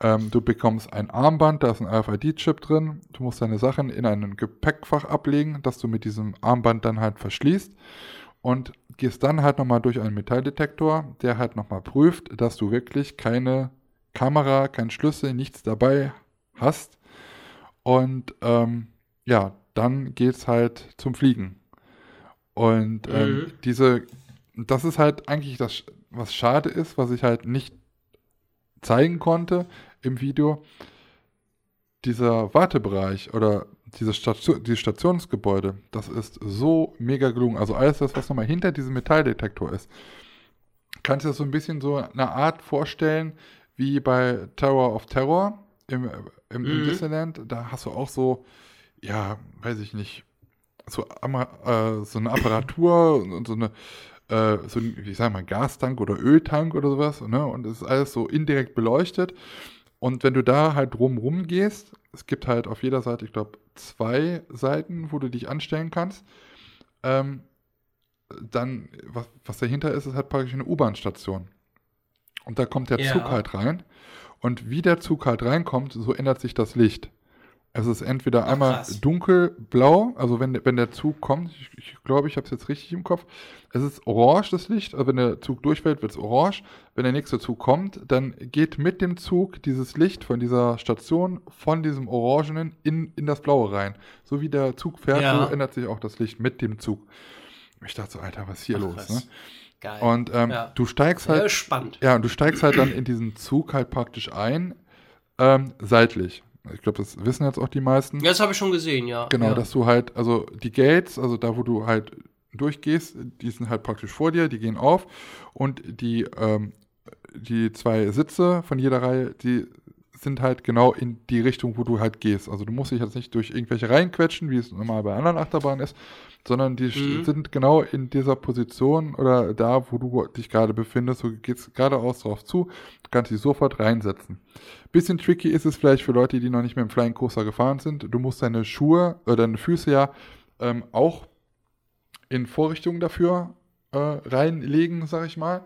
Ähm, du bekommst ein Armband, da ist ein RFID-Chip drin. Du musst deine Sachen in ein Gepäckfach ablegen, das du mit diesem Armband dann halt verschließt. Und gehst dann halt nochmal durch einen Metalldetektor, der halt nochmal prüft, dass du wirklich keine Kamera, kein Schlüssel, nichts dabei hast. Und ähm, ja, dann geht's halt zum Fliegen. Und ähm, mhm. diese, das ist halt eigentlich das, was schade ist, was ich halt nicht zeigen konnte im Video. Dieser Wartebereich oder dieses, Station, dieses Stationsgebäude, das ist so mega gelungen. Also alles das, was nochmal hinter diesem Metalldetektor ist. Kannst du dir so ein bisschen so eine Art vorstellen, wie bei Tower of Terror im, im, mhm. im Disneyland. Da hast du auch so, ja, weiß ich nicht, so, äh, so eine Apparatur und so eine, äh, so ein, wie sag mal, Gastank oder Öltank oder sowas, ne? Und es ist alles so indirekt beleuchtet. Und wenn du da halt drumrum gehst, es gibt halt auf jeder Seite, ich glaube, zwei Seiten, wo du dich anstellen kannst. Ähm, dann, was, was dahinter ist, ist halt praktisch eine U-Bahn-Station. Und da kommt der ja. Zug halt rein. Und wie der Zug halt reinkommt, so ändert sich das Licht. Es ist entweder Ach, einmal krass. dunkelblau, also wenn, wenn der Zug kommt, ich, ich glaube, ich habe es jetzt richtig im Kopf, es ist orange das Licht, also wenn der Zug durchfällt, wird es orange. Wenn der nächste Zug kommt, dann geht mit dem Zug dieses Licht von dieser Station, von diesem Orangenen in, in das Blaue rein. So wie der Zug fährt, ja. so ändert sich auch das Licht mit dem Zug. Ich dachte so, Alter, was ist hier Ach, los? Ne? Geil. Und ähm, ja. du steigst halt. spannend. Ja, und du steigst halt dann in diesen Zug halt praktisch ein, ähm, seitlich. Ich glaube, das wissen jetzt auch die meisten. Ja, das habe ich schon gesehen, ja. Genau, ja. dass du halt, also die Gates, also da, wo du halt durchgehst, die sind halt praktisch vor dir, die gehen auf und die, ähm, die zwei Sitze von jeder Reihe, die sind halt genau in die Richtung, wo du halt gehst. Also du musst dich jetzt nicht durch irgendwelche Reihen quetschen, wie es normal bei anderen Achterbahnen ist, sondern die mhm. sind genau in dieser Position oder da, wo du dich gerade befindest. Du gehst geradeaus drauf zu, kannst dich sofort reinsetzen. Bisschen tricky ist es vielleicht für Leute, die noch nicht mehr im Flying Coaster gefahren sind. Du musst deine Schuhe oder deine Füße ja ähm, auch in Vorrichtungen dafür äh, reinlegen, sag ich mal.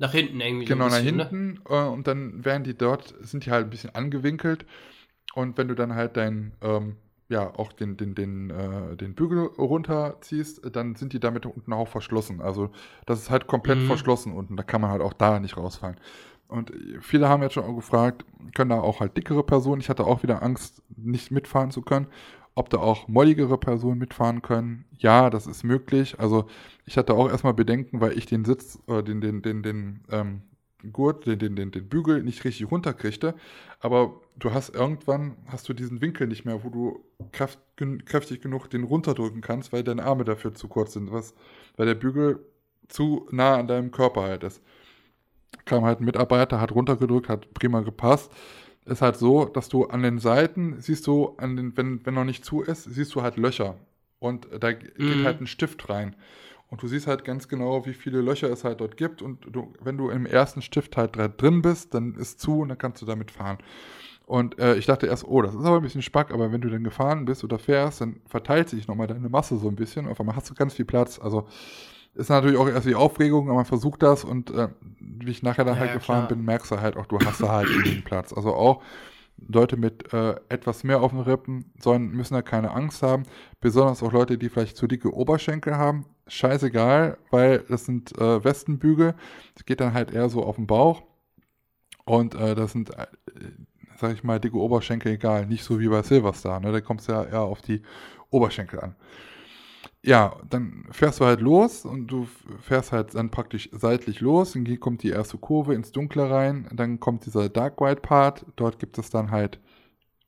Nach hinten irgendwie. Genau, so bisschen, nach ne? hinten. Ne? Und dann werden die dort, sind die halt ein bisschen angewinkelt. Und wenn du dann halt dein, ähm, ja, auch den, den, den, äh, den Bügel runterziehst, dann sind die damit unten auch verschlossen. Also das ist halt komplett mhm. verschlossen unten. Da kann man halt auch da nicht rausfallen. Und viele haben jetzt schon auch gefragt, können da auch halt dickere Personen, ich hatte auch wieder Angst, nicht mitfahren zu können, ob da auch molligere Personen mitfahren können. Ja, das ist möglich. Also ich hatte auch erstmal Bedenken, weil ich den Sitz, äh, den, den, den, den ähm, Gurt, den, den, den, den Bügel nicht richtig runterkriegte. Aber du hast irgendwann, hast du diesen Winkel nicht mehr, wo du kraft, kräftig genug den runterdrücken kannst, weil deine Arme dafür zu kurz sind, was, weil der Bügel zu nah an deinem Körper halt ist kam halt ein Mitarbeiter, hat runtergedrückt, hat prima gepasst. Ist halt so, dass du an den Seiten siehst du, an den, wenn, wenn noch nicht zu ist, siehst du halt Löcher. Und da geht mhm. halt ein Stift rein. Und du siehst halt ganz genau, wie viele Löcher es halt dort gibt. Und du, wenn du im ersten Stift halt drin bist, dann ist zu und dann kannst du damit fahren. Und äh, ich dachte erst, oh, das ist aber ein bisschen Spack, aber wenn du dann gefahren bist oder fährst, dann verteilt sich nochmal deine Masse so ein bisschen. Auf einmal hast du ganz viel Platz. Also ist natürlich auch erst die Aufregung, aber man versucht das und äh, wie ich nachher dann ja, halt gefahren klar. bin, merkst du halt auch, du hast da halt den Platz. Also auch Leute mit äh, etwas mehr auf den Rippen sollen, müssen da keine Angst haben. Besonders auch Leute, die vielleicht zu dicke Oberschenkel haben. Scheißegal, weil das sind äh, Westenbügel. Das geht dann halt eher so auf den Bauch. Und äh, das sind, äh, sag ich mal, dicke Oberschenkel egal. Nicht so wie bei Silverstar. Ne? Da kommt es ja eher auf die Oberschenkel an ja, dann fährst du halt los und du fährst halt dann praktisch seitlich los. Hier kommt die erste Kurve ins Dunkle rein. Dann kommt dieser Dark White Part. Dort gibt es dann halt,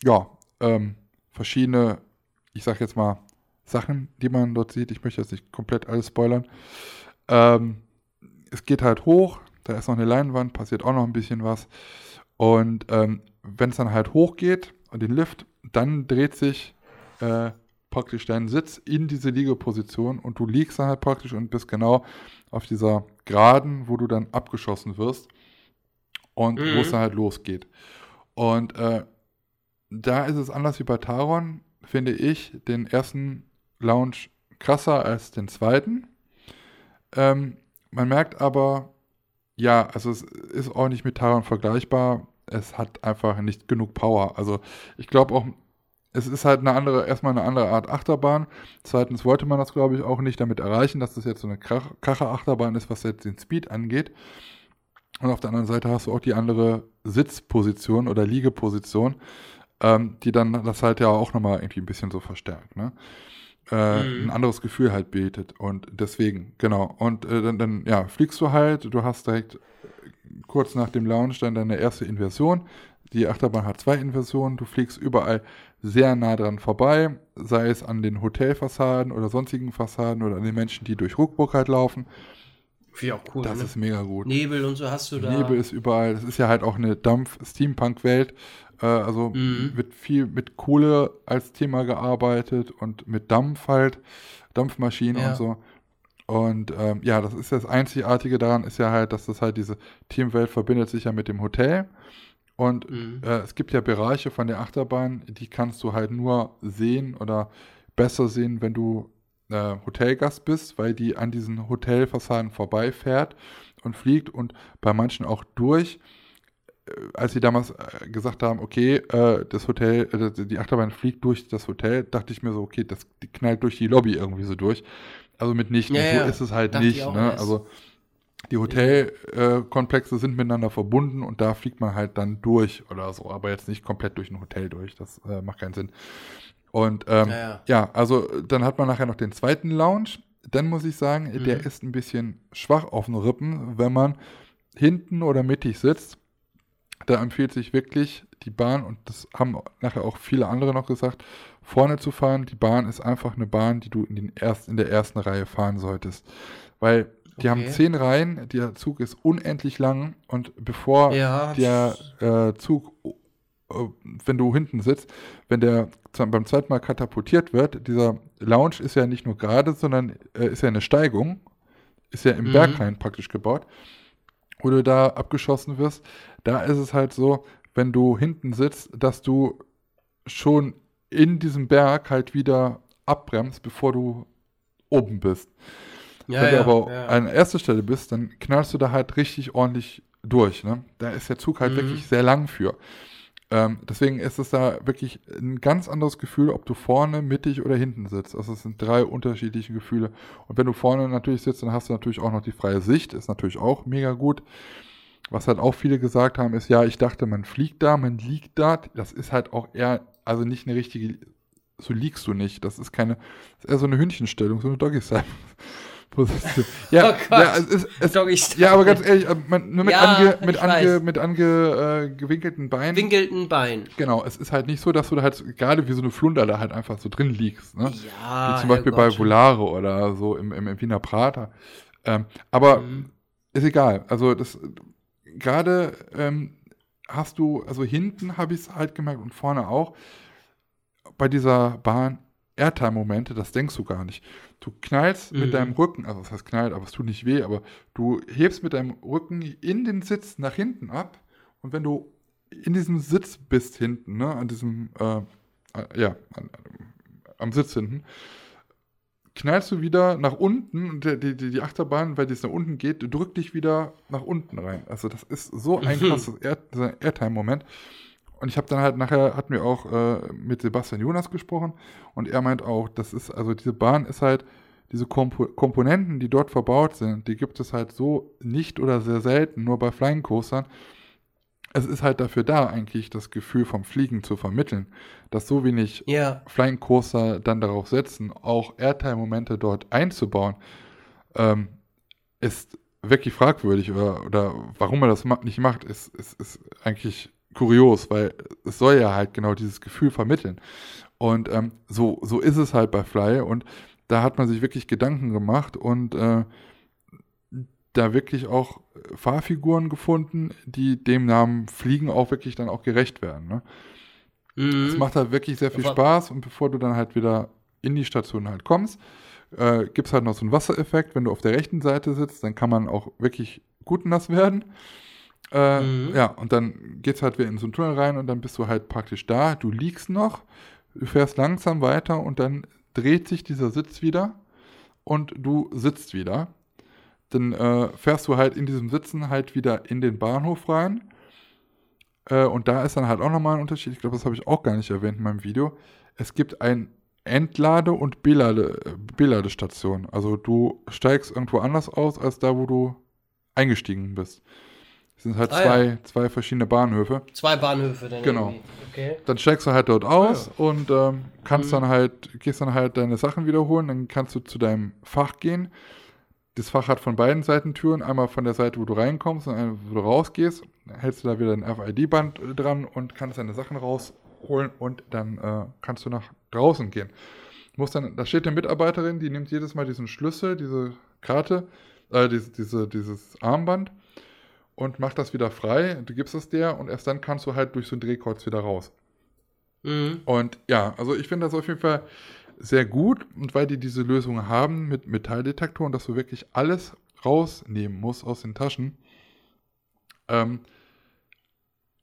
ja, ähm, verschiedene, ich sag jetzt mal, Sachen, die man dort sieht. Ich möchte jetzt nicht komplett alles spoilern. Ähm, es geht halt hoch. Da ist noch eine Leinwand, passiert auch noch ein bisschen was. Und ähm, wenn es dann halt hochgeht und den Lift, dann dreht sich äh, praktisch deinen Sitz in diese Liegeposition und du liegst dann halt praktisch und bist genau auf dieser Geraden, wo du dann abgeschossen wirst und mhm. wo es dann halt losgeht. Und äh, da ist es anders wie bei Taron, finde ich, den ersten Lounge krasser als den zweiten. Ähm, man merkt aber, ja, also es ist auch nicht mit Taron vergleichbar. Es hat einfach nicht genug Power. Also ich glaube auch, es ist halt eine andere, erstmal eine andere Art Achterbahn. Zweitens wollte man das, glaube ich, auch nicht damit erreichen, dass das jetzt so eine Kracher-Achterbahn ist, was jetzt den Speed angeht. Und auf der anderen Seite hast du auch die andere Sitzposition oder Liegeposition, ähm, die dann das halt ja auch nochmal irgendwie ein bisschen so verstärkt. Ne? Äh, mhm. Ein anderes Gefühl halt bietet. Und deswegen, genau. Und äh, dann, dann, ja, fliegst du halt, du hast direkt kurz nach dem Launch dann deine erste Inversion. Die Achterbahn hat zwei Inversionen. Du fliegst überall sehr nah dran vorbei, sei es an den Hotelfassaden oder sonstigen Fassaden oder an den Menschen, die durch Ruckburg halt laufen. Finde ich auch cool. Das ne? ist mega gut. Nebel und so hast du da. Nebel ist überall. Das ist ja halt auch eine Dampf-Steampunk-Welt. Äh, also mhm. wird viel mit Kohle als Thema gearbeitet und mit Dampf halt, Dampfmaschinen ja. und so. Und ähm, ja, das ist das Einzigartige daran, ist ja halt, dass das halt diese Teamwelt verbindet sich ja mit dem Hotel. Und mhm. äh, es gibt ja Bereiche von der Achterbahn, die kannst du halt nur sehen oder besser sehen, wenn du äh, Hotelgast bist, weil die an diesen Hotelfassaden vorbeifährt und fliegt und bei manchen auch durch. Äh, als sie damals äh, gesagt haben, okay, äh, das Hotel, die Achterbahn fliegt durch das Hotel, dachte ich mir so, okay, das knallt durch die Lobby irgendwie so durch. Also mitnichten, ja, so ja. ist es halt dachte nicht. Ne? Also die Hotelkomplexe sind miteinander verbunden und da fliegt man halt dann durch oder so, aber jetzt nicht komplett durch ein Hotel durch. Das äh, macht keinen Sinn. Und ähm, ja, ja. ja, also dann hat man nachher noch den zweiten Lounge. Dann muss ich sagen, mhm. der ist ein bisschen schwach auf den Rippen, wenn man hinten oder mittig sitzt. Da empfiehlt sich wirklich die Bahn, und das haben nachher auch viele andere noch gesagt, vorne zu fahren. Die Bahn ist einfach eine Bahn, die du in, den erst, in der ersten Reihe fahren solltest. Weil die okay. haben zehn Reihen, der Zug ist unendlich lang und bevor ja. der äh, Zug, äh, wenn du hinten sitzt, wenn der beim zweiten Mal katapultiert wird, dieser Lounge ist ja nicht nur gerade, sondern äh, ist ja eine Steigung, ist ja im mhm. Berghain praktisch gebaut, wo du da abgeschossen wirst. Da ist es halt so, wenn du hinten sitzt, dass du schon in diesem Berg halt wieder abbremst, bevor du oben bist. Ja, Wenn ja, du aber ja. an erster Stelle bist, dann knallst du da halt richtig ordentlich durch. Ne? Da ist der Zug halt mhm. wirklich sehr lang für. Ähm, deswegen ist es da wirklich ein ganz anderes Gefühl, ob du vorne, mittig oder hinten sitzt. Also es sind drei unterschiedliche Gefühle. Und wenn du vorne natürlich sitzt, dann hast du natürlich auch noch die freie Sicht, ist natürlich auch mega gut. Was halt auch viele gesagt haben, ist, ja, ich dachte, man fliegt da, man liegt da. Das ist halt auch eher, also nicht eine richtige, so liegst du nicht. Das ist keine, das ist eher so eine Hündchenstellung, so eine Doggy-Style. Position. Ja, oh ja, es, es, ja, aber ganz ehrlich, äh, man, nur mit, ja, ange, mit, ange, mit angewinkelten äh, Beinen. Winkelten Beinen. Genau, es ist halt nicht so, dass du da halt gerade wie so eine Flunder da halt einfach so drin liegst. Ne? Ja, wie zum Beispiel bei Volare oder so im, im, im Wiener Prater. Ähm, aber mhm. ist egal. Also das gerade ähm, hast du, also hinten habe ich es halt gemerkt und vorne auch, bei dieser Bahn Airtime-Momente, das denkst du gar nicht. Du knallst mhm. mit deinem Rücken, also das heißt knallt, aber es tut nicht weh, aber du hebst mit deinem Rücken in den Sitz nach hinten ab und wenn du in diesem Sitz bist hinten, ne, an diesem, äh, äh ja, an, am Sitz hinten, knallst du wieder nach unten und die, die, die Achterbahn, weil es nach unten geht, drückt dich wieder nach unten rein. Also das ist so ein krasses Air, Airtime-Moment. Und ich habe dann halt nachher, hatten wir auch äh, mit Sebastian Jonas gesprochen und er meint auch, das ist, also diese Bahn ist halt, diese Kompo Komponenten, die dort verbaut sind, die gibt es halt so nicht oder sehr selten, nur bei Flying Coastern. Es ist halt dafür da, eigentlich das Gefühl vom Fliegen zu vermitteln, dass so wenig yeah. Flying Coaster dann darauf setzen, auch Airtime-Momente dort einzubauen, ähm, ist wirklich fragwürdig oder, oder warum er das nicht macht, ist, ist, ist eigentlich kurios, weil es soll ja halt genau dieses Gefühl vermitteln. Und ähm, so, so ist es halt bei Fly und da hat man sich wirklich Gedanken gemacht und äh, da wirklich auch Fahrfiguren gefunden, die dem Namen Fliegen auch wirklich dann auch gerecht werden. Ne? Mhm. Es macht halt wirklich sehr viel Spaß und bevor du dann halt wieder in die Station halt kommst, äh, gibt es halt noch so einen Wassereffekt. Wenn du auf der rechten Seite sitzt, dann kann man auch wirklich gut nass werden. Äh, mhm. Ja, und dann geht es halt wieder in so einen Tunnel rein und dann bist du halt praktisch da. Du liegst noch, du fährst langsam weiter und dann dreht sich dieser Sitz wieder und du sitzt wieder. Dann äh, fährst du halt in diesem Sitzen halt wieder in den Bahnhof rein. Äh, und da ist dann halt auch nochmal ein Unterschied. Ich glaube, das habe ich auch gar nicht erwähnt in meinem Video. Es gibt ein Entlade- und Belade, äh, Beladestation. Also du steigst irgendwo anders aus, als da, wo du eingestiegen bist. Es sind halt Ah, zwei, ja. zwei verschiedene Bahnhöfe. Zwei Bahnhöfe dann Genau. Okay. Dann steigst du halt dort aus Ah, und ähm, kannst Mhm. dann halt, gehst dann halt deine Sachen wiederholen, dann kannst du zu deinem Fach gehen. Das Fach hat von beiden Seiten Türen, einmal von der Seite, wo du reinkommst und eine, wo du rausgehst. Dann hältst du da wieder ein FID-Band äh, dran und kannst deine Sachen rausholen und dann äh, kannst du nach draußen gehen. Du musst dann, da steht eine Mitarbeiterin, die nimmt jedes Mal diesen Schlüssel, diese Karte, äh, diese, diese, dieses Armband und macht das wieder frei. Du gibst es der und erst dann kannst du halt durch so ein Drehkreuz wieder raus. Mhm. Und ja, also ich finde das auf jeden Fall sehr gut und weil die diese Lösung haben mit Metalldetektoren, dass du wirklich alles rausnehmen musst aus den Taschen, ähm,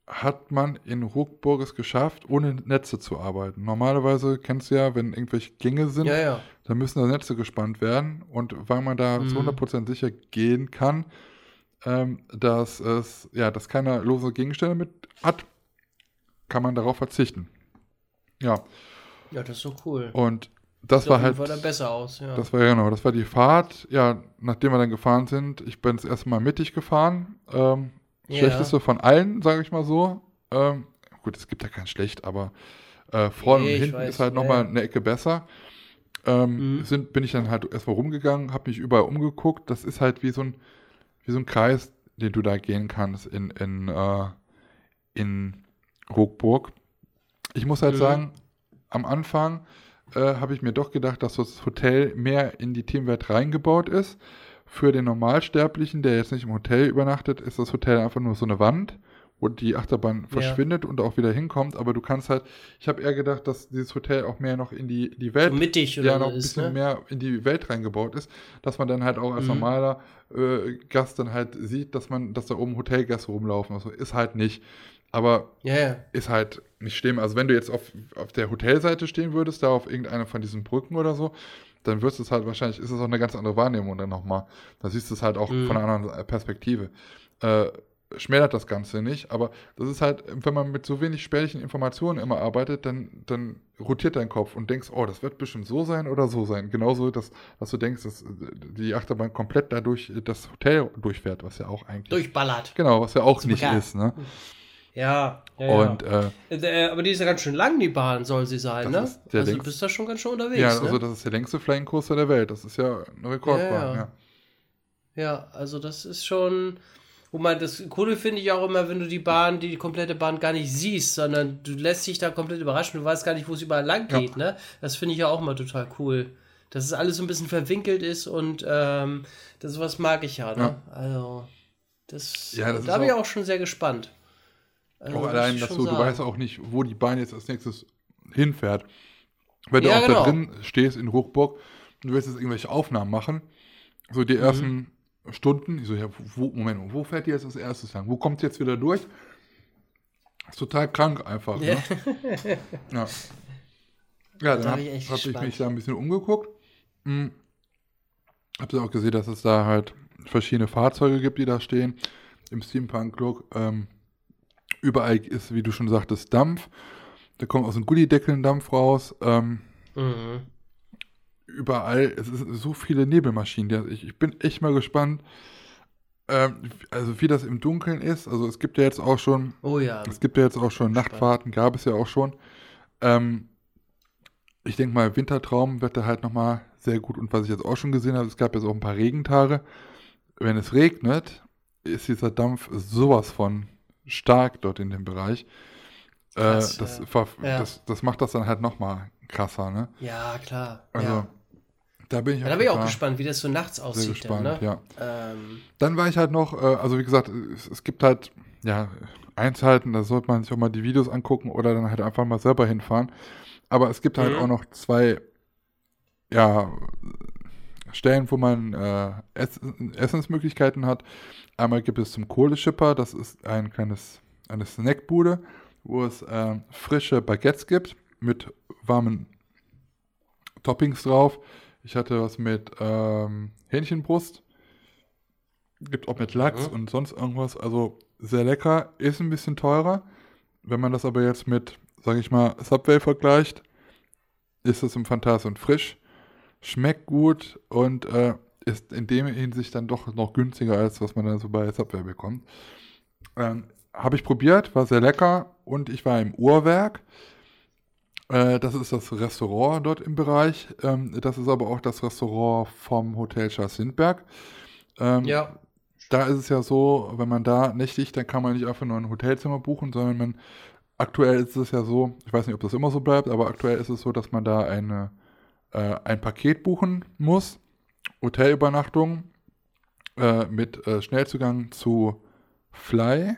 hat man in Ruckburg es geschafft, ohne Netze zu arbeiten. Normalerweise kennst du ja, wenn irgendwelche Gänge sind, Ja, ja. dann müssen da Netze gespannt werden. Und weil man da Mhm. zu 100% sicher gehen kann, ähm, dass es, ja, dass keiner lose Gegenstände mit hat, kann man darauf verzichten. Ja, Ja, das ist so cool. und das Sieht war halt, Fall dann besser aus, ja. das war ja genau, das war die Fahrt. Ja, nachdem wir dann gefahren sind, ich bin das erste Mal mittig gefahren. Ähm, Ja. Schlechteste von allen, sage ich mal so. Ähm, gut, es gibt ja kein schlecht, aber äh, vorne Nee, und hinten weiß, ist halt ja, nochmal eine Ecke besser. Ähm, Mhm. sind, bin ich dann halt erstmal rumgegangen, habe mich überall umgeguckt. Das ist halt wie so ein, wie so ein Kreis, den du da gehen kannst in, in, äh, in Hochburg. Ich muss halt Mhm. sagen, am Anfang äh, habe ich mir doch gedacht, dass das Hotel mehr in die Teamwelt reingebaut ist. Für den Normalsterblichen, der jetzt nicht im Hotel übernachtet, ist das Hotel einfach nur so eine Wand, wo die Achterbahn verschwindet und auch wieder hinkommt. Aber du kannst halt, ich habe eher gedacht, dass dieses Hotel auch mehr noch in die, die Welt so mittig oder ja, noch ein bisschen ne? mehr in die Welt reingebaut ist, dass man dann halt auch als Mhm. normaler äh, Gast dann halt sieht, dass man, dass da oben Hotelgäste rumlaufen. Also ist halt nicht. Aber Ja, ja. ist halt nicht schlimm. Also wenn du jetzt auf, auf der Hotelseite stehen würdest, da auf irgendeiner von diesen Brücken oder so, dann wirst du es halt wahrscheinlich, ist es auch eine ganz andere Wahrnehmung dann nochmal. Da siehst du es halt auch Mhm. von einer anderen Perspektive. Äh, schmälert das Ganze nicht, aber das ist halt, wenn man mit so wenig spärlichen Informationen immer arbeitet, dann, dann rotiert dein Kopf und denkst, oh, das wird bestimmt so sein oder so sein. Genauso, dass, dass du denkst, dass die Achterbahn komplett dadurch das Hotel durchfährt, was ja auch eigentlich. Durchballert. Genau, was ja auch nicht Sogar. ist, ne? Ja, ja, ja. Und äh, Äh, aber die ist ja ganz schön lang, die Bahn soll sie sein, ne? Also du längst- bist da schon ganz schön unterwegs, ja, also ne? das ist der längste Flying Coaster der Welt. Das ist ja eine Rekordbahn, Ja, ja. ja. Ja, also das ist schon. Wo man das Coole finde ich auch immer, wenn du die Bahn, die komplette Bahn gar nicht siehst, sondern du lässt dich da komplett überraschen, du weißt gar nicht, wo es überall lang Ja. geht, ne? Das finde ich ja auch immer total cool. Dass es alles so ein bisschen verwinkelt ist und ähm, das was mag ich ja, ne? Ja. Also, das, Ja, das da bin ich auch- schon sehr gespannt. Also, Auch allein, dass du, du weißt auch nicht, wo die Bahn jetzt als nächstes hinfährt. Wenn Ja, du auch genau. da drin stehst in Hochburg und du willst jetzt irgendwelche Aufnahmen machen, so Mhm. die ersten Stunden, ich so, ja, wo, Moment, wo fährt die jetzt als erstes lang? Wo kommt jetzt wieder durch? Ist total krank einfach, Ja. ne? Ja. Ja, dann Da habe ich hab ich mich da ein bisschen umgeguckt. Hm. Hab dann auch gesehen, dass es da halt verschiedene Fahrzeuge gibt, die da stehen. Im Steampunk-Look. Ähm, überall ist, wie du schon sagtest, Dampf. Da kommt aus dem Gullideckel ein Dampf raus. Ähm, Mhm. Überall, es ist so viele Nebelmaschinen. Ich, ich bin echt mal gespannt, ähm, also wie das im Dunkeln ist. Also es gibt ja jetzt auch schon Oh ja. es gibt ja jetzt auch schon Nachtfahrten, gab es ja auch schon. Ähm, ich denke mal, Wintertraum wird da halt nochmal sehr gut. Und was ich jetzt auch schon gesehen habe, es gab jetzt auch ein paar Regentage. Wenn es regnet, ist dieser Dampf sowas von stark dort in dem Bereich. Äh, Krass, das, ja. ver- Ja. das, das macht das dann halt nochmal krasser, ne? Ja, klar. Also, ja. Da bin ich da bin ich auch gespannt, wie das so nachts aussieht. gespannt, dann, ne? ja. Ähm, Dann war ich halt noch, äh, also wie gesagt, es, gibt halt, ja, Einzelheiten, da sollte man sich auch mal die Videos angucken oder dann halt einfach mal selber hinfahren. Aber es gibt halt Mhm. auch noch zwei, ja, Stellen, wo man äh, Ess Essensmöglichkeiten hat. Einmal gibt es zum Kohleschipper, das ist ein kleines, eine Snackbude, wo es äh, frische Baguettes gibt mit warmen Toppings drauf. Ich hatte was mit ähm, Hähnchenbrust. Gibt auch mit Lachs Mhm. und sonst irgendwas. Also sehr lecker. Ist ein bisschen teurer. Wenn man das aber jetzt mit, sage ich mal, Subway vergleicht, ist es im Phantasialand frisch. Schmeckt gut und äh, ist in dem Hinsicht dann doch noch günstiger, als was man dann so bei Subway bekommt. Ähm, Habe ich probiert, war sehr lecker und ich war im Uhrwerk. Äh, das ist das Restaurant dort im Bereich. Ähm, das ist aber auch das Restaurant vom Hotel Charles Lindbergh. Ähm, Ja. Da ist es ja so, wenn man da nächtigt, dann kann man nicht einfach nur ein Hotelzimmer buchen, sondern man, aktuell ist es ja so, ich weiß nicht, ob das immer so bleibt, aber aktuell ist es so, dass man da eine, äh, ein Paket buchen muss. Hotelübernachtung äh, mit äh, Schnellzugang zu Fly,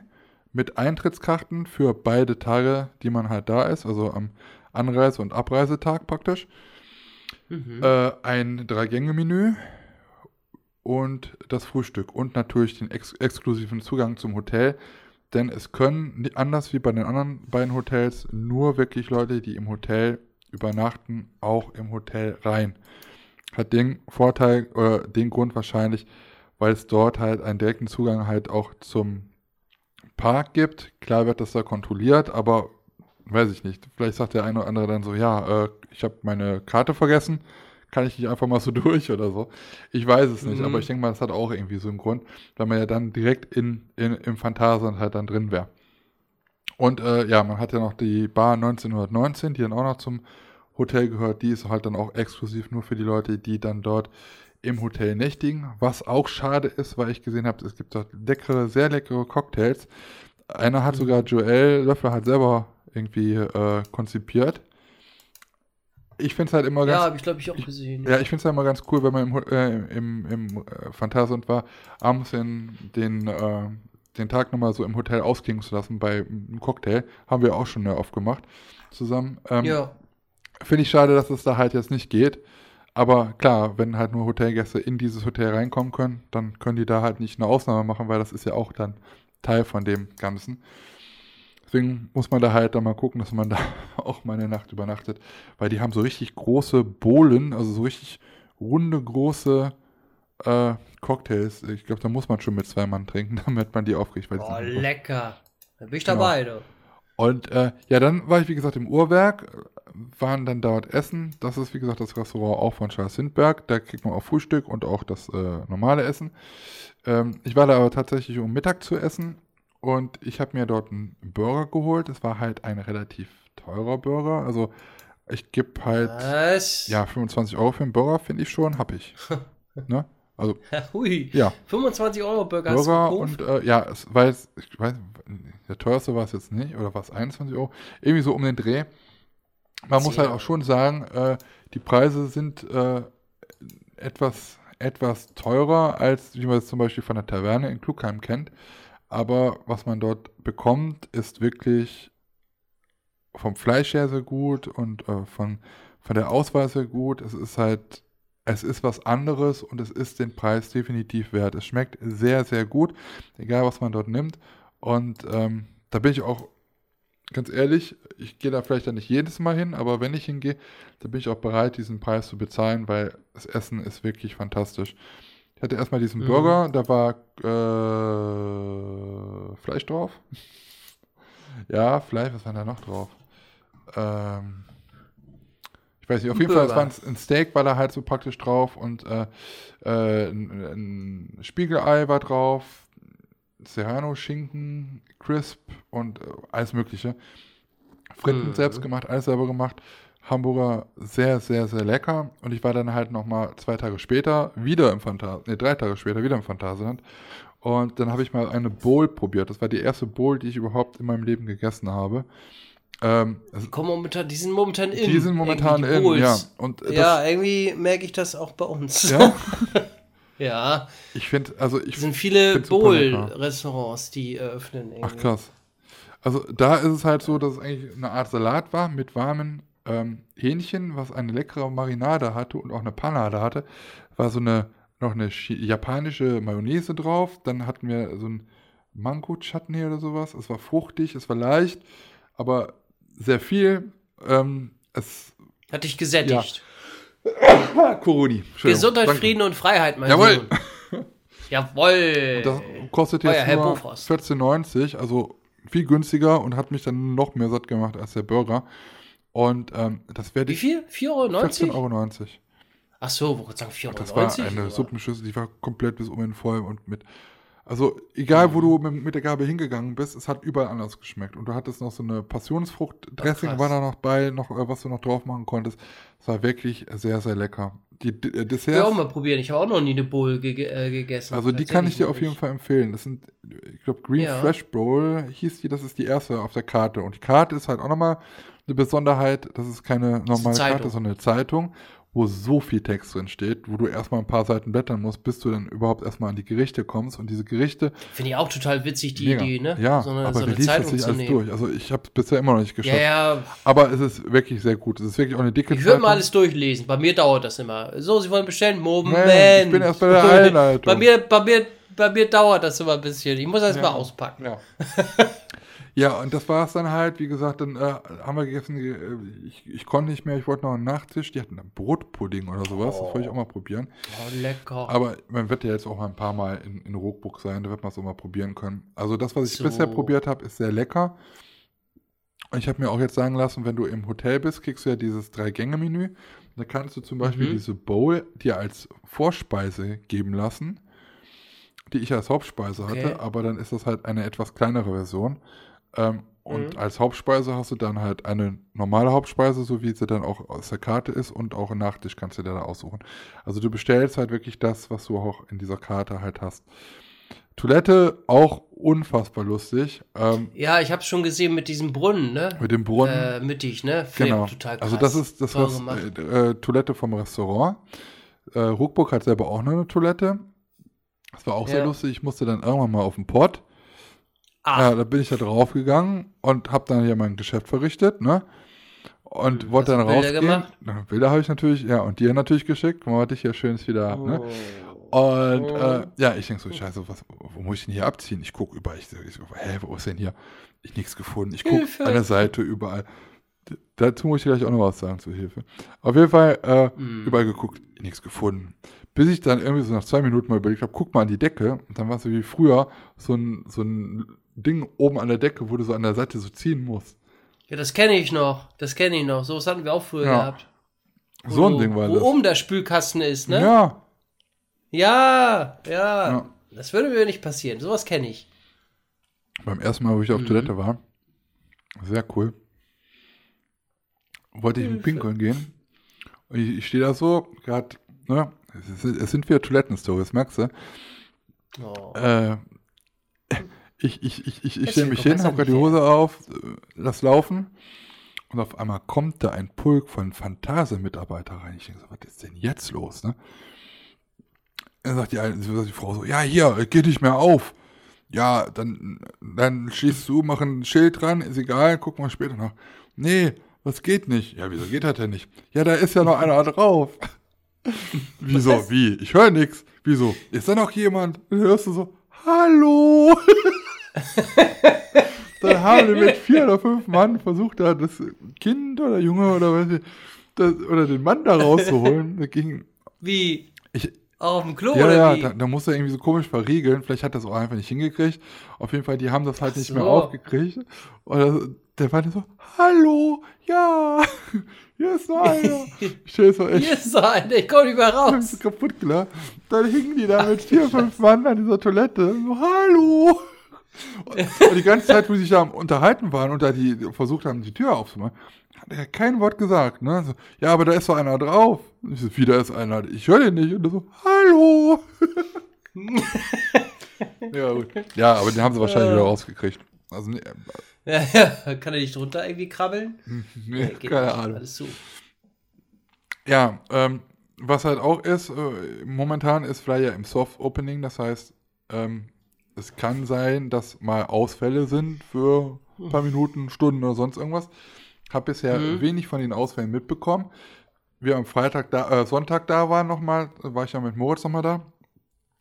mit Eintrittskarten für beide Tage, die man halt da ist, also am Anreise- und Abreisetag praktisch. Mhm. Äh, ein Drei-Gänge-Menü und das Frühstück und natürlich den ex exklusiven Zugang zum Hotel. Denn es können, anders wie bei den anderen beiden Hotels, nur wirklich Leute, die im Hotel übernachten, auch im Hotel rein. Hat den Vorteil, oder den Grund wahrscheinlich, weil es dort halt einen direkten Zugang halt auch zum Park gibt. Klar wird das da kontrolliert, aber weiß ich nicht. Vielleicht sagt der eine oder andere dann so, ja, äh, ich habe meine Karte vergessen, kann ich nicht einfach mal so durch oder so. Ich weiß es nicht, Mhm. aber ich denke mal, das hat auch irgendwie so einen Grund, weil man ja dann direkt in, in, im Phantasialand halt dann drin wäre. Und äh, ja, man hat ja noch die Bar 1919, die dann auch noch zum Hotel gehört. Die ist halt dann auch exklusiv nur für die Leute, die dann dort im Hotel nächtigen. Was auch schade ist, weil ich gesehen habe, es gibt dort leckere, sehr leckere Cocktails. Einer hat sogar Joel Löffler halt selber irgendwie äh, konzipiert. Ich finde es halt immer ganz Ja, habe ich glaube ich auch gesehen. ja, ich finde es ja immer ganz cool, wenn man im, äh, im, im äh, Phantasialand war, abends den, den, äh, den Tag nochmal so im Hotel ausklingen zu lassen bei einem Cocktail. Haben wir auch schon ja oft gemacht zusammen. Ähm, Ja. Finde ich schade, dass es da halt jetzt nicht geht. Aber klar, wenn halt nur Hotelgäste in dieses Hotel reinkommen können, dann können die da halt nicht eine Ausnahme machen, weil das ist ja auch dann Teil von dem Ganzen. Deswegen muss man da halt dann mal gucken, dass man da auch mal eine Nacht übernachtet. Weil die haben so richtig große Bohlen, also so richtig runde, große äh, Cocktails. Ich glaube, da muss man schon mit zwei Mann trinken, damit man die aufkriegt. Weil Oh, lecker. Da bin ich Genau. dabei, du. und äh, ja, dann war ich, wie gesagt, im Uhrwerk, waren dann dort essen. Das ist, wie gesagt, das Restaurant auch von Charles Lindbergh. Da kriegt man auch Frühstück und auch das äh, normale Essen. Ähm, ich war da aber tatsächlich, um Mittag zu essen. Und ich habe mir dort einen Burger geholt. Es war halt ein relativ teurer Burger. Also ich gebe halt, Was? ja, 25 Euro für einen Burger, finde ich schon, habe ich. ne? Also, Hui. ja. 25 Euro Burger Burger und äh, ja, es war jetzt, ich weiß, der teuerste war es jetzt nicht, oder war es 21 Euro? Irgendwie so um den Dreh. Man muss Zehn halt auch schon sagen, äh, die Preise sind äh, etwas, etwas teurer, als wie man es zum Beispiel von der Taverne in Klugheim kennt. Aber was man dort bekommt, ist wirklich vom Fleisch her sehr gut und äh, von, von der Auswahl sehr gut. Es ist halt, es ist was anderes und es ist den Preis definitiv wert. Es schmeckt sehr, sehr gut, egal was man dort nimmt. Und ähm, da bin ich auch ganz ehrlich, ich gehe da vielleicht dann nicht jedes Mal hin, aber wenn ich hingehe, dann bin ich auch bereit, diesen Preis zu bezahlen, weil das Essen ist wirklich fantastisch. Ich hatte erstmal diesen Mhm. Burger, da war äh, Fleisch drauf. ja, Fleisch, was war da noch drauf? Ähm, ich weiß nicht, auf jeden Fall, es Burger. war ein, ein Steak, war da halt so praktisch drauf und äh, äh, ein, ein Spiegelei war drauf, Serrano-Schinken, Crisp und äh, alles Mögliche. Fritten Mhm. selbst gemacht, alles selber gemacht. Hamburger sehr, sehr, sehr lecker. Und ich war dann halt nochmal zwei Tage später wieder im Phantasialand, ne, drei Tage später wieder im Phantasialand. Und dann habe ich mal eine Bowl probiert. Das war die erste Bowl, die ich überhaupt in meinem Leben gegessen habe. Ähm, Die, kommen momentan, die sind momentan in. die sind momentan die in, ja. Und äh, Ja, irgendwie merke ich das auch bei uns. ja, Ja, ich finde, also ich es sind viele. Bowl-Restaurants, die eröffnen. Irgendwie. Ach krass. Also da ist es halt so, dass es eigentlich eine Art Salat war mit warmen ähm, Hähnchen, was eine leckere Marinade hatte und auch eine Panade hatte. War so eine noch eine japanische Mayonnaise drauf. Dann hatten wir so ein Mango-Chutney oder sowas. Es war fruchtig, es war leicht, aber sehr viel. Ähm, es Hat dich gesättigt. Coroni. Gesundheit, Danke. Frieden und Freiheit, mein Jawohl. Sohn. Jawohl. Das kostet jetzt Herr nur 14,90, also viel günstiger und hat mich dann noch mehr satt gemacht als der Burger. Und ähm, das werde ich. Wie viel? 4,90 Euro? 14,90 Euro. Ach so, wo sagen 4,90 Euro? Das war eine Suppenschüssel, die war komplett bis oben voll und mit also egal, wo du mit, mit, der Gabel hingegangen bist, es hat überall anders geschmeckt. Und du hattest noch so eine Passionsfrucht-Dressing war da noch bei, noch äh, was du noch drauf machen konntest. Es war wirklich sehr, sehr lecker. Die D äh, Desserts. Ich auch mal probieren. Ich habe auch noch nie eine Bowl ge äh, gegessen. Also die kann ich dir auf jeden Fall empfehlen. Das sind, ich glaube, Green ja. Fresh Bowl hieß die. Das ist die erste auf der Karte. Und die Karte ist halt auch nochmal eine Besonderheit. Das ist keine normale Karte, sondern eine Zeitung wo so viel Text drin steht, wo du erstmal ein paar Seiten blättern musst, bis du dann überhaupt erstmal an die Gerichte kommst. Und diese Gerichte. Finde ich auch total witzig, die Idee, ne? Ja, so eine, aber so eine Zeitung sich alles durch. Also ich habe es bisher immer noch nicht geschafft. Ja, ja. Aber es ist wirklich sehr gut. Es ist wirklich auch eine dicke Ich würde mal alles durchlesen. Bei mir dauert das immer. So, Sie wollen bestellen? Moment. Nee, ich bin erst bei der Einleitung. bei, mir, bei, mir, bei mir dauert das immer ein bisschen. Ich muss erst ja. mal auspacken. Ja. Ja, und das war es dann halt. Wie gesagt, dann äh, haben wir gegessen. Äh, ich, ich konnte nicht mehr. Ich wollte noch einen Nachtisch. Die hatten einen Brotpudding oder sowas. Oh. Das wollte ich auch mal probieren. Oh, lecker. Aber man wird ja jetzt auch mal ein paar Mal in, in Rookbook sein. Da wird man es auch mal probieren können. Also das, was ich so. bisher probiert habe, ist sehr lecker. Ich habe mir auch jetzt sagen lassen, wenn du im Hotel bist, kriegst du ja dieses Drei-Gänge-Menü. Da kannst du zum Beispiel mhm. diese Bowl dir als Vorspeise geben lassen, die ich als Hauptspeise okay. hatte, aber dann ist das halt eine etwas kleinere Version. Ähm, und mhm. als Hauptspeise hast du dann halt eine normale Hauptspeise, so wie sie dann auch aus der Karte ist und auch einen Nachtisch kannst du dir da aussuchen. Also du bestellst halt wirklich das, was du auch in dieser Karte halt hast. Toilette auch unfassbar lustig. Ähm, ja, ich habe es schon gesehen mit diesem Brunnen, ne? Mit dem Brunnen. Äh, mittig, ne? Film, genau. Total krass. Also das ist das was, äh, äh, Toilette vom Restaurant. Äh, Ruckburg hat selber auch eine Toilette. Das war auch ja. sehr lustig. Ich musste dann irgendwann mal auf den Pott. Ach. Ja, da bin ich da drauf gegangen und habe dann hier mein Geschäft verrichtet, ne? Und hm, wollte dann Bilder rausgehen. Gemacht? Na, Bilder habe ich natürlich, ja, und dir natürlich geschickt. Guck mal, was ich hier schönes wieder habe, ne? Oh. Und äh, ja, ich denke so, scheiße, was, wo muss ich denn hier abziehen? Ich gucke überall, ich, ich so, hä, wo ist denn hier? Ich nichts gefunden. Ich gucke an der Seite überall. Dazu muss ich gleich auch noch was sagen zur Hilfe. Auf jeden Fall äh, mm. überall geguckt, nichts gefunden. Bis ich dann irgendwie so nach zwei Minuten mal überlegt habe, guck mal an die Decke. Und dann war es so wie früher so ein, so ein Ding oben an der Decke, wo du so an der Seite so ziehen musst. Ja, das kenne ich noch. Das kenne ich noch. So was hatten wir auch früher ja. gehabt. Wo, so ein Ding war wo das. Wo oben der Spülkasten ist, ne? Ja. Ja, ja. ja. Das würde mir nicht passieren. Sowas kenne ich. Beim ersten Mal, wo ich auf mhm. Toilette war, sehr cool, wollte ich in Pinkeln gehen. Und ich, ich stehe da so, gerade, ne, es, es, sind wieder Toilettenstories, merkst du? Oh. Äh, ich, ich, ich, ich, ich stelle mich hin, habe die Hose auf, äh, lass laufen. Und auf einmal kommt da ein Pulk von Phantase-Mitarbeiter rein. Ich denke so, was ist denn jetzt los, ne? Dann sagt die, eine, die Frau so, ja, hier, geht nicht mehr auf. Ja, dann, dann schließt du, mach ein Schild dran, ist egal, gucken wir später nach. Nee, was geht nicht? Ja, wieso geht das denn nicht? Ja, da ist ja noch einer drauf. wieso? Wie? Ich höre nichts. Wieso? Ist da noch jemand? Dann hörst du so, hallo. dann haben wir mit vier oder fünf Mann versucht, da das Kind oder Junge oder was das, oder den Mann da rauszuholen. Das ging. Wie? Ich, auf dem Klo ja, oder ja, wie? Da, da muss er irgendwie so komisch verriegeln. Vielleicht hat er das auch einfach nicht hingekriegt. Auf jeden Fall, die haben das halt Ach nicht so. mehr aufgekriegt. Und der war dann so, hallo, ja, hier ist noch einer. Ich so echt. Hier ist noch einer, ich komme nicht mehr raus. Ich kaputt klar. Dann hingen die da mit vier, fünf Mann an dieser Toilette. So, hallo. Und die ganze Zeit, wo sie sich da unterhalten waren und da die versucht haben, die Tür aufzumachen, hat er kein Wort gesagt. Ne? So, ja, aber da ist doch einer drauf. Und ich so, wieder ist einer. Ich höre den nicht. Und er so, hallo. ja, gut. Ja, aber den haben sie wahrscheinlich wieder rausgekriegt. Also, nee, ja, ja, kann er nicht drunter irgendwie krabbeln? nee, nee keine Ahnung. Alles zu. Ja, ähm, was halt auch ist, äh, momentan ist Flyer im Soft Opening, das heißt, ähm, es kann sein, dass mal Ausfälle sind für ein paar Minuten, Stunden oder sonst irgendwas. Habe bisher mhm. wenig von den Ausfällen mitbekommen. Wir am Freitag da, äh, Sonntag da waren nochmal, war ich ja mit Moritz nochmal da.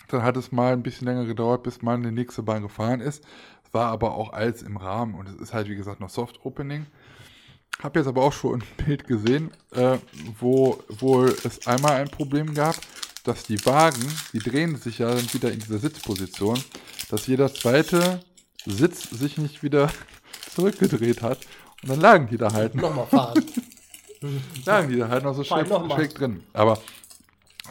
Dann hat es mal ein bisschen länger gedauert, bis man die nächste Bahn gefahren ist. War aber auch alles im Rahmen und es ist halt, wie gesagt, noch Soft Opening. Habe jetzt aber auch schon ein Bild gesehen, äh, wo wohl es einmal ein Problem gab, dass die Wagen, die drehen sich ja dann wieder in dieser Sitzposition, dass jeder zweite Sitz sich nicht wieder zurückgedreht hat. Und dann lagen die da halt. Nochmal fahren. lagen die da halt noch so schräg, schräg drin. Aber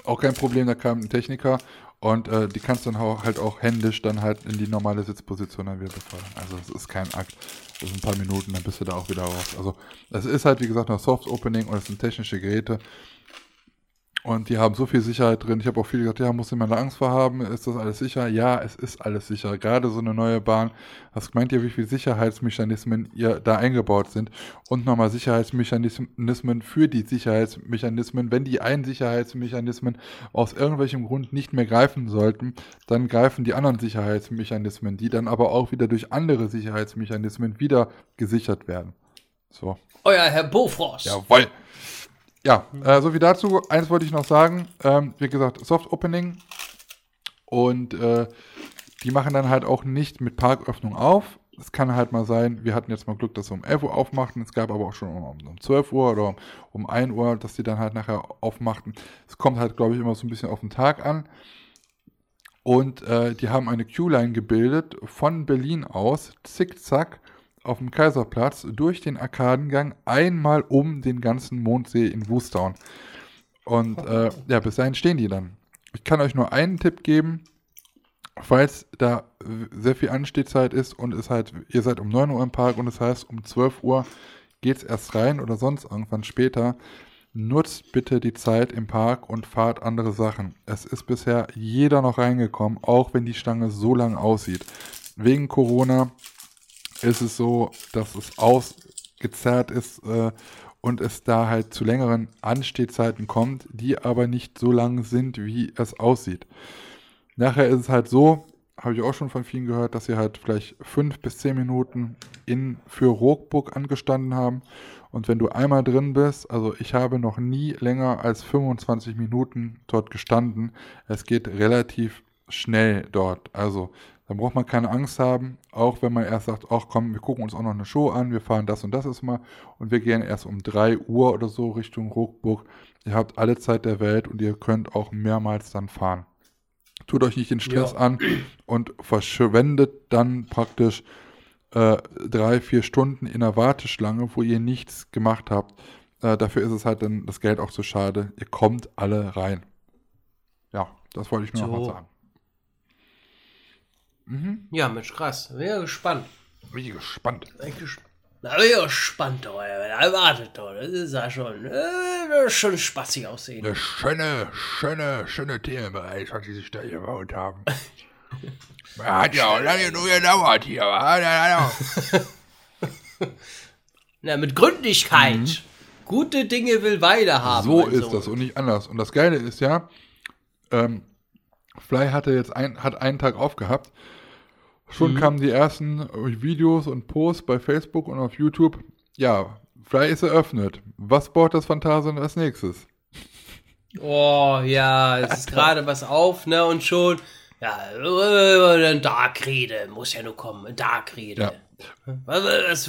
auch kein Problem, da kam ein Techniker und äh, die kannst du dann auch, halt auch händisch dann halt in die normale Sitzposition dann wieder befördern. Also es ist kein Akt. Das sind ein paar Minuten, dann bist du da auch wieder raus. Also es ist halt, wie gesagt, noch Soft Opening und es sind technische Geräte. Und die haben so viel Sicherheit drin. Ich habe auch viel gesagt, ja, muss jemand Angst vor haben. Ist das alles sicher? Ja, es ist alles sicher. Gerade so eine neue Bahn. Was meint ihr, wie viele Sicherheitsmechanismen ihr da eingebaut sind? Und nochmal Sicherheitsmechanismen für die Sicherheitsmechanismen. Wenn die einen Sicherheitsmechanismen aus irgendwelchem Grund nicht mehr greifen sollten, dann greifen die anderen Sicherheitsmechanismen, die dann aber auch wieder durch andere Sicherheitsmechanismen wieder gesichert werden. So. Euer Herr Bofrost. Jawoll. Ja, äh, so viel dazu. Eins wollte ich noch sagen. Ähm, wie gesagt, Soft Opening. Und äh, die machen dann halt auch nicht mit Parköffnung auf. Es kann halt mal sein, wir hatten jetzt mal Glück, dass sie um 11 Uhr aufmachten. Es gab aber auch schon um, um 12 Uhr oder um, um 1 Uhr, dass die dann halt nachher aufmachten. Es kommt halt, glaube ich, immer so ein bisschen auf den Tag an. Und äh, die haben eine Q-Line gebildet von Berlin aus, zickzack, auf dem Kaiserplatz durch den Arkadengang einmal um den ganzen Mondsee in Wustown. Und äh, ja, bis dahin stehen die dann. Ich kann euch nur einen Tipp geben, falls da sehr viel Anstehzeit ist und es halt, ihr seid um 9 Uhr im Park und es heißt, um 12 Uhr geht es erst rein oder sonst irgendwann später. Nutzt bitte die Zeit im Park und fahrt andere Sachen. Es ist bisher jeder noch reingekommen, auch wenn die Stange so lang aussieht. Wegen Corona ist es so, dass es ausgezerrt ist äh, und es da halt zu längeren Anstehzeiten kommt, die aber nicht so lang sind, wie es aussieht. Nachher ist es halt so, habe ich auch schon von vielen gehört, dass sie halt vielleicht fünf bis zehn Minuten in für Rockburg angestanden haben. Und wenn du einmal drin bist, also ich habe noch nie länger als 25 Minuten dort gestanden. Es geht relativ schnell dort. Also dann braucht man keine Angst haben, auch wenn man erst sagt, ach komm, wir gucken uns auch noch eine Show an, wir fahren das und das ist mal und wir gehen erst um 3 Uhr oder so Richtung Ruckburg. Ihr habt alle Zeit der Welt und ihr könnt auch mehrmals dann fahren. Tut euch nicht den Stress ja. an und verschwendet dann praktisch äh, drei, vier Stunden in der Warteschlange, wo ihr nichts gemacht habt. Äh, dafür ist es halt dann das Geld auch zu schade. Ihr kommt alle rein. Ja, das wollte ich nur so. noch mal sagen. Mhm. Ja, Mensch, krass. Bin ja gespannt. Bin ich gespannt. Bin gespannt. Na, bin ich gespannt, oh, erwartet doch. Das ist ja schon, äh, schon spaßig aussehen. Eine schöne, schöne, schöne Themenbereich, was die sich da gebaut haben. hat ja auch lange nur gedauert hier? Na, mit Gründlichkeit. Mhm. Gute Dinge will weiter haben. So ist so. das und nicht anders. Und das Geile ist ja, ähm, Fly hatte jetzt ein, hat einen Tag aufgehabt Schon mhm. kamen die ersten Videos und Posts bei Facebook und auf YouTube. Ja, Fly ist eröffnet. Was baut das Phantasien als nächstes? Oh, ja, es ist gerade was auf, ne? Und schon, ja, äh, Dark-Rede muss ja nur kommen. Dark-Rede. Ja. Was, was,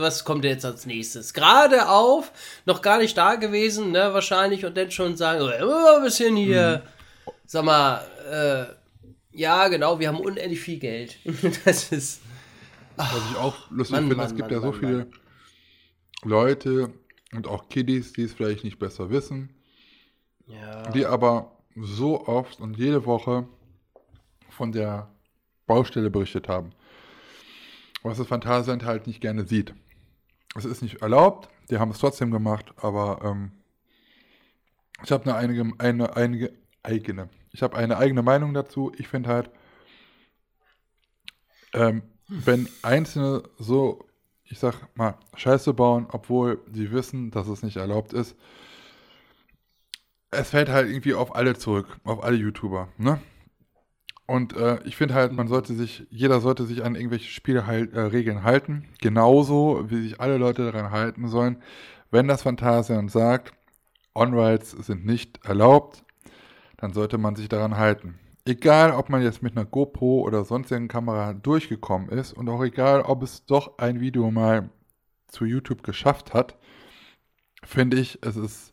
was, kommt jetzt als nächstes? Gerade auf, noch gar nicht da gewesen, ne? Wahrscheinlich, und dann schon sagen, oh, ein bisschen hier, mhm. sag mal, äh, ja, genau, wir haben unendlich viel Geld. das ist. Ach, Was ich auch lustig Mann, finde, es gibt Mann, ja so Mann, viele Leute und auch Kiddies, die es vielleicht nicht besser wissen, ja. die aber so oft und jede Woche von der Baustelle berichtet haben. Was das Phantasialand halt nicht gerne sieht. Es ist nicht erlaubt, die haben es trotzdem gemacht, aber ähm, ich habe eine, eine einige eigene ich habe eine eigene Meinung dazu. Ich finde halt, ähm, wenn Einzelne so, ich sag mal, Scheiße bauen, obwohl sie wissen, dass es nicht erlaubt ist, es fällt halt irgendwie auf alle zurück, auf alle YouTuber, ne? Und äh, ich finde halt, man sollte sich, jeder sollte sich an irgendwelche Spielregeln äh, halten, genauso wie sich alle Leute daran halten sollen. Wenn das Phantasian sagt, On-Rides sind nicht erlaubt, dann sollte man sich daran halten. Egal, ob man jetzt mit einer GoPro oder sonstigen Kamera durchgekommen ist und auch egal, ob es doch ein Video mal zu YouTube geschafft hat, finde ich, es ist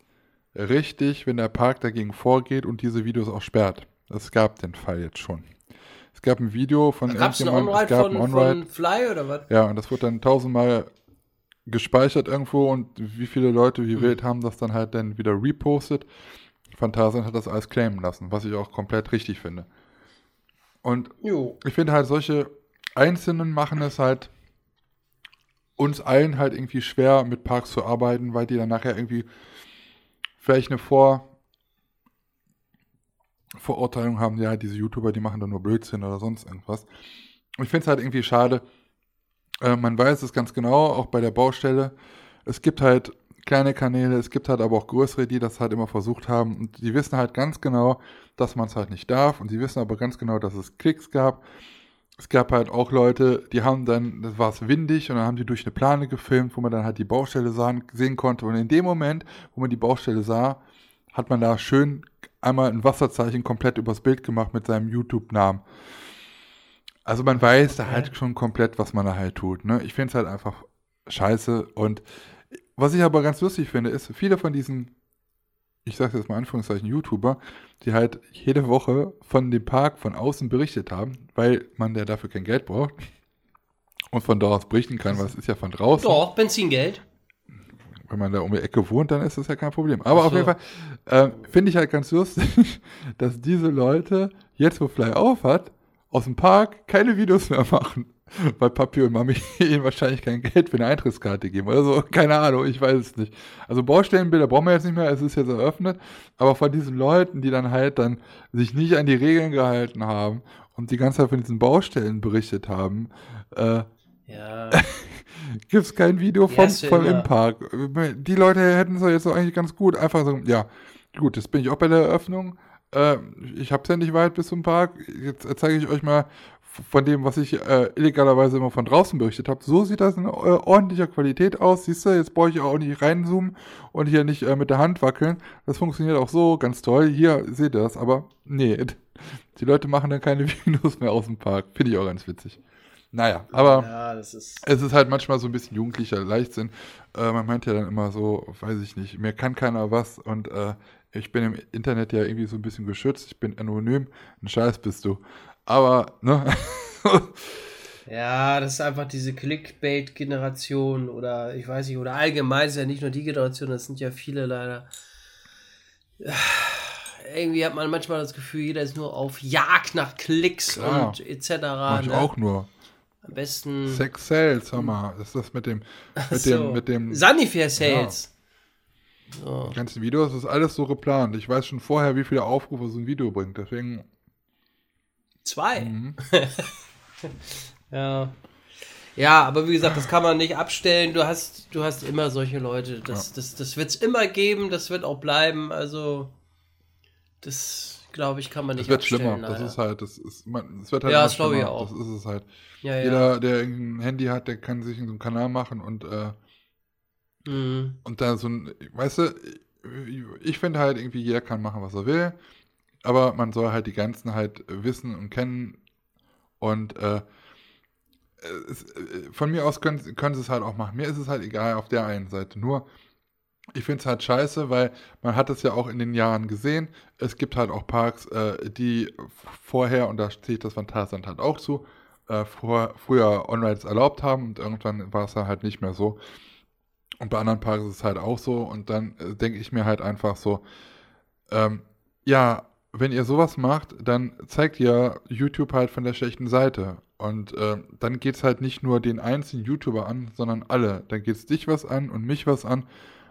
richtig, wenn der Park dagegen vorgeht und diese Videos auch sperrt. Es gab den Fall jetzt schon. Es gab ein Video von Gab es ein On-Ride von, On von Fly oder was? Ja, und das wurde dann tausendmal gespeichert irgendwo und wie viele Leute wie mhm. wild haben das dann halt dann wieder repostet. Phantasien hat das alles claimen lassen, was ich auch komplett richtig finde. Und jo. ich finde halt, solche Einzelnen machen es halt uns allen halt irgendwie schwer, mit Parks zu arbeiten, weil die dann nachher irgendwie vielleicht eine Vor Vorurteilung haben, ja, diese YouTuber, die machen da nur Blödsinn oder sonst irgendwas. Und ich finde es halt irgendwie schade. Äh, man weiß es ganz genau, auch bei der Baustelle. Es gibt halt kleine Kanäle, es gibt halt aber auch größere, die das halt immer versucht haben. Und die wissen halt ganz genau, dass man es halt nicht darf. Und die wissen aber ganz genau, dass es Klicks gab. Es gab halt auch Leute, die haben dann, das war es windig und dann haben die durch eine Plane gefilmt, wo man dann halt die Baustelle sahen, sehen konnte. Und in dem Moment, wo man die Baustelle sah, hat man da schön einmal ein Wasserzeichen komplett übers Bild gemacht mit seinem YouTube-Namen. Also man weiß da halt schon komplett, was man da halt tut. Ne? Ich finde es halt einfach scheiße. Und was ich aber ganz lustig finde, ist, viele von diesen, ich sage jetzt mal Anführungszeichen, YouTuber, die halt jede Woche von dem Park von außen berichtet haben, weil man ja dafür kein Geld braucht und von dort aus berichten kann, weil es ist ja von draußen. Doch, Benzingeld wenn man da um die Ecke wohnt, dann ist das ja kein Problem. Aber so. auf jeden Fall äh, finde ich halt ganz lustig, dass diese Leute, jetzt wo Fly auf hat, aus dem Park keine Videos mehr machen. Weil Papi und Mami ihnen wahrscheinlich kein Geld für eine Eintrittskarte geben oder so. Keine Ahnung, ich weiß es nicht. Also Baustellenbilder brauchen wir jetzt nicht mehr, es ist jetzt eröffnet. Aber von diesen Leuten, die dann halt dann sich nicht an die Regeln gehalten haben und die ganze Zeit von diesen Baustellen berichtet haben, äh, ja. gibt es kein Video vom, vom im Park. Die Leute hätten es jetzt eigentlich ganz gut einfach so, ja, gut, jetzt bin ich auch bei der Eröffnung. Äh, ich habe es ja nicht weit bis zum Park. Jetzt zeige ich euch mal von dem, was ich äh, illegalerweise immer von draußen berichtet habe. So sieht das in äh, ordentlicher Qualität aus. Siehst du, jetzt brauche ich auch nicht reinzoomen und hier nicht äh, mit der Hand wackeln. Das funktioniert auch so ganz toll. Hier seht ihr das, aber nee, die Leute machen dann keine Videos mehr aus dem Park. Finde ich auch ganz witzig. Naja, aber ja, ist es ist halt manchmal so ein bisschen jugendlicher Leichtsinn. Äh, man meint ja dann immer so, weiß ich nicht, mir kann keiner was und äh, ich bin im Internet ja irgendwie so ein bisschen geschützt, ich bin anonym, ein Scheiß bist du. Aber, ne? ja, das ist einfach diese Clickbait-Generation oder ich weiß nicht, oder allgemein ist ja nicht nur die Generation, das sind ja viele leider. Irgendwie hat man manchmal das Gefühl, jeder ist nur auf Jagd nach Klicks Klar. und etc. Mach ich ne? auch nur. Am besten. Sex Sales, hör mal. Das ist das mit dem. Mit so. dem, mit dem Sanifair Sales. Ja. So. Die ganzen Videos, das ist alles so geplant. Ich weiß schon vorher, wie viele Aufrufe so ein Video bringt. Deswegen. Zwei. Mhm. ja. Ja, aber wie gesagt, das kann man nicht abstellen. Du hast, du hast immer solche Leute. Das, ja. das, das wird es immer geben, das wird auch bleiben. Also, das glaube ich, kann man nicht Das wird schlimmer. Leider. Das ist halt, das ist, man, das wird halt Ja, das glaube ich auch. Das ist es halt. Ja, ja. Jeder, der ein Handy hat, der kann sich in so einen Kanal machen und, äh, mhm. und da so ein, weißt du, ich finde halt irgendwie, jeder kann machen, was er will, aber man soll halt die Grenzen halt wissen und kennen und, äh, es, äh, von mir aus können, können sie es halt auch machen. Mir ist es halt egal auf der einen Seite. Nur, ich finde es halt scheiße, weil man hat es ja auch in den Jahren gesehen. Es gibt halt auch Parks, äh, die vorher, und da steht das Phantasialand halt auch zu, äh, vor, früher On-Rides erlaubt haben und irgendwann war es halt nicht mehr so. Und bei anderen Parks ist es halt auch so. Und dann äh, denke ich mir halt einfach so, ähm, ja, wenn ihr sowas macht, dann zeigt ihr YouTube halt von der schlechten Seite. Und äh, dann geht es halt nicht nur den einzelnen YouTuber an, sondern alle. Dann geht es dich was an und mich was an.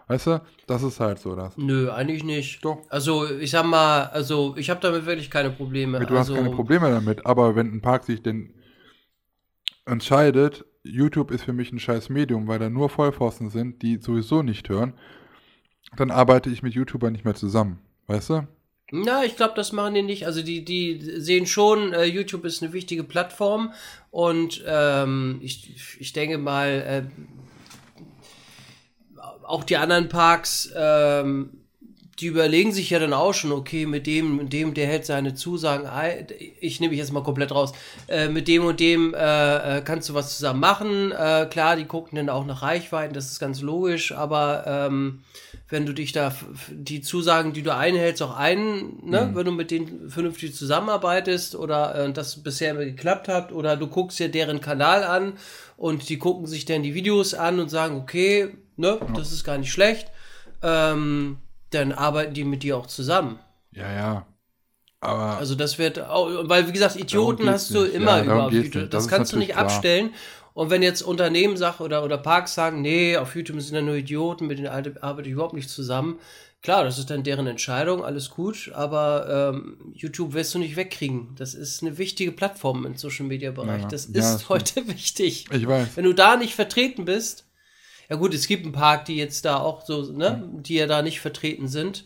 Weißt du, das ist halt so das. Nö, eigentlich nicht. Doch. Also, ich sag mal, also ich habe damit wirklich keine Probleme. Du also, hast keine Probleme damit, aber wenn ein Park sich denn entscheidet, YouTube ist für mich ein scheiß Medium, weil da nur Vollpfosten sind, die sowieso nicht hören, dann arbeite ich mit YouTubern nicht mehr zusammen. Weißt du? Na, ich glaube, das machen die nicht. Also die, die sehen schon, äh, YouTube ist eine wichtige Plattform und ähm, ich, ich denke mal, äh, auch die anderen Parks, ähm, die überlegen sich ja dann auch schon, okay, mit dem, mit dem, der hält seine Zusagen ein, ich nehme mich jetzt mal komplett raus, äh, mit dem und dem äh, äh, kannst du was zusammen machen. Äh, klar, die gucken dann auch nach Reichweiten, das ist ganz logisch, aber ähm, wenn du dich da, die Zusagen, die du einhältst, auch ein, ne, mhm. wenn du mit denen vernünftig zusammenarbeitest oder äh, das bisher immer geklappt hat, oder du guckst dir deren Kanal an und die gucken sich dann die Videos an und sagen, okay, ne, ja. das ist gar nicht schlecht. Ähm, dann arbeiten die mit dir auch zusammen. Ja, ja. Aber also das wird auch, weil wie gesagt, Idioten hast du nicht. immer ja, über YouTube. Das, das kannst du nicht klar. abstellen. Und wenn jetzt Unternehmen sagen oder, oder Parks sagen, nee, auf YouTube sind ja nur Idioten, mit denen arbeite ich überhaupt nicht zusammen. Klar, das ist dann deren Entscheidung, alles gut, aber ähm, YouTube wirst du nicht wegkriegen. Das ist eine wichtige Plattform im Social Media Bereich. Ja, das ist ja, heute wichtig. Ich weiß. Wenn du da nicht vertreten bist, ja gut, es gibt ein paar, die jetzt da auch so, ne, die ja da nicht vertreten sind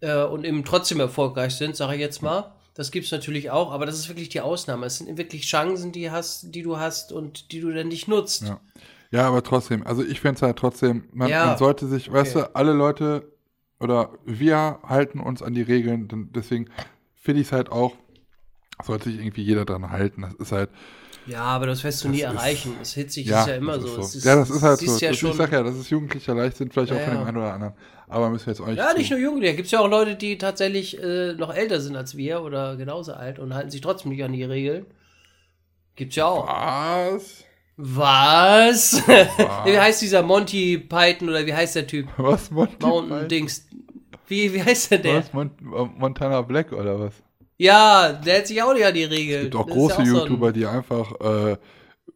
äh, und eben trotzdem erfolgreich sind, sage ich jetzt mal. Das gibt es natürlich auch, aber das ist wirklich die Ausnahme. Es sind wirklich Chancen, die, hast, die du hast und die du dann nicht nutzt. Ja, ja aber trotzdem, also ich finde es halt trotzdem, man, ja. man, sollte sich, okay. weißt du, alle Leute oder wir halten uns an die Regeln, deswegen finde ich es halt auch, sollte sich irgendwie jeder dran halten. Das ist halt, ja, aber das wirst du nie erreichen. Das hitzig ja, ist ja immer so. so. ja, das ist halt so. Ja das, ich sag ja, das ist jugendlicher Leichtsinn, vielleicht auch ja, von dem einen oder anderen. Aber müssen wir jetzt euch. Ja, nicht nur Jugendliche. Gibt es ja auch Leute, die tatsächlich äh, noch älter sind als wir oder genauso alt und halten sich trotzdem nicht an die Regeln. Gibt's ja auch. Was? Was? Was? wie heißt dieser Monty Python oder wie heißt der Typ? Was, Monty Mountain Python? Dings. Wie, wie heißt der? Was, Mont Montana Black oder was? Ja, der hält sich auch nicht an die Regeln. Es gibt auch das große auch YouTuber, so die einfach äh,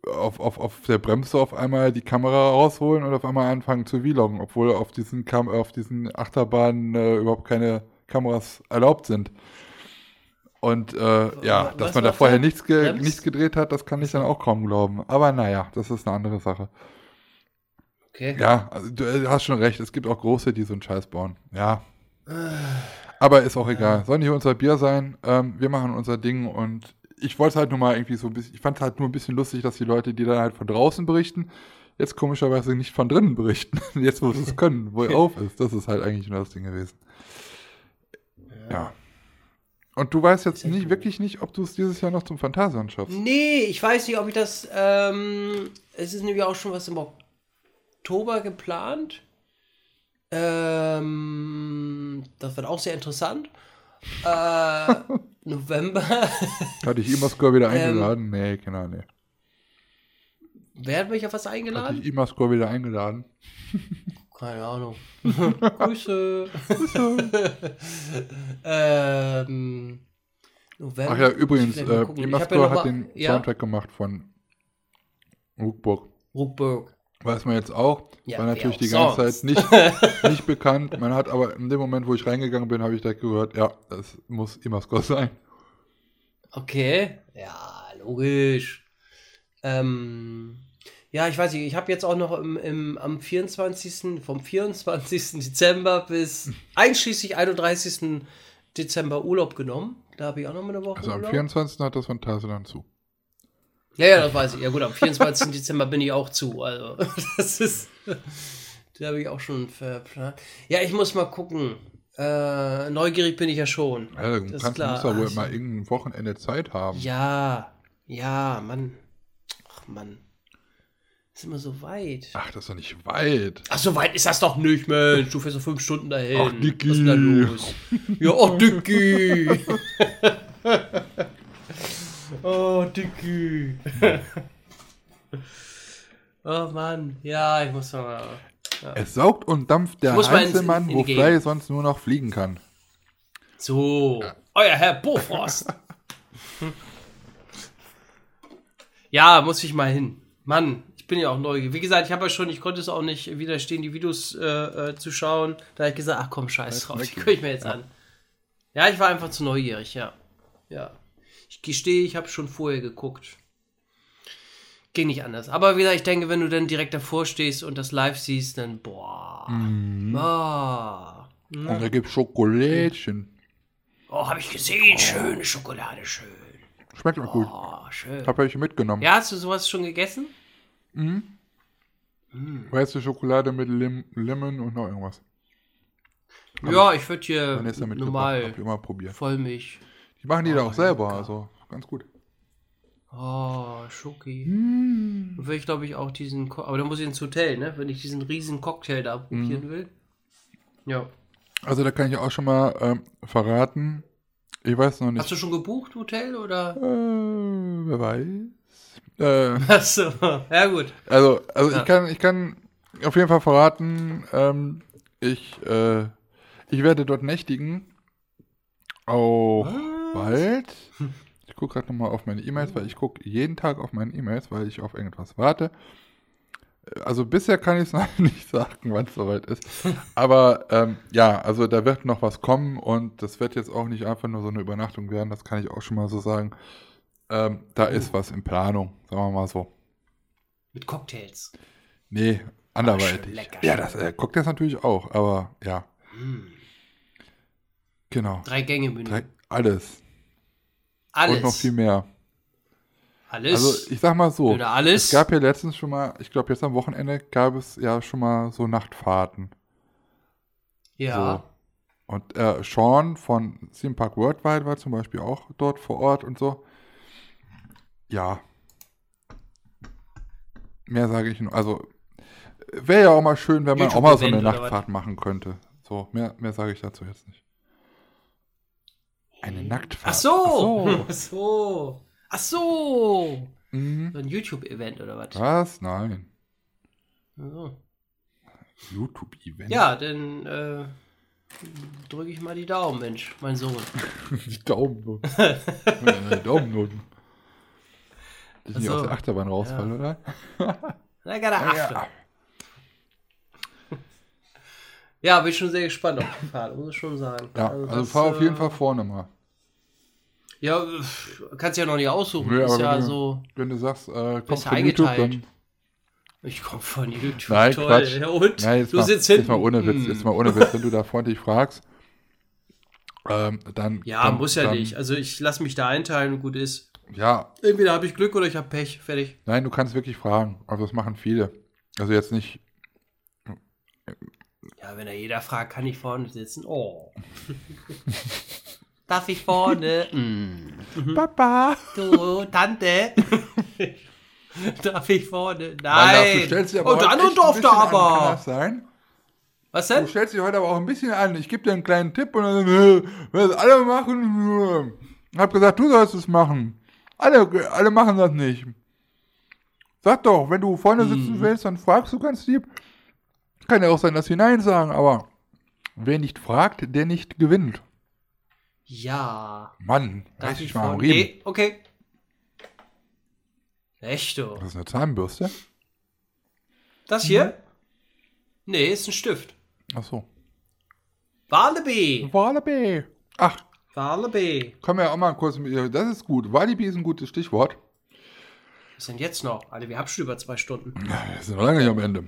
auf, auf, auf der Bremse auf einmal die Kamera rausholen und auf einmal anfangen zu vloggen, obwohl auf diesen, Kam auf diesen Achterbahnen äh, überhaupt keine Kameras erlaubt sind. Und äh, ja, Was dass man da vorher nichts, ge nichts gedreht hat, das kann ich dann auch kaum glauben. Aber naja, das ist eine andere Sache. Okay. Ja, also, du äh, hast schon recht, es gibt auch große, die so einen Scheiß bauen. Ja. Aber ist auch egal. Soll nicht unser Bier sein. Ähm, wir machen unser Ding und ich wollte es halt nur mal irgendwie so ein bisschen, ich fand es halt nur ein bisschen lustig, dass die Leute, die dann halt von draußen berichten, jetzt komischerweise nicht von drinnen berichten. jetzt, wo sie es können, wo er auf ist. Das ist halt eigentlich nur das Ding gewesen. Ja. ja. Und du weißt jetzt nicht, wirklich nicht, ob du es dieses Jahr noch zum Phantasian schaffst. Nee, ich weiß nicht, ob ich das. Ähm, es ist nämlich auch schon was im Oktober geplant. Ähm, das wird auch sehr interessant. Äh, November. Hatte ich Imascore wieder ähm, eingeladen? Ähm, nee, genau, nee. Wer hat mich auf was eingeladen? Hatte ich Imascore wieder eingeladen? Keine Ahnung. Grüße. Grüße. ähm, November. Ach ja, übrigens, äh, Imascore ja hat den ja? Soundtrack gemacht von Ruckburg. Ruckburg. Weiß man jetzt auch. Ja, war natürlich die ganze sonst? Zeit nicht, nicht bekannt. Man hat aber in dem Moment, wo ich reingegangen bin, habe ich direkt gehört, ja, das muss Imascore sein. Okay. Ja, logisch. Ähm, ja, ich weiß nicht, ich habe jetzt auch noch im, im, am 24., vom 24. Dezember bis einschließlich 31. Dezember Urlaub genommen. Da habe ich auch noch mal eine Woche Also am Urlaub. 24. hat das Phantasialand zu. Ja, ja, das weiß ich. Ja gut, am 24. Dezember bin ich auch zu. Also, das ist. Da habe ich auch schon verplant. Ja, ich muss mal gucken. Äh, neugierig bin ich ja schon. Ja, dann das kannst, klar. musst du wohl mal irgendein Wochenende Zeit haben. Ja, ja, Mann. Ach, Mann. Ist immer so weit. Ach, das ist doch nicht weit. Ach, so weit ist das doch nicht, Mensch. Du fährst so fünf Stunden dahin. Ach, Dicky. Was ist denn da los? Ja, ach, Dicky. Oh, Dicky. oh Mann, ja, ich muss mal. Ja. Es saugt und dampft der Einzelmann, wo Fly sonst nur noch fliegen kann. So, ja. euer Herr Bofrost. ja, muss ich mal hin. Mann, ich bin ja auch neugierig. Wie gesagt, ich habe ja schon, ich konnte es auch nicht widerstehen, die Videos äh, äh, zu schauen. Da habe ich gesagt, ach komm, scheiß drauf, die gucke ich mir jetzt ja. an. Ja, ich war einfach zu neugierig, ja. Ja. Ich gestehe, ich habe schon vorher geguckt. Ging nicht anders. Aber wie gesagt, ich denke, wenn du dann direkt davor stehst und das live siehst, dann boah. Mm. boah. Und da gibt es Schokolädchen. Oh, habe ich gesehen. Oh. Schöne Schokolade, schön. Schmeckt auch gut. Oh, schön. Hab ich mitgenommen. Ja, hast du sowas schon gegessen? Mhm. Mm. Weiße Schokolade mit Lim Lemon und noch irgendwas. Ja, ich würde hier normal immer probiert. Vollmilch. Machen die da Oh, auch selber, lecker. also ganz gut. Oh, Schoki. Dann will ich, glaube ich, auch diesen. Co aber dann muss ich ins Hotel, ne? Wenn ich diesen riesen Cocktail da probieren Mhm. will. Ja. Also da kann ich auch schon mal ähm, verraten. Ich weiß noch nicht. Hast du schon gebucht, Hotel, oder? äh, wer weiß. Äh, Achso, ja gut. also, also Ja. ich kann, ich kann auf jeden Fall verraten, ähm, ich, äh, ich werde dort nächtigen. Auch bald. Ich gucke gerade nochmal auf meine E-Mails, weil ich gucke jeden Tag auf meine E-Mails, weil ich auf irgendwas warte. Also bisher kann ich es noch nicht sagen, wann es soweit ist. Aber ähm, ja, also da wird noch was kommen und das wird jetzt auch nicht einfach nur so eine Übernachtung werden, das kann ich auch schon mal so sagen. Ähm, da ist was in Planung, sagen wir mal so. Mit Cocktails. Nee, anderweitig. lecker, ja, das äh, das natürlich auch, aber ja, Mm. genau. Drei Gänge Menü. Drei, alles. Alles. Und noch viel mehr. Alles. Also ich sag mal so, Oder alles. es gab ja letztens schon mal, ich glaube jetzt am Wochenende gab es ja schon mal so Nachtfahrten. ja. Und äh, Sean von Theme Park Worldwide war zum Beispiel auch dort vor Ort und so. Ja. Mehr sage ich nur. Also wäre ja auch mal schön, wenn man auch mal so eine Nachtfahrt machen könnte. So, mehr, mehr sage ich dazu jetzt nicht. Eine Nacktfahrt. Ach so. Ach Ach so. Ach so. Mhm. So ein YouTube-Event oder was? Was? Nein. Ach so. YouTube-Event. Ja, dann äh, drücke ich mal die Daumen, Mensch, mein Sohn. Die Daumen. Daumennoten. Die nicht so. aus der Achterbahn rausfallen, oder? Na, gerade achte. Ja, bin ich schon sehr gespannt auf die Fahrt, muss ich schon sagen. Ja, also das, fahr auf jeden äh, Fall vorne mal. Ja, kannst ja noch nicht aussuchen. Nö, ist ja wenn du- so. Wenn du sagst, äh, komm von YouTube, dann. Ich komme von YouTube. Nein, Toll. Quatsch. Ja, und? Nein, jetzt du mal, sitzt jetzt hinten. mal ohne Witz, jetzt mal ohne Witz, wenn du da freundlich fragst, ähm, dann. Ja, dann, muss ja dann, nicht. Also ich lasse mich da einteilen und gut ist. Ja, Entweder habe ich Glück oder ich habe Pech. Fertig. nein, du kannst wirklich fragen. Also das machen viele. Also jetzt nicht. Ja, wenn da jeder fragt, kann ich vorne sitzen? Oh. Darf ich vorne? Mm. Papa! Du, Tante. Darf ich vorne? Nein. du stellst dich aber oh, der andere durfte aber. sein? Was Du denn? stellst dich heute aber auch ein bisschen an. Ich gebe dir einen kleinen Tipp und dann, äh, das alle machen, äh, hab gesagt, du sollst es machen. Alle, alle machen das nicht. Sag doch, wenn du vorne sitzen Mhm. willst, dann fragst du ganz lieb. Kann ja auch sein, dass sie Nein sagen, aber wer nicht fragt, der nicht gewinnt. Ja. Mann, Darf ich mal am? Riemen. Nee, okay. Echt du? Das ist eine Zahnbürste? Das hier? Nee, ist ein Stift. Ach so. Walibi. Walibi. Ach, Walibi. können wir ja auch mal kurz mit. Das ist gut. Walibi ist ein gutes Stichwort. Was denn jetzt noch? Alter, wir haben schon über zwei Stunden. Wir sind noch lange nicht am Ende.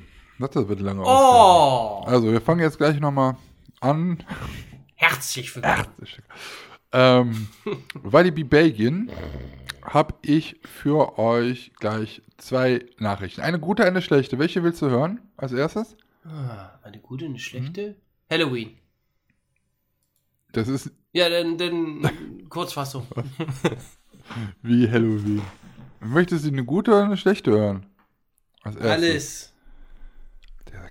Das wird lange Oh! Also, wir fangen jetzt gleich nochmal an. Herzlich willkommen. Ähm, Walibi Belgien habe ich für euch gleich zwei Nachrichten. Eine gute, eine schlechte. Welche willst du hören als erstes? Ah, eine gute, eine schlechte? Mhm. Halloween. Das ist Ja, dann, dann Kurzfassung. wie Halloween. Möchtest du eine gute oder eine schlechte hören? Als erstes. Alles.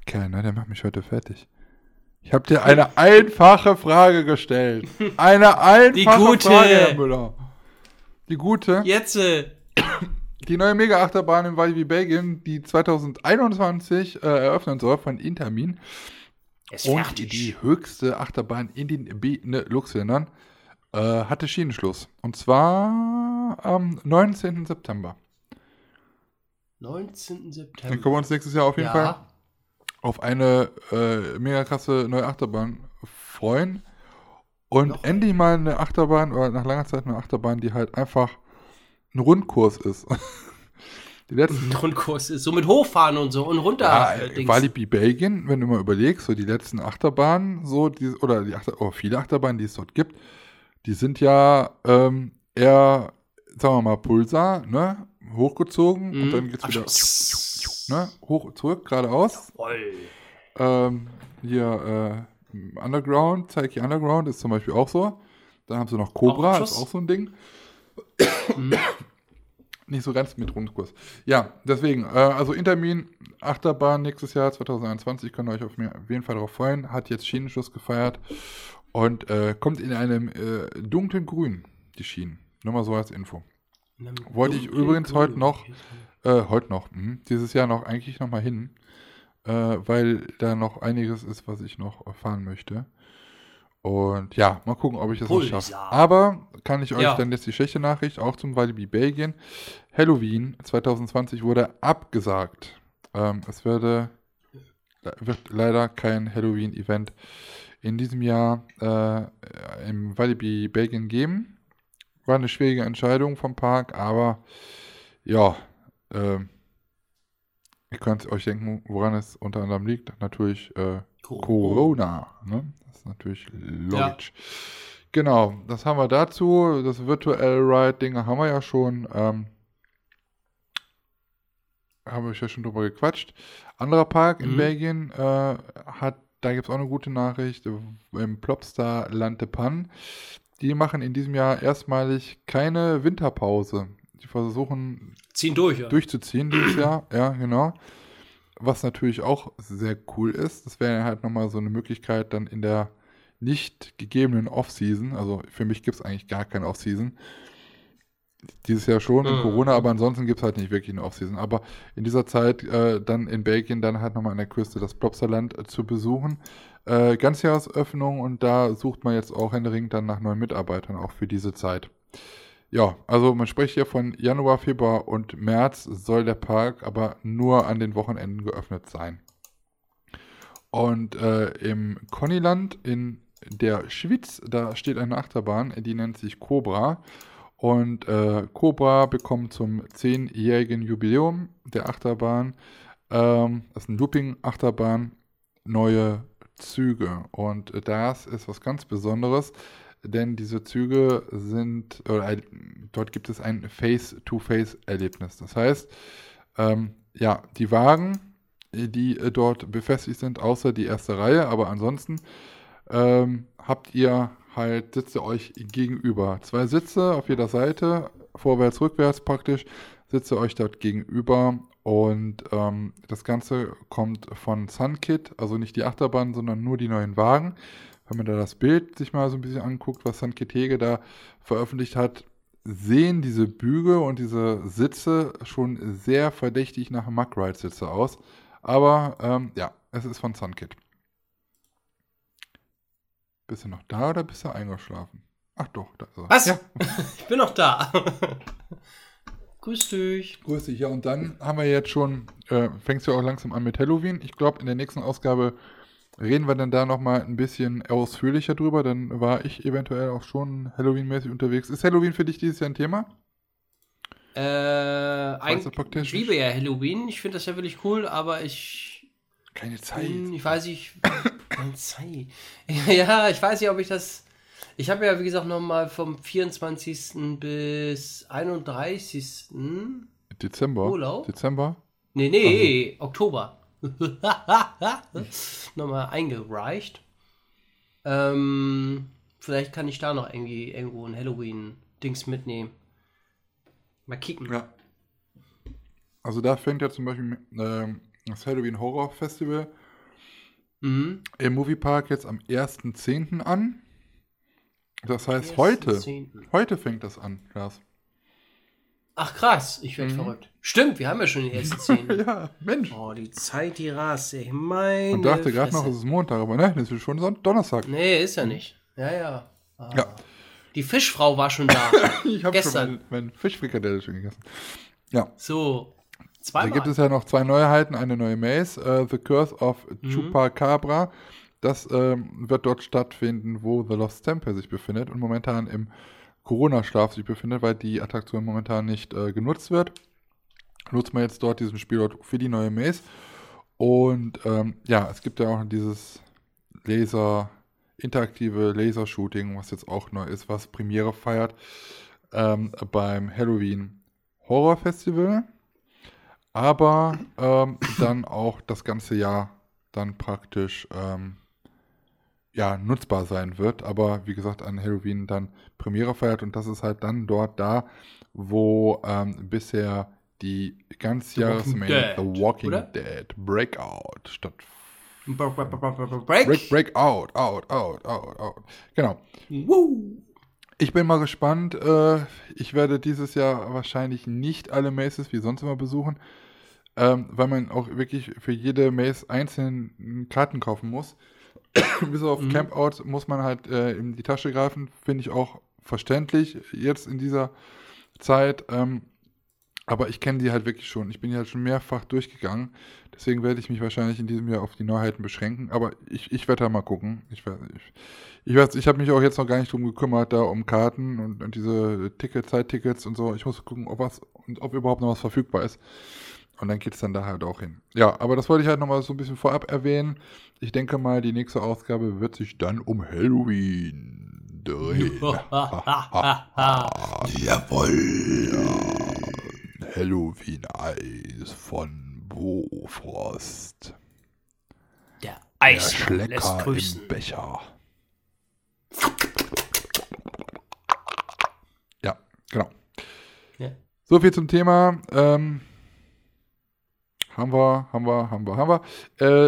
Kerl, ne, der macht mich heute fertig. Ich habe dir eine einfache Frage gestellt. Eine einfache Die gute. Frage, Herr Müller. Die gute. Jetzt. Äh, Die neue Mega-Achterbahn in Walibi Belgien, die 2021 äh, eröffnen soll von Intermin. ist Und fertig. die höchste Achterbahn in den Benelux-Ländern äh, hatte Schienenschluss. Und zwar am 19. September. 19. Dann September. können wir uns nächstes Jahr auf jeden Fall ja. Auf eine äh, mega krasse neue Achterbahn freuen. Und Noch endlich mal eine Achterbahn, oder nach langer Zeit eine Achterbahn, die halt einfach ein Rundkurs ist. die letzten Grundkurs ist so mit Hochfahren und so und runter. Ja, äh. Walibi Belgien, wenn du mal überlegst, so die letzten Achterbahnen, so die, oder die Achter, oh, viele Achterbahnen, die es dort gibt, die sind ja ähm, eher, sagen wir mal, Pulsar, ne? Hochgezogen und Mhm. dann geht's wieder Abschluss. ne? hoch zurück, geradeaus. Ähm, hier, Underground, Taiki Underground ist zum Beispiel auch so. Dann haben sie noch Cobra, Auch ist auch so ein Ding. Nicht so ganz mit Rundkurs. Ja, deswegen, äh, also Intermin, Achterbahn nächstes Jahr 2021, könnt ihr euch auf, mir, auf jeden Fall darauf freuen. Hat jetzt Schienenschuss gefeiert und äh, kommt in einem äh, dunklen Grün, die Schienen. Nur mal so als Info. Wollte ich übrigens heute noch, äh, heute noch, mh, dieses Jahr noch eigentlich noch mal hin, äh, weil da noch einiges ist, was ich noch erfahren möchte. Und ja, mal gucken, ob ich das noch schaffe. Aber kann ich euch Ja. dann jetzt die schlechte Nachricht auch zum Walibi Belgien. Halloween 2020 wurde abgesagt. Ähm, es werde, wird leider kein Halloween-Event in diesem Jahr äh, im Walibi Belgien geben. War eine schwierige Entscheidung vom Park, aber ja, ähm, ihr könnt euch denken, woran es unter anderem liegt. Natürlich äh, Corona. Ne? Das ist natürlich logisch. Genau, das haben wir dazu. Das Virtual Ride-Ding haben wir ja schon. Ähm, haben wir ja schon drüber gequatscht. Anderer Park in Mhm. Belgien äh, hat, da gibt es auch eine gute Nachricht, im Plopstar Land de Pan. Die machen in diesem Jahr erstmalig keine Winterpause. Die versuchen Ziehen durch, ja. durchzuziehen dieses Jahr. Ja, genau. Was natürlich auch sehr cool ist. Das wäre halt nochmal so eine Möglichkeit, dann in der nicht gegebenen Off-Season, also für mich gibt es eigentlich gar keine Off-Season. Dieses Jahr schon, in Mhm. Corona, aber ansonsten gibt es halt nicht wirklich eine Off-Season. Aber in dieser Zeit äh, dann in Belgien dann halt nochmal an der Küste das Plopsaland äh, zu besuchen. Äh, Ganzjahresöffnung und da sucht man jetzt auch händeringend dann nach neuen Mitarbeitern, auch für diese Zeit. Ja, also man spricht hier von Januar, Februar und März soll der Park aber nur an den Wochenenden geöffnet sein. Und äh, im Connyland in der Schweiz, da steht eine Achterbahn, die nennt sich Cobra. Und äh, Cobra bekommt zum 10-jährigen Jubiläum der Achterbahn, ähm, das ist eine Looping-Achterbahn, neue Züge. Und das ist was ganz Besonderes, denn diese Züge sind, oder dort gibt es ein Face-to-Face-Erlebnis. Das heißt, ähm, ja, die Wagen, die äh, dort befestigt sind, außer die erste Reihe, aber ansonsten ähm, habt ihr halt, sitzt ihr euch gegenüber. Zwei Sitze auf jeder Seite, vorwärts, rückwärts praktisch, sitzt ihr euch dort gegenüber und ähm, das Ganze kommt von Sunkit, also nicht die Achterbahn, sondern nur die neuen Wagen. Wenn man da das Bild sich mal so ein bisschen anguckt, was Sunkit Hege da veröffentlicht hat, sehen diese Bügel und diese Sitze schon sehr verdächtig nach Mug Ride Sitze aus. Aber ähm, ja, es ist von Sunkit. Bist du noch da oder bist du eingeschlafen? Ach doch, da ist er. Was? Ja, Ich bin noch da. Grüß dich. grüß dich. Ja, und dann haben wir jetzt schon, äh, fängst du auch langsam an mit Halloween. Ich glaube, in der nächsten Ausgabe reden wir dann da nochmal ein bisschen ausführlicher drüber. Dann war ich eventuell auch schon Halloween-mäßig unterwegs. Ist Halloween für dich dieses Jahr ein Thema? Äh, eigentlich, ich liebe ja Halloween. Ich finde das ja wirklich cool, aber ich Keine bin, ich weiß nicht, keine Zeit. Ja, ich weiß nicht, ob ich das. Ich habe ja, wie gesagt, nochmal vom 24. bis 31. Dezember. Urlaub? Dezember? Nee, nee, Oktober. Nochmal eingereicht. Ähm, vielleicht kann ich da noch irgendwie irgendwo ein Halloween-Dings mitnehmen. Mal kicken. Ja. Also da fängt ja zum Beispiel ähm, das Halloween Horror Festival Mhm. im Moviepark jetzt am 1.10. an. Das heißt, heute, heute fängt das an, Lars. Ach krass, ich werde Mhm. verrückt. Stimmt, wir haben ja schon den ersten Szenen. Ja, Mensch. oh, die Zeit, die rast, ey. Meine Man dachte gerade noch, es ist Montag, aber nein, es ist schon Son- Donnerstag. Nee, ist ja nicht. Ja, ja. Ah. Ja. Die Fischfrau war schon da. Ich habe schon Gestern. mein, mein Fischfrikadelle schon gegessen. Ja, So. da Zweimal. gibt es ja noch zwei Neuheiten. Eine neue Maze, äh, The Curse of Mhm. Chupacabra. Das ähm, wird dort stattfinden, wo The Lost Temple sich befindet und momentan im Corona-Schlaf sich befindet, weil die Attraktion momentan nicht äh, genutzt wird. Nutzt man jetzt dort diesen Spielort für die neue Maze. Und ähm, ja, es gibt ja auch dieses Laser, interaktive Lasershooting, was jetzt auch neu ist, was Premiere feiert ähm, beim Halloween Horror Festival. Aber ähm, dann auch das ganze Jahr dann praktisch ähm, ja, nutzbar sein wird, aber wie gesagt an Halloween dann Premiere feiert und das ist halt dann dort da, wo ähm, bisher die ganzjahresmeldung The Walking oder? Dead Breakout statt Break. Break, Break out, out, out, out, out. Genau. Woo. Ich bin mal gespannt. Äh, ich werde dieses Jahr wahrscheinlich nicht alle Maces wie sonst immer besuchen, ähm, weil man auch wirklich für jede Mace einzeln Karten kaufen muss. Bis auf Mhm. Campout muss man halt äh, in die Tasche greifen, finde ich auch verständlich jetzt in dieser Zeit. Ähm, aber ich kenne die halt wirklich schon. Ich bin die halt schon mehrfach durchgegangen. Deswegen werde ich mich wahrscheinlich in diesem Jahr auf die Neuheiten beschränken. Aber ich, ich werde da mal gucken. Ich, ich, ich, weiß, ich habe mich auch jetzt noch gar nicht drum gekümmert, da um Karten und, und diese Ticket, Zeittickets und so. Ich muss gucken, ob was und ob überhaupt noch was verfügbar ist. Und dann geht es dann da halt auch hin. Ja, aber das wollte ich halt nochmal so ein bisschen vorab erwähnen. Ich denke mal, die nächste Ausgabe wird sich dann um Halloween drehen. Jawohl. Halloween-Eis von Bofrost. Der Eismann lässt grüßen. im Becher. Ja, genau. Ja. So viel zum Thema. Ähm, haben wir, haben wir, haben wir, haben wir.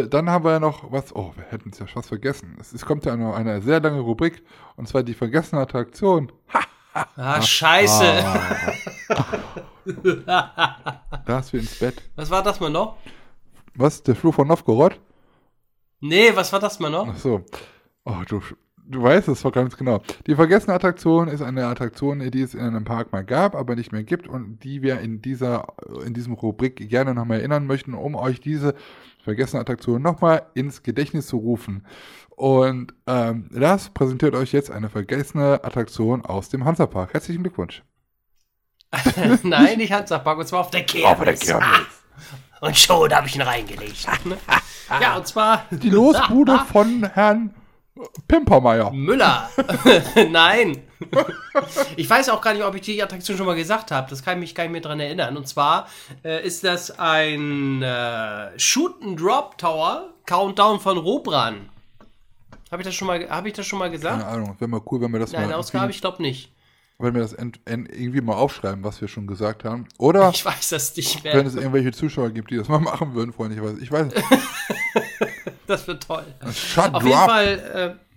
Äh, dann haben wir ja noch was. Oh, wir hätten es ja fast vergessen. Es, es kommt ja noch eine sehr lange Rubrik und zwar die vergessene Attraktion. Ha! Ah, scheiße. Ah. Da ist wir ins Bett. Was war das mal noch? Was? Der Flur von Novgorod? Nee, was war das mal noch? Ach so. Oh, du, du weißt es doch ganz genau. Die vergessene Attraktion ist eine Attraktion, die es in einem Park mal gab, aber nicht mehr gibt und die wir in dieser, in diesem Rubrik gerne nochmal erinnern möchten, um euch diese vergessene Attraktion nochmal ins Gedächtnis zu rufen. Und ähm, das präsentiert euch jetzt eine vergessene Attraktion aus dem Hansapark. Herzlichen Glückwunsch. Nein, nicht Hansapark, und zwar auf der Kirmes. Aber der Kirmes. Und schon habe ich ihn reingelegt. ja, und zwar Die Losbude von Herrn Pimpermeier. Müller. Nein. Ich weiß auch gar nicht, ob ich die Attraktion schon mal gesagt habe. Das kann ich mich gar nicht mehr dran erinnern. Und zwar äh, ist das ein äh, Shoot-and-Drop-Tower Countdown von Robran. Habe ich das schon mal, habe ich das schon mal Keine gesagt? Ahnung, wäre mal cool, wenn wir das Nein, mal Ausgabe, irgendwie- ich glaube nicht. wenn wir das irgendwie mal aufschreiben, was wir schon gesagt haben. Oder Ich weiß das nicht wenn mehr. es irgendwelche Zuschauer gibt, die das mal machen würden, freundlicherweise. Ich weiß nicht. Das wird toll. Shut Auf jeden Fall äh,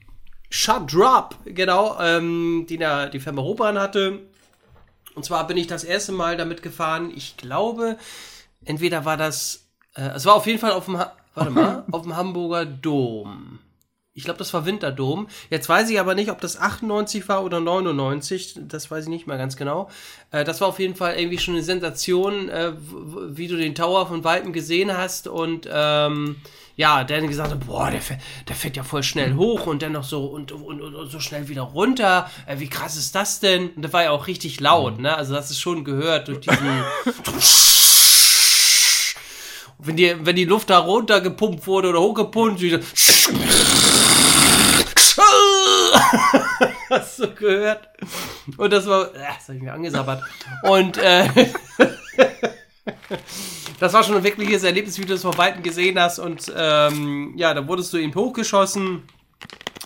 Shut Drop, genau, ähm, die da die Firma Robran hatte. Und zwar bin ich das erste Mal damit gefahren. Ich glaube, entweder war das, äh, es war auf jeden Fall auf dem, ha warte mal, auf dem Hamburger Dom. Ich glaube, das war Winterdom. Jetzt weiß ich aber nicht, ob das 98 war oder 99. Das weiß ich nicht mehr ganz genau. Äh, das war auf jeden Fall irgendwie schon eine Sensation, äh, wie du den Tower von Weitem gesehen hast. Und ähm, ja, dann gesagt hat, boah, der, fährt- der fährt ja voll schnell hoch und dann noch so und, und, und so schnell wieder runter. Äh, wie krass ist das denn? Und das war ja auch richtig laut, ne? Also das ist schon gehört durch diesen. wenn die, wenn die Luft da runtergepumpt wurde oder hochgepumpt, wieder. Hast du gehört? Und das war, äh, das habe ich mir angesabbert. Und äh, das war schon ein wirkliches Erlebnis, wie du es von Weitem gesehen hast. Und ähm, ja, da wurdest du eben hochgeschossen.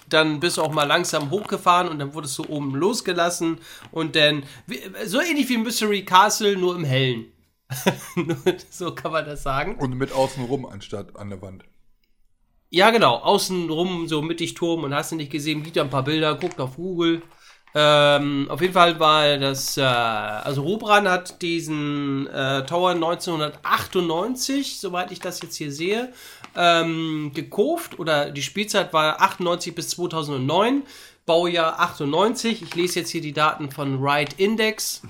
Dann bist du auch mal langsam hochgefahren und dann wurdest du oben losgelassen. Und dann, so ähnlich wie Mystery Castle, nur im Hellen. So kann man das sagen. Und mit außenrum anstatt an der Wand. Ja, genau. Außenrum so mittig Turm und hast du nicht gesehen, gibt ja ein paar Bilder, guckt auf Google. Ähm, auf jeden Fall war das, äh, also Robran hat diesen äh, Tower 1998, soweit ich das jetzt hier sehe, ähm, gekauft oder die Spielzeit war 98 bis 2009, Baujahr 98. Ich lese jetzt hier die Daten von Ride Index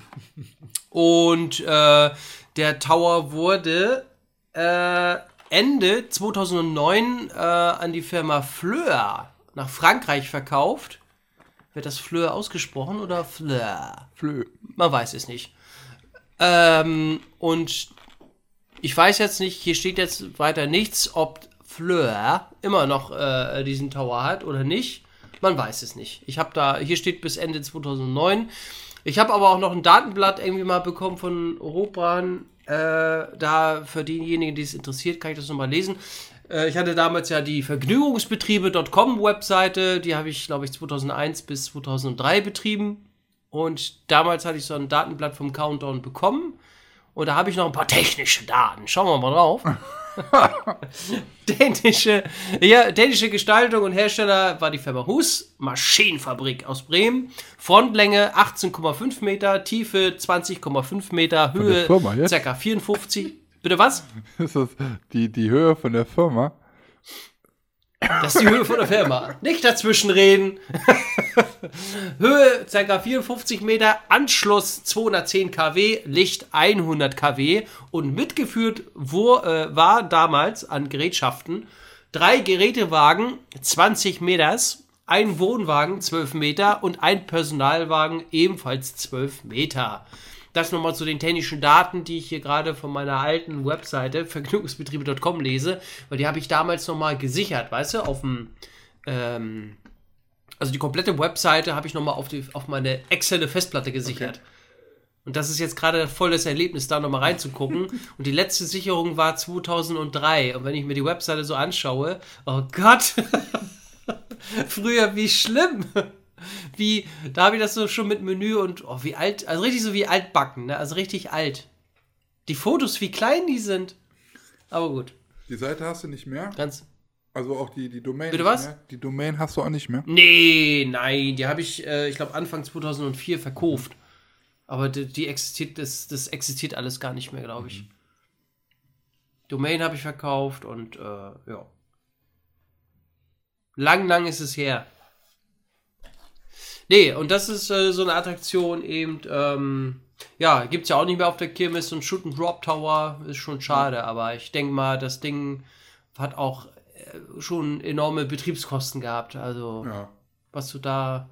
und äh, der Tower wurde äh, Ende 2009 äh, an die Firma Fleur nach Frankreich verkauft. Wird das Fleur ausgesprochen oder Fleur? Flö. Man weiß es nicht. Ähm, und ich weiß jetzt nicht, hier steht jetzt weiter nichts, ob Fleur immer noch äh, diesen Tower hat oder nicht. Man weiß es nicht. Ich habe da, hier steht bis Ende 2009. Ich habe aber auch noch ein Datenblatt irgendwie mal bekommen von Robran. Äh, da für diejenigen, die es interessiert, kann ich das nochmal lesen. Äh, ich hatte damals ja die Vergnügungsbetriebe.com Webseite, die habe ich, glaube ich, 2001 bis 2003 betrieben. Und damals hatte ich so ein Datenblatt vom Countdown bekommen. Und da habe ich noch ein paar technische Daten. Schauen wir mal drauf. dänische, ja, dänische Gestaltung und Hersteller war die Firma Hus, Maschinenfabrik aus Bremen. Frontlänge 18,5 Meter, Tiefe 20,5 Meter, Höhe ca. 54. Bitte was? Ist das die, die Höhe von der Firma? Das ist die Höhe von der Firma. Nicht dazwischen reden. Höhe ca. 54 Meter, Anschluss 210 kW, Licht 100 kW und mitgeführt wo, äh, war damals an Gerätschaften drei Gerätewagen 20 Meters, ein Wohnwagen 12 Meter und ein Personalwagen ebenfalls 12 Meter. Das nochmal zu den technischen Daten, die ich hier gerade von meiner alten Webseite vergnügungsbetriebe.com lese, weil die habe ich damals nochmal gesichert, weißt du, auf dem, ähm, also die komplette Webseite habe ich nochmal auf, auf meine externe Festplatte gesichert. Okay. Und das ist jetzt gerade voll das Erlebnis, da nochmal reinzugucken. Und die letzte Sicherung war 2003. Und wenn ich mir die Webseite so anschaue, oh Gott, früher wie schlimm wie, da habe ich das so schon mit Menü und oh, wie alt, also richtig so wie altbacken, ne? Also richtig alt. Die Fotos, wie klein die sind. Aber gut. Die Seite hast du nicht mehr? Ganz. Also auch die, die Domain. Bitte was? Mehr? Die Domain hast du auch nicht mehr? Nee, nein, die habe ich, äh, ich glaube, Anfang 2004 verkauft. Aber die, die, existiert, das, das existiert alles gar nicht mehr, glaube ich. Mhm. Domain habe ich verkauft und äh, ja. Lang, lang ist es her. Nee, und das ist äh, so eine Attraktion eben, ähm, ja, gibt es ja auch nicht mehr auf der Kirmes, so ein Shoot and Drop Tower, ist schon schade, aber ich denke mal, das Ding hat auch äh, schon enorme Betriebskosten gehabt, also ja. was du da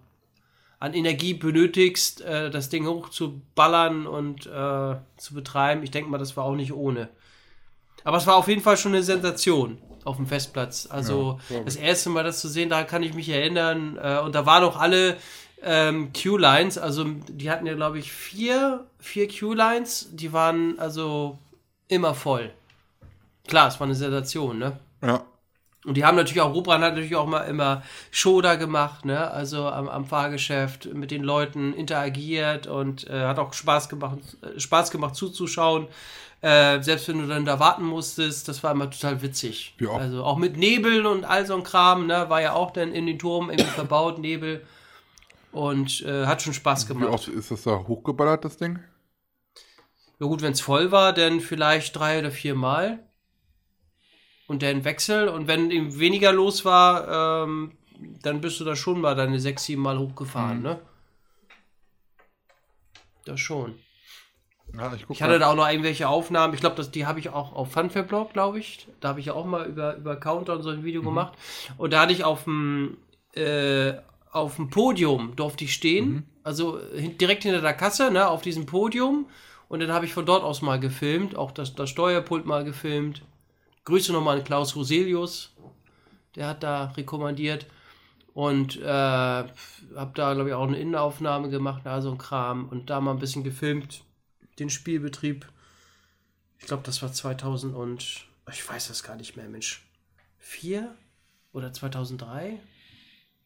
an Energie benötigst, äh, das Ding hochzuballern und äh, zu betreiben, ich denke mal, das war auch nicht ohne. Aber es war auf jeden Fall schon eine Sensation auf dem Festplatz. Also ja, das erste Mal das zu sehen, da kann ich mich erinnern. Äh, und da waren auch alle ähm, Q-Lines, also die hatten ja, glaube ich, vier, vier Q-Lines, die waren also immer voll. Klar, es war eine Sensation, ne? Ja. Und die haben natürlich auch, Rubran hat natürlich auch mal immer Show da gemacht, ne? Also am, am Fahrgeschäft mit den Leuten interagiert und äh, hat auch Spaß gemacht, äh, Spaß gemacht zuzuschauen. Äh, selbst wenn du dann da warten musstest, das war immer total witzig. Ja. Also auch mit Nebel und all so ein Kram, ne? War ja auch dann in den Turm irgendwie verbaut, Nebel. Und äh, hat schon Spaß gemacht. Wie oft ist das da hochgeballert, das Ding? Ja gut, wenn es voll war, dann vielleicht drei oder vier Mal. Und dann Wechsel. Und wenn eben weniger los war, ähm, dann bist du da schon mal deine sechs, sieben Mal hochgefahren, mhm. ne? Das schon. Ja, ich, ich, hatte da auch noch irgendwelche Aufnahmen. Ich glaube, die habe ich auch auf Funfair-Blog, glaube ich. Da habe ich ja auch mal über, über Countdown so ein Video mhm. gemacht. Und da hatte ich auf dem äh, auf dem Podium durfte ich stehen, mhm. also direkt hinter der Kasse, ne, auf diesem Podium. Und dann habe ich von dort aus mal gefilmt, auch das, das Steuerpult mal gefilmt. Grüße nochmal an Klaus Roselius, der hat da rekommandiert. Und äh, habe da, glaube ich, auch eine Innenaufnahme gemacht, da so ein Kram. Und da mal ein bisschen gefilmt, den Spielbetrieb. Ich glaube, das war 2000 und, ich weiß das gar nicht mehr, Mensch. 4 oder 2003?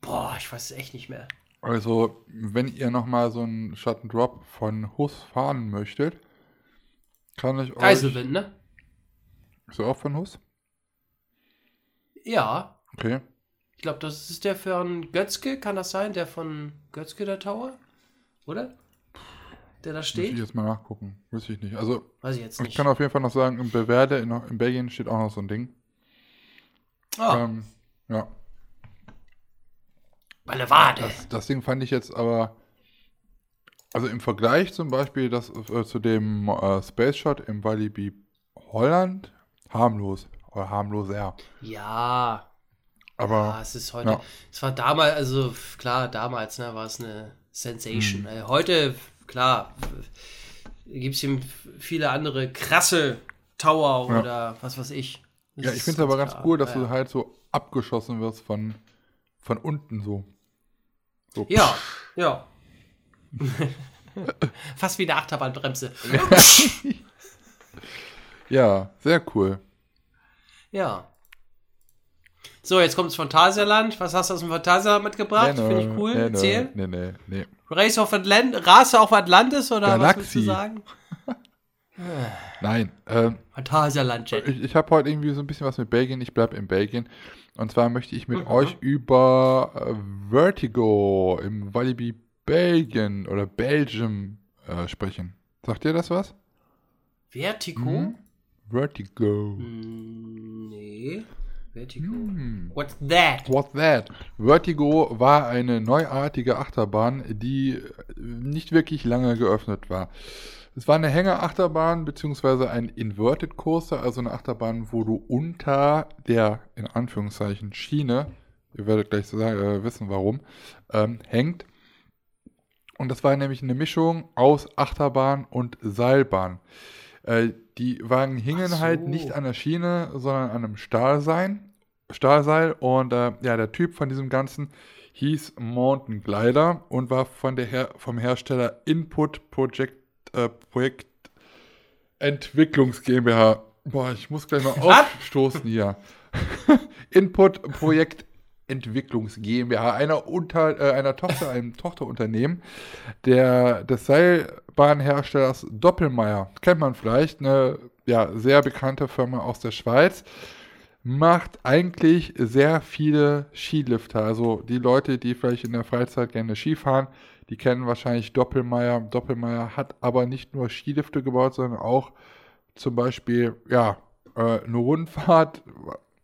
Boah, ich weiß es echt nicht mehr. Also, wenn ihr nochmal so einen Shut Drop von Hus fahren möchtet, kann ich euch. Geiselwind, ne? Ist er auch von Hus? Ja. Okay. Ich glaube, das ist der von Götzke, kann das sein? Der von Götzke, der Tower? Oder? Der da steht? Muss ich jetzt mal nachgucken. Weiß ich nicht. Also, Weiß ich jetzt nicht. Ich kann auf jeden Fall noch sagen, in Bewerde in, in Belgien steht auch noch so ein Ding. Ah. Ähm, ja. Weil Wade. Das, das Ding fand ich jetzt aber, also im Vergleich zum Beispiel das, äh, zu dem äh, Space Shot im Walibi Holland, harmlos. Oder harmloser. Ja. Aber. Ja, es ist heute. Ja. Es war damals, also klar, damals ne, war es eine Sensation. Hm. Heute, klar, gibt es eben viele andere krasse Tower ja. oder was weiß ich. Das ja, ich finde es aber ganz cool, dass du halt so abgeschossen wirst von, von unten so. So. Ja, ja. Fast wie eine Achterbahnbremse. ja, sehr cool. Ja. So, jetzt kommt das Phantasialand. Was hast du aus dem Phantasialand mitgebracht? Nee, Finde ich cool. nee, Erzähl. Nee, nee, nee. Race of Atlant Race auf Atlantis oder was willst du Galaxie. sagen? Nein, ähm, Phantasialand, Jet. ich, ich habe heute irgendwie so ein bisschen was mit Belgien. Ich bleibe in Belgien. Und zwar möchte ich mit Mhm. euch über äh, Vertigo im Walibi Belgien oder Belgium äh, sprechen. Sagt ihr das was? Vertigo? Hm? Vertigo. Hm, nee. Vertigo. Hm. What's that? What's that? Vertigo war eine neuartige Achterbahn, die äh, nicht wirklich lange geöffnet war. Es war eine Hängeachterbahn beziehungsweise ein Inverted Coaster, also eine Achterbahn, wo du unter der in Anführungszeichen Schiene, ihr werdet gleich sagen, äh, wissen warum, ähm, hängt. Und das war nämlich eine Mischung aus Achterbahn und Seilbahn. Äh, die Wagen hingen so. halt nicht an der Schiene, sondern an einem Stahlseil. Stahlseil und äh, ja, der Typ von diesem Ganzen hieß Mountain Glider und war von der Her vom Hersteller Input Project, äh, Projekt Entwicklungs GmbH. Boah, ich muss gleich mal aufstoßen hier. Input Projekt Entwicklungs GmbH, einer, unter, äh, einer Tochter, einem Tochterunternehmen der, des Seilbahnherstellers Doppelmayr. Kennt man vielleicht, eine ja, sehr bekannte Firma aus der Schweiz. Macht eigentlich sehr viele Skilifter. Also die Leute, die vielleicht in der Freizeit gerne Ski fahren, die kennen wahrscheinlich Doppelmayr. Doppelmayr hat aber nicht nur Skilifte gebaut, sondern auch zum Beispiel ja, äh, eine Rundfahrt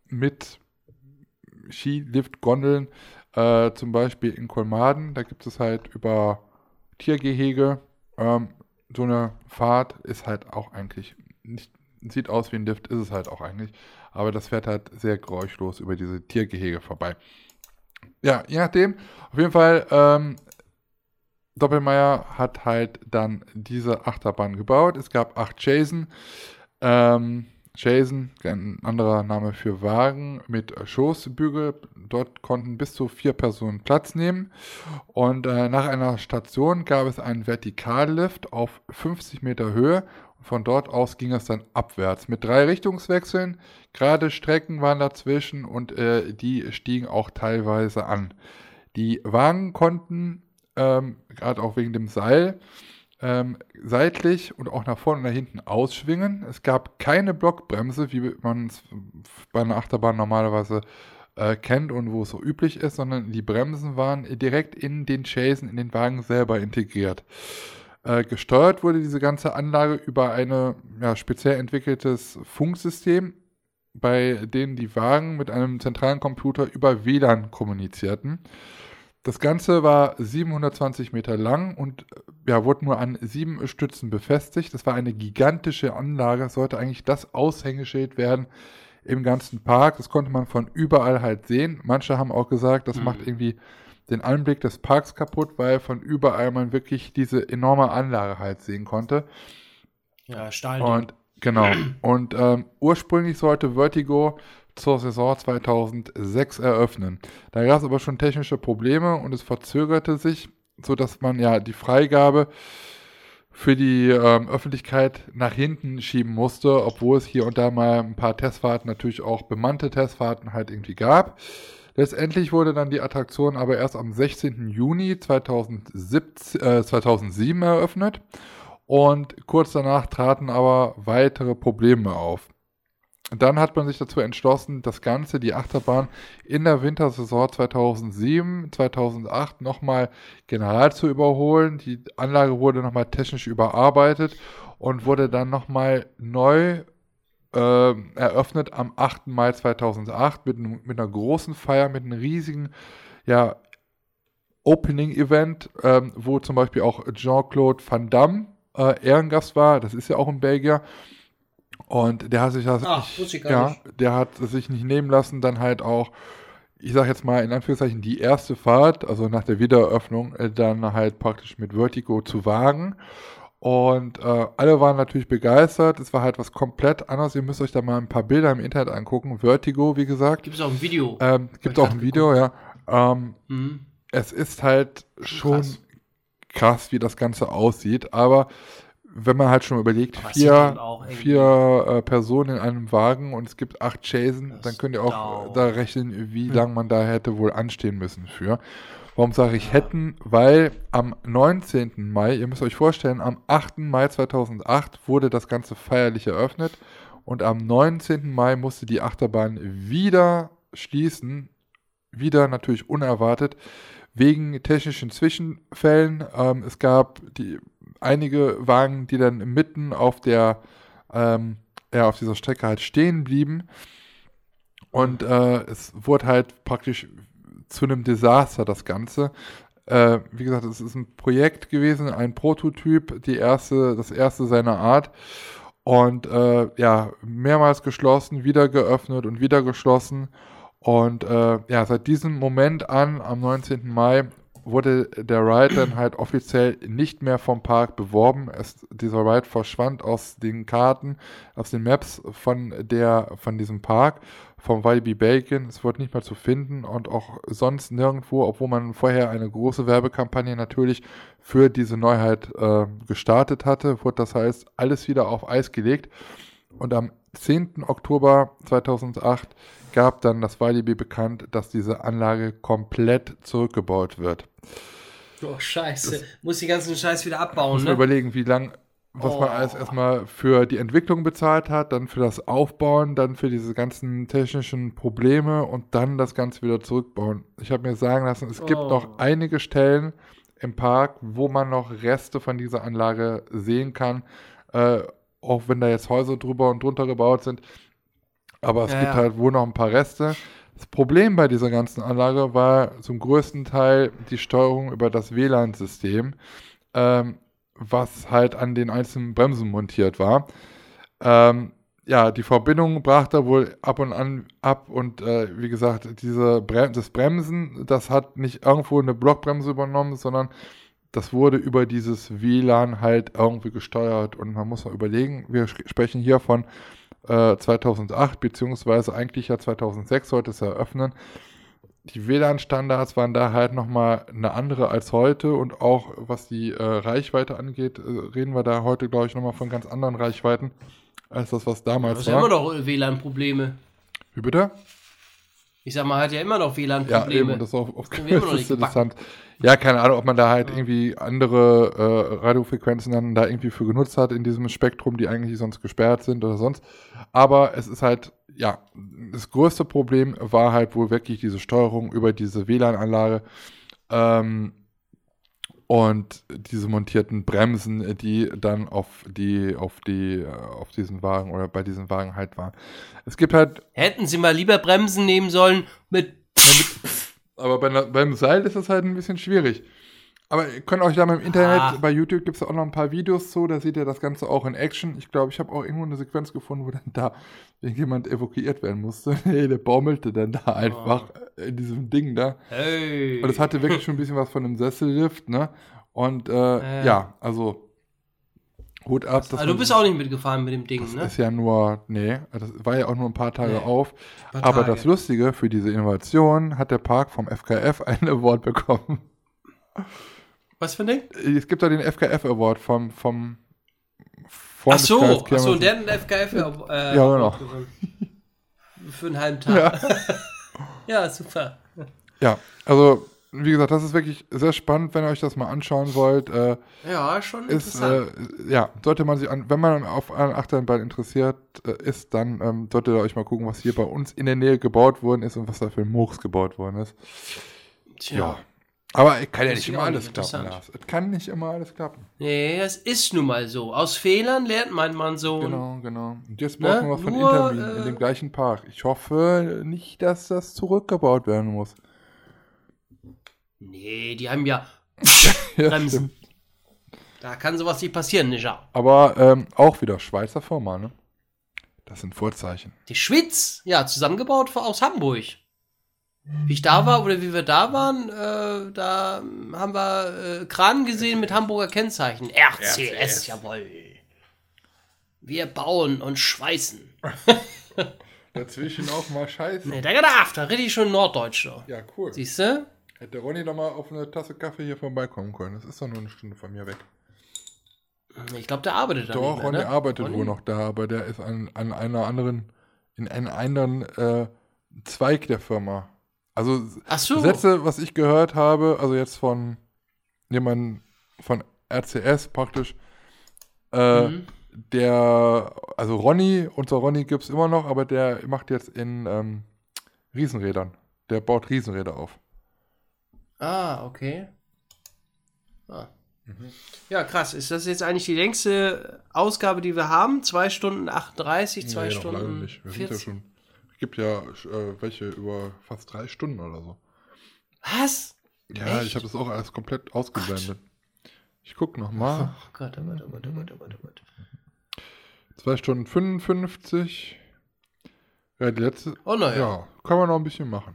mit Skilift-Gondeln, äh, zum Beispiel in Kolmaden. Da gibt es halt über Tiergehege. Ähm, so eine Fahrt ist halt auch eigentlich nicht, sieht aus wie ein Lift, ist es halt auch eigentlich. Aber das fährt halt sehr geräuschlos über diese Tiergehege vorbei. Ja, je nachdem. Auf jeden Fall, ähm, Doppelmayr hat halt dann diese Achterbahn gebaut. Es gab acht Chasen. Ähm, Chasen, ein anderer Name für Wagen mit Schoßbügel. Dort konnten bis zu vier Personen Platz nehmen. Und äh, nach einer Station gab es einen Vertikallift auf 50 Meter Höhe. Von dort aus ging es dann abwärts mit drei Richtungswechseln. Gerade Strecken waren dazwischen und äh, die stiegen auch teilweise an. Die Wagen konnten, ähm, gerade auch wegen dem Seil, ähm, seitlich und auch nach vorne und nach hinten ausschwingen. Es gab keine Blockbremse, wie man es bei einer Achterbahn normalerweise äh, kennt und wo es so üblich ist, sondern die Bremsen waren direkt in den Chasen, in den Wagen selber integriert. Äh, gesteuert wurde diese ganze Anlage über ein ja, speziell entwickeltes Funksystem, bei dem die Wagen mit einem zentralen Computer über WLAN kommunizierten. Das Ganze war 720 Meter lang und äh, ja, wurde nur an sieben Stützen befestigt. Das war eine gigantische Anlage. Es sollte eigentlich das Aushängeschild werden im ganzen Park. Das konnte man von überall halt sehen. Manche haben auch gesagt, das Mhm. macht irgendwie den Anblick des Parks kaputt, weil von überall man wirklich diese enorme Anlage halt sehen konnte. Ja, Stahl. Und genau. Und ähm, ursprünglich sollte Vertigo zur Saison 2006 eröffnen. Da gab es aber schon technische Probleme und es verzögerte sich, sodass man ja die Freigabe für die ähm, Öffentlichkeit nach hinten schieben musste, obwohl es hier und da mal ein paar Testfahrten, natürlich auch bemannte Testfahrten halt irgendwie gab. Letztendlich wurde dann die Attraktion aber erst am 16. Juni 2017, äh, 2007 eröffnet und kurz danach traten aber weitere Probleme auf. Dann hat man sich dazu entschlossen, das Ganze, die Achterbahn, in der Wintersaison 2007, 2008 nochmal general zu überholen. Die Anlage wurde nochmal technisch überarbeitet und wurde dann nochmal neu äh, eröffnet am 8. Mai 2008 mit, mit einer großen Feier, mit einem riesigen ja, Opening-Event, ähm, wo zum Beispiel auch Jean-Claude Van Damme äh, Ehrengast war. Das ist ja auch ein Belgier. Und der hat sich das, Ach, wusste ich gar ja, nicht. der hat es sich nicht nehmen lassen, dann halt auch, ich sag jetzt mal in Anführungszeichen, die erste Fahrt, also nach der Wiedereröffnung, äh, dann halt praktisch mit Vertigo zu wagen. Und äh, alle waren natürlich begeistert. Es war halt was komplett anderes. Ihr müsst euch da mal ein paar Bilder im Internet angucken. Vertigo, wie gesagt. Gibt es auch ein Video? Ähm, gibt ich auch ein Video, ja. Ähm, Mhm. es ist halt schon krass. krass. wie das Ganze aussieht, aber wenn man halt schon überlegt, Aber vier, irgendwie- vier äh, Personen in einem Wagen und es gibt acht Chasen, Das dann könnt ihr auch dauert. da rechnen, wie lange man da hätte wohl anstehen müssen für. Warum sage ich hätten? Weil am 19. Mai, ihr müsst euch vorstellen, am 8. Mai 2008 wurde das Ganze feierlich eröffnet und am 19. Mai musste die Achterbahn wieder schließen, wieder natürlich unerwartet, wegen technischen Zwischenfällen. Ähm, es gab die, einige Wagen, die dann mitten auf der ähm, ja, auf dieser Strecke halt stehen blieben. Und äh, es wurde halt praktisch zu einem Desaster, das Ganze. Äh, wie gesagt, es ist ein Projekt gewesen, ein Prototyp, die erste, das erste seiner Art. Und äh, ja, mehrmals geschlossen, wieder geöffnet und wieder geschlossen. Und äh, ja, seit diesem Moment an, am 19. Mai, wurde der Ride dann halt offiziell nicht mehr vom Park beworben. Es, dieser Ride verschwand aus den Karten, aus den Maps von, der, von diesem Park, vom Walibi Bacon. Es wurde nicht mehr zu finden und auch sonst nirgendwo, obwohl man vorher eine große Werbekampagne natürlich für diese Neuheit äh, gestartet hatte, wurde das heißt alles wieder auf Eis gelegt. Und am 10. Oktober 2008 gab dann das Walibi bekannt, dass diese Anlage komplett zurückgebaut wird. Oh, scheiße. Muss die ganzen Scheiß wieder abbauen, Muss man ne? überlegen, wie lang, was man Oh. alles erstmal für die Entwicklung bezahlt hat, dann für das Aufbauen, dann für diese ganzen technischen Probleme und dann das Ganze wieder zurückbauen. Ich habe mir sagen lassen, es gibt Oh. noch einige Stellen im Park, wo man noch Reste von dieser Anlage sehen kann, äh, auch wenn da jetzt Häuser drüber und drunter gebaut sind. Aber es Ja, gibt ja. halt wohl noch ein paar Reste. Das Problem bei dieser ganzen Anlage war zum größten Teil die Steuerung über das WLAN-System, ähm, was halt an den einzelnen Bremsen montiert war. Ähm, ja, die Verbindung brach da wohl ab und an ab und äh, wie gesagt, diese Bre das Bremsen, das hat nicht irgendwo eine Blockbremse übernommen, sondern das wurde über dieses WLAN halt irgendwie gesteuert und man muss mal überlegen, wir sprechen hier von äh, 2008, beziehungsweise eigentlich ja 2006 sollte es eröffnen. Die WLAN-Standards waren da halt nochmal eine andere als heute und auch was die äh, Reichweite angeht, äh, reden wir da heute, glaube ich, nochmal von ganz anderen Reichweiten als das, was Das damals ist ja immer war. noch WLAN-Probleme. Wie bitte? Ich sag mal, hat ja immer noch Ja, eben, WLAN-Probleme. und das ist auch, auch wir das ist interessant. Ja, keine Ahnung, ob man da halt irgendwie andere äh, Radiofrequenzen dann da irgendwie für genutzt hat in diesem Spektrum, die eigentlich sonst gesperrt sind oder sonst. Aber es ist halt, ja, das größte Problem war halt wohl wirklich diese Steuerung über diese WLAN-Anlage ähm, und diese montierten Bremsen, die dann auf die, auf die, äh, auf diesen Wagen oder bei diesen Wagen halt waren. Es gibt halt Hätten sie mal lieber Bremsen nehmen sollen mit. Aber bei, beim Seil ist das halt ein bisschen schwierig. Aber ihr könnt euch da mal im Internet, Ah. bei YouTube gibt es auch noch ein paar Videos zu, da seht ihr das Ganze auch in Action. Ich glaube, ich habe auch irgendwo eine Sequenz gefunden, wo dann da irgendjemand evakuiert werden musste. Nee, der baumelte dann da einfach in diesem Ding da. Hey. Und es hatte wirklich schon ein bisschen was von einem Sessellift, ne? Und äh, Ja. ja, also Hut ab. dass also, du bist auch nicht mitgefahren mit dem Ding, das ne? ist ja nur, nee, das war ja auch nur ein paar Tage Nee, auf. paar Aber Tage. das Lustige für diese Innovation hat der Park vom FKF einen Award bekommen. Was für ein Ding? Es gibt da den FKF Award vom, vom Ach so, ach so, der hat den FKF äh, Ja, genau. Für einen halben Tag. Ja. Ja, super. ja, also wie gesagt, das ist wirklich sehr spannend, wenn ihr euch das mal anschauen wollt. Äh, Ja, schon ist, interessant. äh, ja, sollte man sich an, wenn man auf einen Achterbahn interessiert äh, ist, dann ähm, solltet ihr euch mal gucken, was hier bei uns in der Nähe gebaut worden ist und was da für ein Murks gebaut worden ist. Tja. Ja. Aber es kann ja nicht immer alles klappen. Lars. Es kann nicht immer alles klappen. Nee, es ist nun mal so. Aus Fehlern lernt man man so. Genau, genau. Und jetzt Ne? brauchen wir von Nur, Intermin in äh, dem gleichen Park. Ich hoffe nicht, dass das zurückgebaut werden muss. Nee, die haben ja Ja, Bremsen. stimmt. Da kann sowas nicht passieren, nicht wahr? Aber ähm, auch wieder Schweizer Firma, ne? Das sind Vorzeichen. Die Schwitz, ja, zusammengebaut aus Hamburg. Wie ich da war oder wie wir da waren, äh, da haben wir äh, Kran gesehen mit Hamburger Kennzeichen. RCS, RCS. jawohl. Wir bauen und schweißen. Dazwischen auch mal Scheiße. Nee, da gedacht, da rede ich schon Norddeutsch. Ja, cool. Siehst du? Hätte Ronny doch mal auf eine Tasse Kaffee hier vorbeikommen können. Das ist doch nur eine Stunde von mir weg. Ich glaube, der arbeitet da Doch, Ronny ne? arbeitet Ronny? wohl noch da, aber der ist an, an einer anderen, in einem anderen äh, Zweig der Firma. Also so. Sätze, was ich gehört habe, also jetzt von jemandem von RCS praktisch, äh, Mhm. der, also Ronny, unser Ronny gibt es immer noch, aber der macht jetzt in ähm, Riesenrädern. Der baut Riesenräder auf. Ah, okay. Ah. Mhm. Ja, krass. Ist das jetzt eigentlich die längste Ausgabe, die wir haben? 2 Stunden 38, 2 Nee, noch Stunden lange nicht. Wir sind ja 40. schon, es gibt ja äh, welche über fast drei Stunden oder so. Was? Ja, Echt? ich habe das auch alles komplett ausgeblendet. Ich guck noch mal. Oh Gott, oh Gott, oh Gott, oh Gott, oh Gott, oh Gott. 2 Stunden 55. Ja, die letzte. Oh, naja. Ja, kann man noch ein bisschen machen.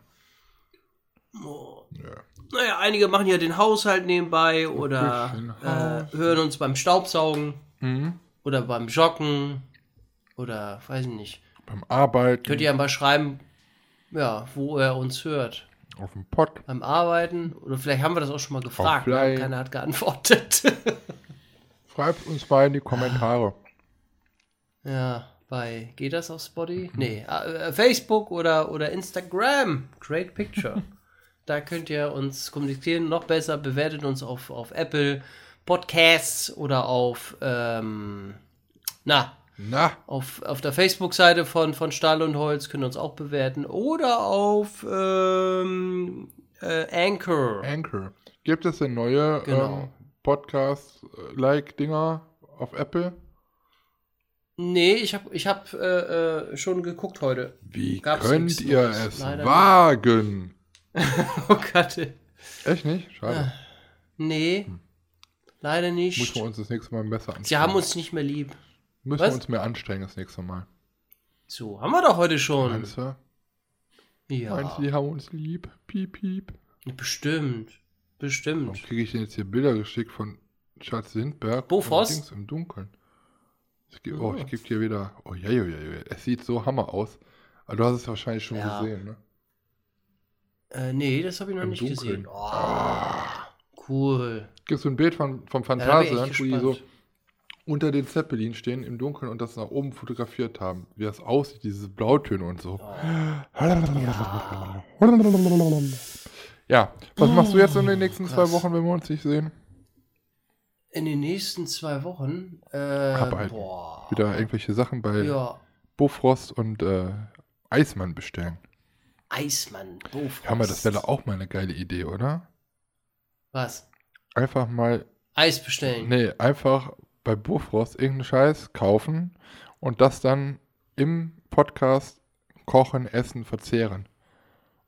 Oh. Ja. Naja, einige machen ja den Haushalt nebenbei oder äh, hören uns beim Staubsaugen Mhm. oder beim Joggen oder weiß ich nicht. Beim Arbeiten. Könnt ihr ja mal schreiben, ja, wo er uns hört. auf dem Pott. Beim Arbeiten oder vielleicht haben wir das auch schon mal gefragt. Ne? Keiner hat geantwortet. Schreibt uns mal in die Kommentare. ja, bei, geht das auf Spotify? Nee, äh, Facebook oder, oder Instagram. Great Picture. da könnt ihr uns kommunizieren. Noch besser, bewertet uns auf, auf Apple Podcasts oder auf, ähm, na, Na, auf, auf der Facebook-Seite von, von Stahl und Holz könnt ihr uns auch bewerten. Oder auf ähm, äh, Anchor. Anchor. Gibt es denn neue Genau. ähm, Podcast-like-Dinger auf Apple? Nee, ich habe ich hab, äh, äh, schon geguckt heute. Wie Gab's könnt ihr es Leider nicht. Oh Gott. Echt nicht? Schade. Nee, leider Müssen nicht. wir uns das nächste Mal besser anstrengen. Sie haben uns nicht mehr lieb. Müssen Was? wir uns mehr anstrengen das nächste Mal. So, haben wir doch heute schon. Meinst du? Ja, Meinst du, die haben uns lieb? Piep, piep. bestimmt. Warum Bestimmt. kriege ich denn jetzt hier Bilder geschickt von Schatz Sindberg? Bofors? im Dunkeln. Ich geb, oh, ich gebe dir wieder. Oh, ja, ja, ja, ja. Es sieht so hammer aus. Aber du hast es wahrscheinlich schon Ja. gesehen, ne? Äh, nee, das habe ich noch Im nicht Dunkeln. gesehen. Oh, cool. Gibt so ein Bild von, vom Ja, Phantasialand, echt wo die so unter den Zeppelin stehen im Dunkeln und das nach oben fotografiert haben. Wie das aussieht, diese Blautöne und so. Ja, was machst du jetzt in den nächsten zwei krass. Wochen, wenn wir uns nicht sehen? In den nächsten zwei Wochen. Äh, boah. Wieder irgendwelche Sachen bei Ja, Bofrost und äh, Eismann bestellen. Eismann, Bofrost. Mal, das wäre auch mal eine geile Idee, oder? Was? Einfach mal, Eis bestellen. nee, einfach bei Bofrost irgendeinen Scheiß kaufen und das dann im Podcast kochen, essen, verzehren.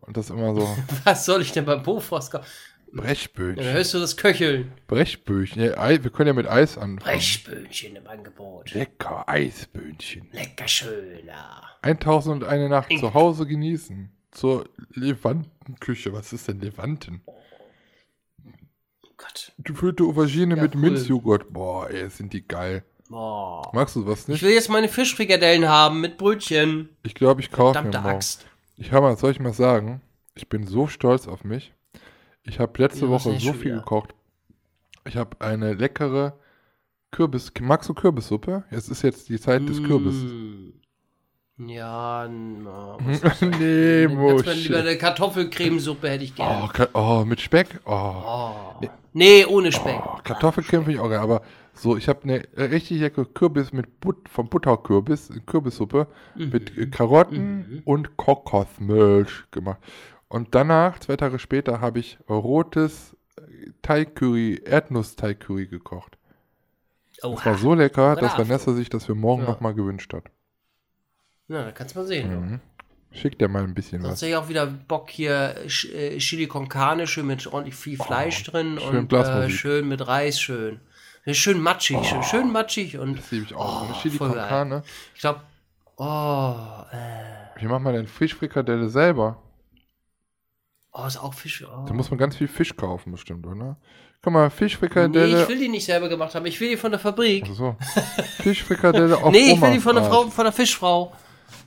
Und das immer so Was soll ich denn beim Bofrost kaufen? Ja, dann Brechböhnchen. hörst du das Köcheln. Brechböhnchen. Ja, wir können ja mit Eis anfangen. Brechböhnchen im Angebot. Lecker Eisböhnchen. Lecker schöner. 1001 Nacht zu Hause genießen. Zur Levantenküche. Was ist denn Levanten? Oh Gott. Gefüllte Aubergine Ja, mit cool. Minzjoghurt. Boah, ey, sind die geil. Boah. Magst du was Ich nicht? will jetzt meine Fischfrikadellen haben mit Brötchen. Ich glaube, ich kaufe mir morgen. Axt. Ich habe mal, soll ich mal sagen, ich bin so stolz auf mich. Ich habe letzte Ja, Woche so viel wieder? gekocht. Ich habe eine leckere Kürbis. Magst du Kürbissuppe? Es ist jetzt die Zeit des Kürbisses. Mm. Ja, na, nee, mir lieber eine Kartoffelcremesuppe hätte ich Oh, gerne. Ka- oh, mit Speck? Oh. Oh. Nee, ohne Speck. Oh, Kartoffelcreme finde ich auch geil, aber so, ich habe eine richtig leckere Kürbis mit But vom Butterkürbis, Kürbissuppe mit äh, Karotten und Kokosmilch gemacht. Und danach, zwei Tage später, habe ich rotes äh, Thai-Curry, Erdnuss-Thai-Curry gekocht. Das war so lecker, dass. Vanessa sich das für morgen Ja. nochmal gewünscht hat. Na, da kannst du mal sehen. Mhm. Schick dir mal ein bisschen Sonst was. hätte ich auch wieder Bock hier äh, Chili con Carne, schön mit ordentlich viel Fleisch drin Oh, schön und äh, schön mit Reis, schön. Schön matschig, schön, schön matschig und Das liebe ich auch. Oh, Chili con. Carne. ich glaube, oh, äh, Wie macht man denn Fischfrikadelle selber? oh, ist auch Fisch. Oh. Da muss man ganz viel Fisch kaufen, bestimmt, oder? Guck mal, Nee, Fischfrikadelle. ich will die nicht selber gemacht haben, ich will die von der Fabrik. Ach so. Fischfrikadelle auf nee, ich will die von der. Frau, von der Fischfrau.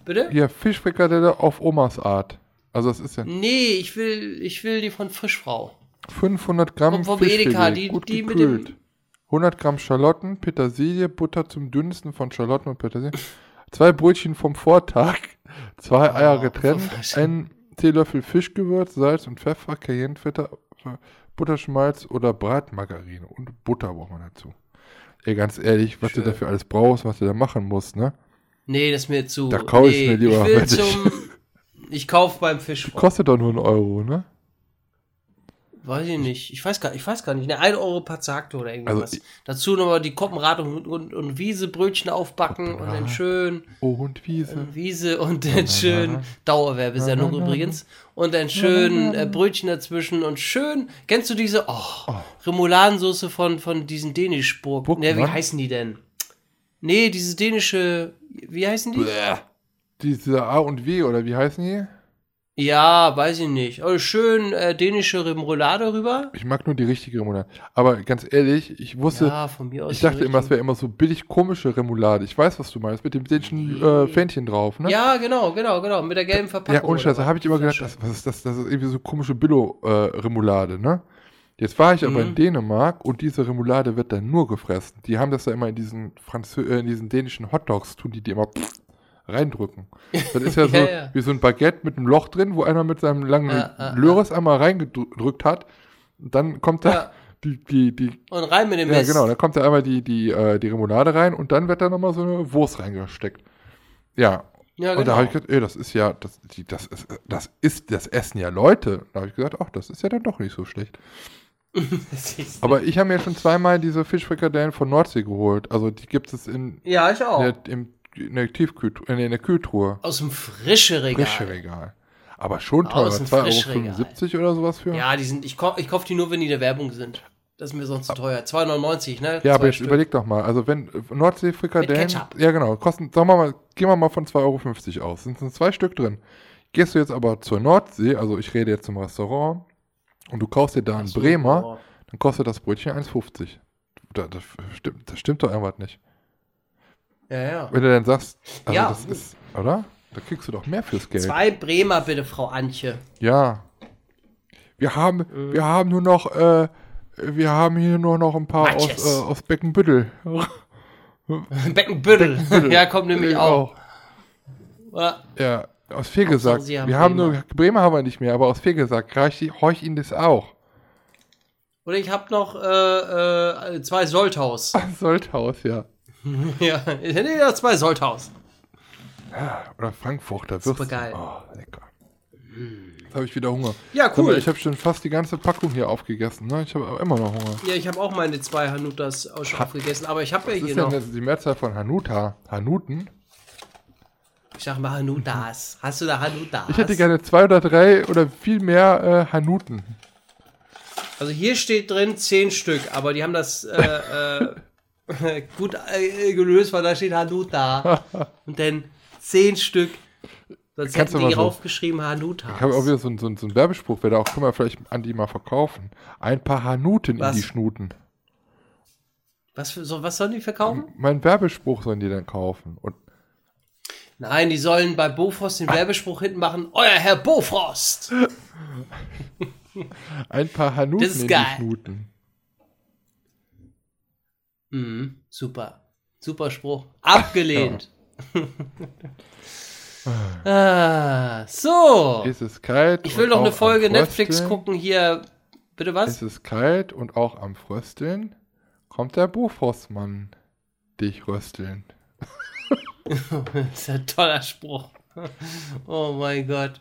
Bitte? Hier, Fischfrikadelle auf Omas Art. Also das ist ja Nee, ich will, ich will die von Fischfrau. 500 Gramm Vom- Fischfilet, Edeka, die- gut die mit gekühlt. dem- 100 Gramm Schalotten, Petersilie, Butter zum Dünsten von Schalotten und Petersilie, zwei Brötchen vom Vortag, zwei Eier getrennt, was? ein Teelöffel Fischgewürz, Salz und Pfeffer, Cayennepfeffer, Butterschmalz oder Bratmargarine und Butter braucht man dazu. Ey, ganz ehrlich, was Schön. du dafür alles brauchst, was du da machen musst, ne? Nee, das ist mir zu. Da kauf ich nee, mir lieber, Ich will ich- zum. Ich kauf beim Fisch. Kostet doch nur einen Euro, ne? Weiß ich nicht. Ich weiß gar, ich weiß gar nicht. Ne, 1 Euro Pazzakto oder irgendwas. Also ich- Dazu nochmal die Koppenrad und, und, und Wiesebrötchen aufbacken und dann schön Oh, und Wiese. äh, Wiese und dann schön Dauerwerbesendung übrigens und dann schön äh, Brötchen dazwischen und schön. Kennst du diese oh, Remouladensoße von von diesen Dänischburg? Ne, wie heißen die denn? Nee, diese dänische wie heißen die? Diese A und W, oder wie heißen die? Ja, weiß ich nicht. Also schön äh, dänische Remoulade rüber. Ich mag nur die richtige Remoulade. Aber ganz ehrlich, ich wusste, Ja, von mir aus. ich dachte immer, es wäre immer so billig komische Remoulade. Ich weiß, was du meinst, mit dem dänischen äh, Fähnchen drauf, ne? Ja, genau, genau, genau. Mit der gelben Ja, Verpackung. ohne Scheiß, da habe ich immer gedacht, das, was ist das? Das ist irgendwie so komische Billo-Remoulade, ne? Jetzt war ich aber Mhm. in Dänemark und diese Remoulade wird dann nur gefressen. Die haben das da immer in diesen, Franzö äh, in diesen dänischen Hotdogs, tun die die immer reindrücken. Das ist ja so Ja, ja. wie so ein Baguette mit einem Loch drin, wo einer mit seinem langen Ja, ja, Löres einmal reingedrückt hat. Und dann kommt da Ja. die, die, die, Und rein mit dem ja Mist. genau, da kommt da einmal die, die, äh, die Remoulade rein und dann wird da nochmal so eine Wurst reingesteckt. Ja, Ja, und da genau. habe ich gedacht, ey, das ist ja, das, die, das, ist, das ist, das essen ja Leute. Da habe ich gesagt, ach, das ist ja dann doch nicht so schlecht. Aber ich habe mir schon zweimal diese Fischfrikadellen von Nordsee geholt. Also die gibt es in, ja, ich auch. in, der, im, in der Tiefkühltruhe, in der Kühltruhe. Aus dem frische Regal. Frische Regal. Aber schon Aus teuer, dem 2,75 Euro oder sowas für. Ja, die sind, ich, kauf, ich kaufe die nur, wenn die in der Werbung sind. Das ist mir sonst zu teuer. 2,99, ne? Ja, Zwei aber jetzt Stück. überleg doch mal, also wenn Nordsee-Frikadellen, Mit Ketchup. ja genau, kosten, sagen wir mal, gehen wir mal von 2,50 Euro, sind sind zwei Stück drin. Gehst du jetzt aber zur Nordsee, also ich rede jetzt zum Restaurant, und du kaufst dir da einen so, Bremer, oh. dann kostet das Brötchen 1,50. Da, das, stimmt, das stimmt doch irgendwas nicht. Ja, ja. Wenn du dann sagst, also Ja. das ist, oder? Da kriegst du doch mehr fürs Geld. Zwei Bremer bitte, Frau Antje. Ja. Wir haben, Mhm. wir haben nur noch, äh, wir haben hier nur noch ein paar aus, äh, aus Beckenbüttel. Beckenbüttel. ja, kommt nämlich Ich auch. Ja. Ja, aus Sie haben wir haben Bremer. nur, Bremer haben wir nicht mehr, aber aus Fegesack reicht horch Ihnen das auch. Und ich habe noch äh, äh, zwei Solthaus. Solthaus, ja. ja, ich hätte ja zwei Solthaus. Oder Frankfurter Würstchen. Supergeil. Oh, lecker. Jetzt habe ich wieder Hunger. Ja, cool. Ich habe schon fast die ganze Packung hier aufgegessen. Ne? Ich habe aber immer noch Hunger. Ja, ich habe auch meine zwei Hanutas auch schon aufgegessen, aber ich habe ja hier ist noch. das- die Mehrzahl von Hanuta? Hanuten? Ich sag mal Hanutas. Hast du da Hanutas? Ich hätte gerne zwei oder drei oder viel mehr äh, Hanuten. Also hier steht drin zehn Stück, aber die haben das äh, äh, gut äh, gelöst, weil da steht Hanuta. Und dann zehn Stück. Sonst Kannst hätten die so- raufgeschrieben Hanutas. Ich habe auch wieder so, einen- so, so einen Werbespruch, wer da auch, können wir vielleicht an die mal verkaufen. Ein paar Hanuten Was? in die Schnuten. was, für, so, was sollen die verkaufen? Mein Werbespruch sollen die dann kaufen. Und Nein, die sollen bei Bofrost den Werbespruch hinten machen. Euer Herr Bofrost! ein paar Hanuten Das ist geil. Mhm, super. Super Spruch. Abgelehnt. ah, so. Ist es kalt? Ich will noch eine Folge Netflix gucken hier. Bitte was? Ist es kalt und auch am Frösteln kommt der Bofrostmann dich rösteln. Das ist ein toller Spruch. Oh mein Gott.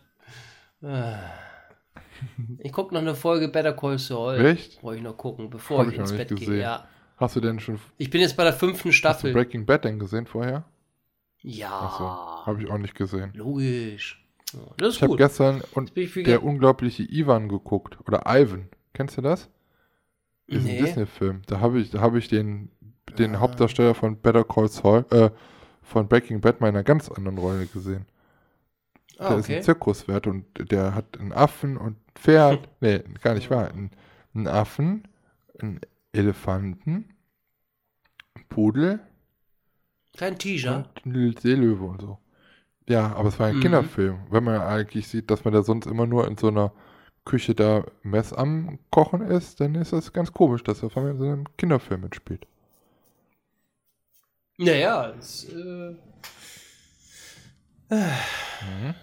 Ich gucke noch eine Folge Better Call Saul. Echt? Wollte ich noch gucken, bevor Hab ich ich noch ins nicht Bett gehe. gesehen. Ja. Hast du denn schon Ich bin jetzt bei der fünften hast du Staffel. Breaking Bad denn gesehen vorher? Ja. Achso, habe ich auch nicht gesehen. Logisch. Das ist Ich habe gestern und der ge- unglaubliche Ivan geguckt. Oder Ivan. Kennst du das? Ist Nee. ein Disney-Film. Da habe ich, da hab ich den, den Ah. Hauptdarsteller von Better Call Saul, äh, von Breaking Bad mal in einer ganz anderen Rolle gesehen. Ah, Der ist ein okay. Zirkuswert und der hat einen Affen und ein Pferd. nee, gar nicht wahr. Einen, einen Affen, einen Elefanten, einen Pudel Kein Teaser. und einen Seelöwe und so. Ja, aber es war ein Mhm. Kinderfilm. Wenn man eigentlich sieht, dass man da sonst immer nur in so einer Küche da Mess am Kochen ist, dann ist das ganz komisch, dass er von so einem Kinderfilm mitspielt. Naja, es, äh, Mhm.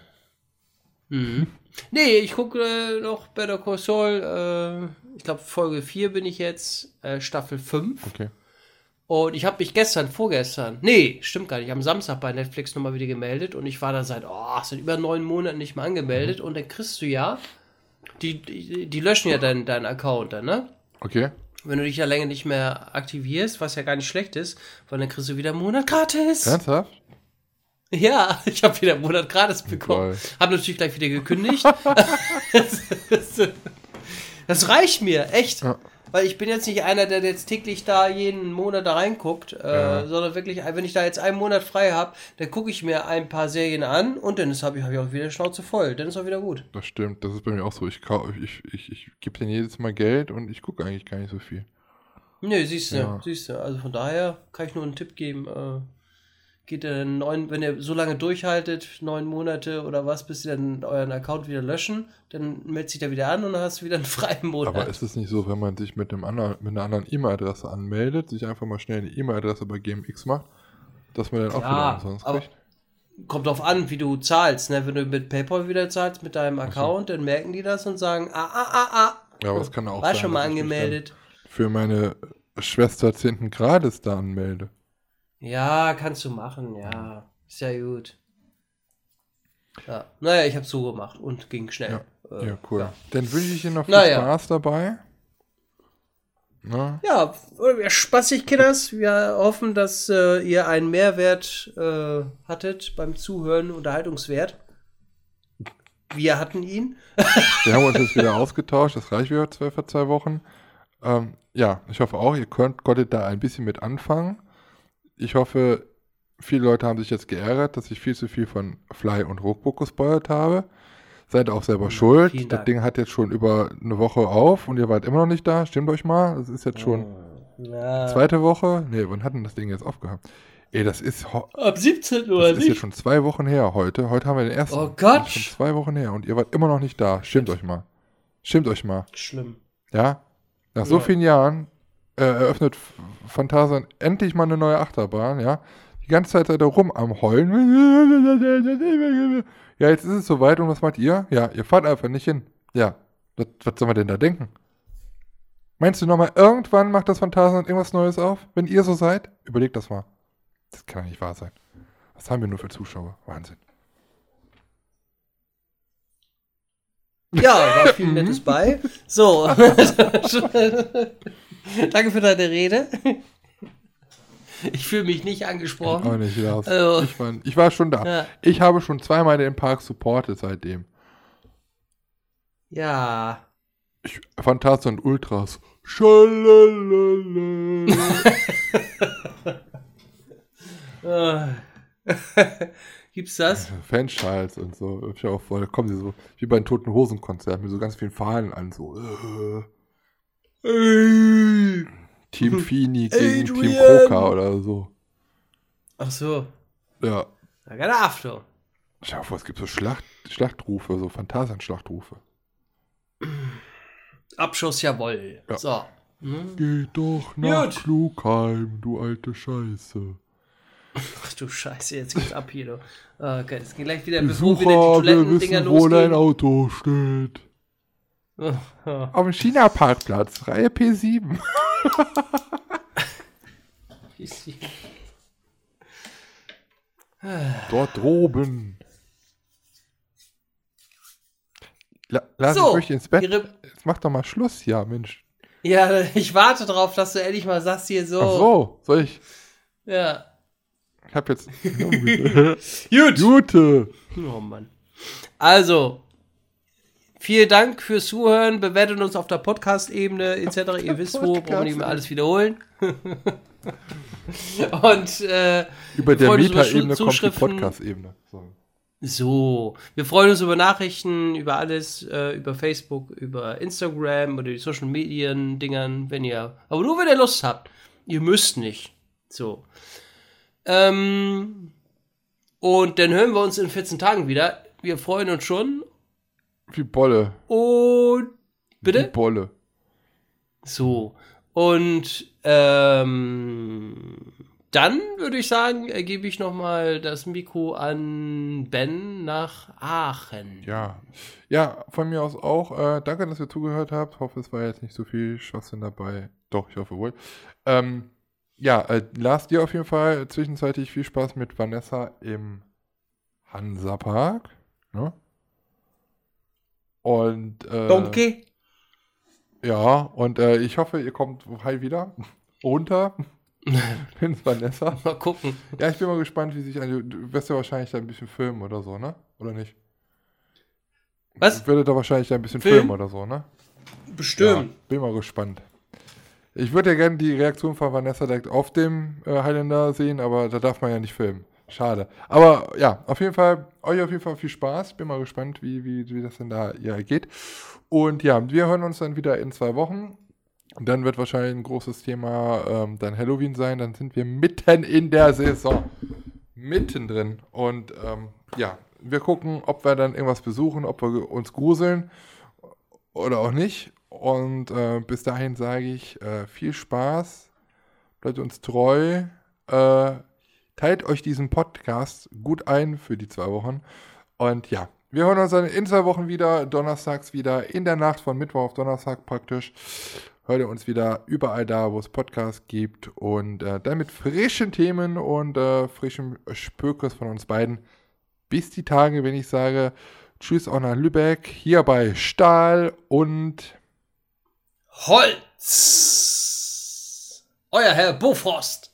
Mhm. Nee, ich gucke äh, noch Better Call Saul. Äh, ich glaube, Folge 4 bin ich jetzt, äh, Staffel 5. Okay. Und ich habe mich gestern, vorgestern, nee, stimmt gar nicht, am Samstag bei Netflix nochmal wieder gemeldet und ich war da seit, oh, seit über neun Monaten nicht mehr angemeldet und dann kriegst du ja, die, die, die löschen ja deinen dein Account dann, ne? Okay. Wenn du dich ja länger nicht mehr aktivierst, was ja gar nicht schlecht ist, weil dann kriegst du wieder einen Monat gratis. Ernsthaft? Ja, ich habe wieder einen Monat gratis bekommen. Hab natürlich gleich wieder gekündigt. das, das, das reicht mir, echt. Ja. Weil ich bin jetzt nicht einer, der jetzt täglich da jeden Monat da reinguckt, äh, Ja. sondern wirklich, wenn ich da jetzt einen Monat frei habe, dann gucke ich mir ein paar Serien an und dann habe ich, hab ich auch wieder Schnauze voll. Dann ist auch wieder gut. Das stimmt, das ist bei mir auch so. Ich, kau- ich, ich, ich gebe denen jedes Mal Geld und ich gucke eigentlich gar nicht so viel. Nö, siehst du, Ja. siehst du. Also von daher kann ich nur einen Tipp geben. Äh, geht ihr neun, wenn ihr so lange durchhaltet, neun Monate oder was, bis ihr dann euren Account wieder löschen, dann meldet sich da wieder an und dann hast du wieder einen freien Monat. Aber ist es nicht so, wenn man sich mit, einem anderen, mit einer anderen E-Mail-Adresse anmeldet, sich einfach mal schnell eine E-Mail-Adresse bei GMX macht, dass man dann auch wieder umsonst kriegt? Kommt drauf an, wie du zahlst. Ne? Wenn du mit PayPal wieder zahlst, mit deinem Account, dann merken die das und sagen, ah, ah, ah, ah. Ja, aber es kann auch War sein, schon mal angemeldet. Für meine Schwester 10. Grades da anmelde. Ja, kannst du machen, ja. Ist ja gut. Ja. Naja, ich habe so gemacht und ging schnell. Äh, Ja, cool. Dann wünsche ich Ihnen noch viel Naja. Spaß dabei. Na, Ja, wir spaßig, Kinders. Wir hoffen, dass äh, ihr einen Mehrwert äh, hattet beim Zuhören, Unterhaltungswert. Wir hatten ihn. wir haben uns jetzt wieder ausgetauscht, das reicht wieder zwei, für zwei Wochen. Ähm, ja, ich hoffe auch, ihr könnt, konntet da ein bisschen mit anfangen. Ich hoffe, viele Leute haben sich jetzt geärgert, dass ich viel zu viel von Fly und Rookbook gespoilert habe. Seid auch selber vielen schuld. Das. Ding hat jetzt schon über eine Woche auf und ihr wart immer noch nicht da. Stimmt euch mal. Das ist jetzt schon Ja. zweite Woche. Nee, wann hat denn das Ding jetzt aufgehabt? Ey, das ist, Ab 17 das oder ist jetzt nicht? schon zwei Wochen her heute. Heute haben wir den ersten. Oh Gott. Das ist schon zwei Wochen her und ihr wart immer noch nicht da. Stimmt euch mal. Stimmt euch mal. Schlimm. Ja? Nach so Ja. vielen Jahren äh, eröffnet Phantasien endlich mal eine neue Achterbahn, ja? Die ganze Zeit seid ihr rum am Heulen. Ja, jetzt ist es soweit und was macht ihr? Ja, ihr fahrt einfach nicht hin. Ja, was, was soll man denn da denken? Meinst du nochmal, irgendwann macht das Phantasien irgendwas Neues auf? Wenn ihr so seid? Überlegt das mal. Das kann ja nicht wahr sein. Was haben wir nur für Zuschauer? Wahnsinn. Ja, war viel. Nettes bei. So. Danke für deine Rede. Ich fühle mich nicht Auch angesprochen. nicht, Lars. Also- ich, war, ich war schon da. Ja. Ich habe schon zweimal den Park supportet seitdem. Ja. Ich, Phantasien und Ultras. Schalalala. Äh. Gibt's das? Fanschals und so. Hab Ich auch voll. Da kommen sie so, wie bei einem Toten Hosen Konzert, mit so ganz vielen Fahnen an. So. Team Fini gegen Team Adrian. Kroka oder so. Ach so. Ja. Na, keine After. Schau vor, es gibt so Schlacht, Schlachtrufe, so Phantasien-Schlachtrufe. Abschuss, jawohl. Ja. So. Hm? Geh doch nach Gut. Klugheim, du alte Scheiße. Ach du Scheiße, jetzt geht's ab hier, du. Okay, es geht gleich wieder, bevor wieder Besucher, die wir Toilettendinger wissen, wo dein. Auto steht. Auf dem China-Parkplatz, Reihe P7. Dort droben. La Lass So, ich möchte ins Bett. Jetzt mach doch mal Schluss, ja, Mensch. Ja, ich warte drauf, dass du endlich mal sagst hier so. Ach so, soll ich? Ja. Ich hab jetzt. Gut. Gute. Oh Mann. Also, vielen Dank fürs Zuhören. Bewertet uns auf der Podcast-Ebene etc. Ihr wisst wo, brauchen wir nicht mehr alles wiederholen. Und äh, Über der Meta-Ebene kommt die. Podcast-Ebene. So. so, wir freuen uns über Nachrichten, über alles, äh, über Facebook, über Instagram oder die Social Medien Dingern, wenn ihr, aber nur wenn ihr Lust habt. Ihr müsst nicht. So. Ähm, und dann hören wir uns in 14 Tagen wieder. Wir freuen uns schon. Wie Bolle. Und Wie bitte? Bolle. So. Und ähm, dann würde ich sagen, äh, gebe ich nochmal das Mikro an Ben nach Aachen. Ja. Ja, von mir aus auch. Äh, danke, dass ihr zugehört habt. Hoffe, es war jetzt nicht so viel Schwachsinn dabei. Doch, ich hoffe wohl. Ähm, ja, äh, Lars, dir auf jeden Fall zwischenzeitlich viel Spaß mit Vanessa im Hansapark. Ne? Und äh, Danke. ja, und äh, ich hoffe, ihr kommt heil wieder runter ins Vanessa. Mal gucken. Ja, ich bin mal gespannt, wie sich ein. Du wirst ja wahrscheinlich da ein bisschen filmen oder so, ne? Oder nicht? Was? Ich würde da wahrscheinlich da ein bisschen Film? filmen oder so, ne? Bestimmt. Ja, bin mal gespannt. Ich würde ja gerne die Reaktion von Vanessa direkt auf dem äh, Highlander sehen, aber da darf man ja nicht filmen. Schade. Aber ja, auf jeden Fall, euch auf jeden Fall viel Spaß. Bin mal gespannt, wie, wie, wie das denn da ja geht. Und ja, wir hören uns dann wieder in zwei Wochen. Dann wird wahrscheinlich ein großes Thema ähm, dann Halloween sein. Dann sind wir mitten in der Saison. Mittendrin. Und ähm, ja, wir gucken, ob wir dann irgendwas besuchen, ob wir uns gruseln oder auch nicht. Und äh, bis dahin sage ich äh, viel Spaß, bleibt uns treu, äh, teilt euch diesen Podcast gut ein für die zwei Wochen. Und ja, wir hören uns dann in zwei Wochen wieder, donnerstags wieder, in der Nacht von Mittwoch auf Donnerstag praktisch. Hört ihr uns wieder überall da, wo es Podcasts gibt. Und äh, dann mit frischen Themen und äh, frischem Spökes von uns beiden. Bis die Tage, wenn ich sage, Tschüss auch nach Lübeck, hier bei Stahl und Holz. Euer Herr Bofrost.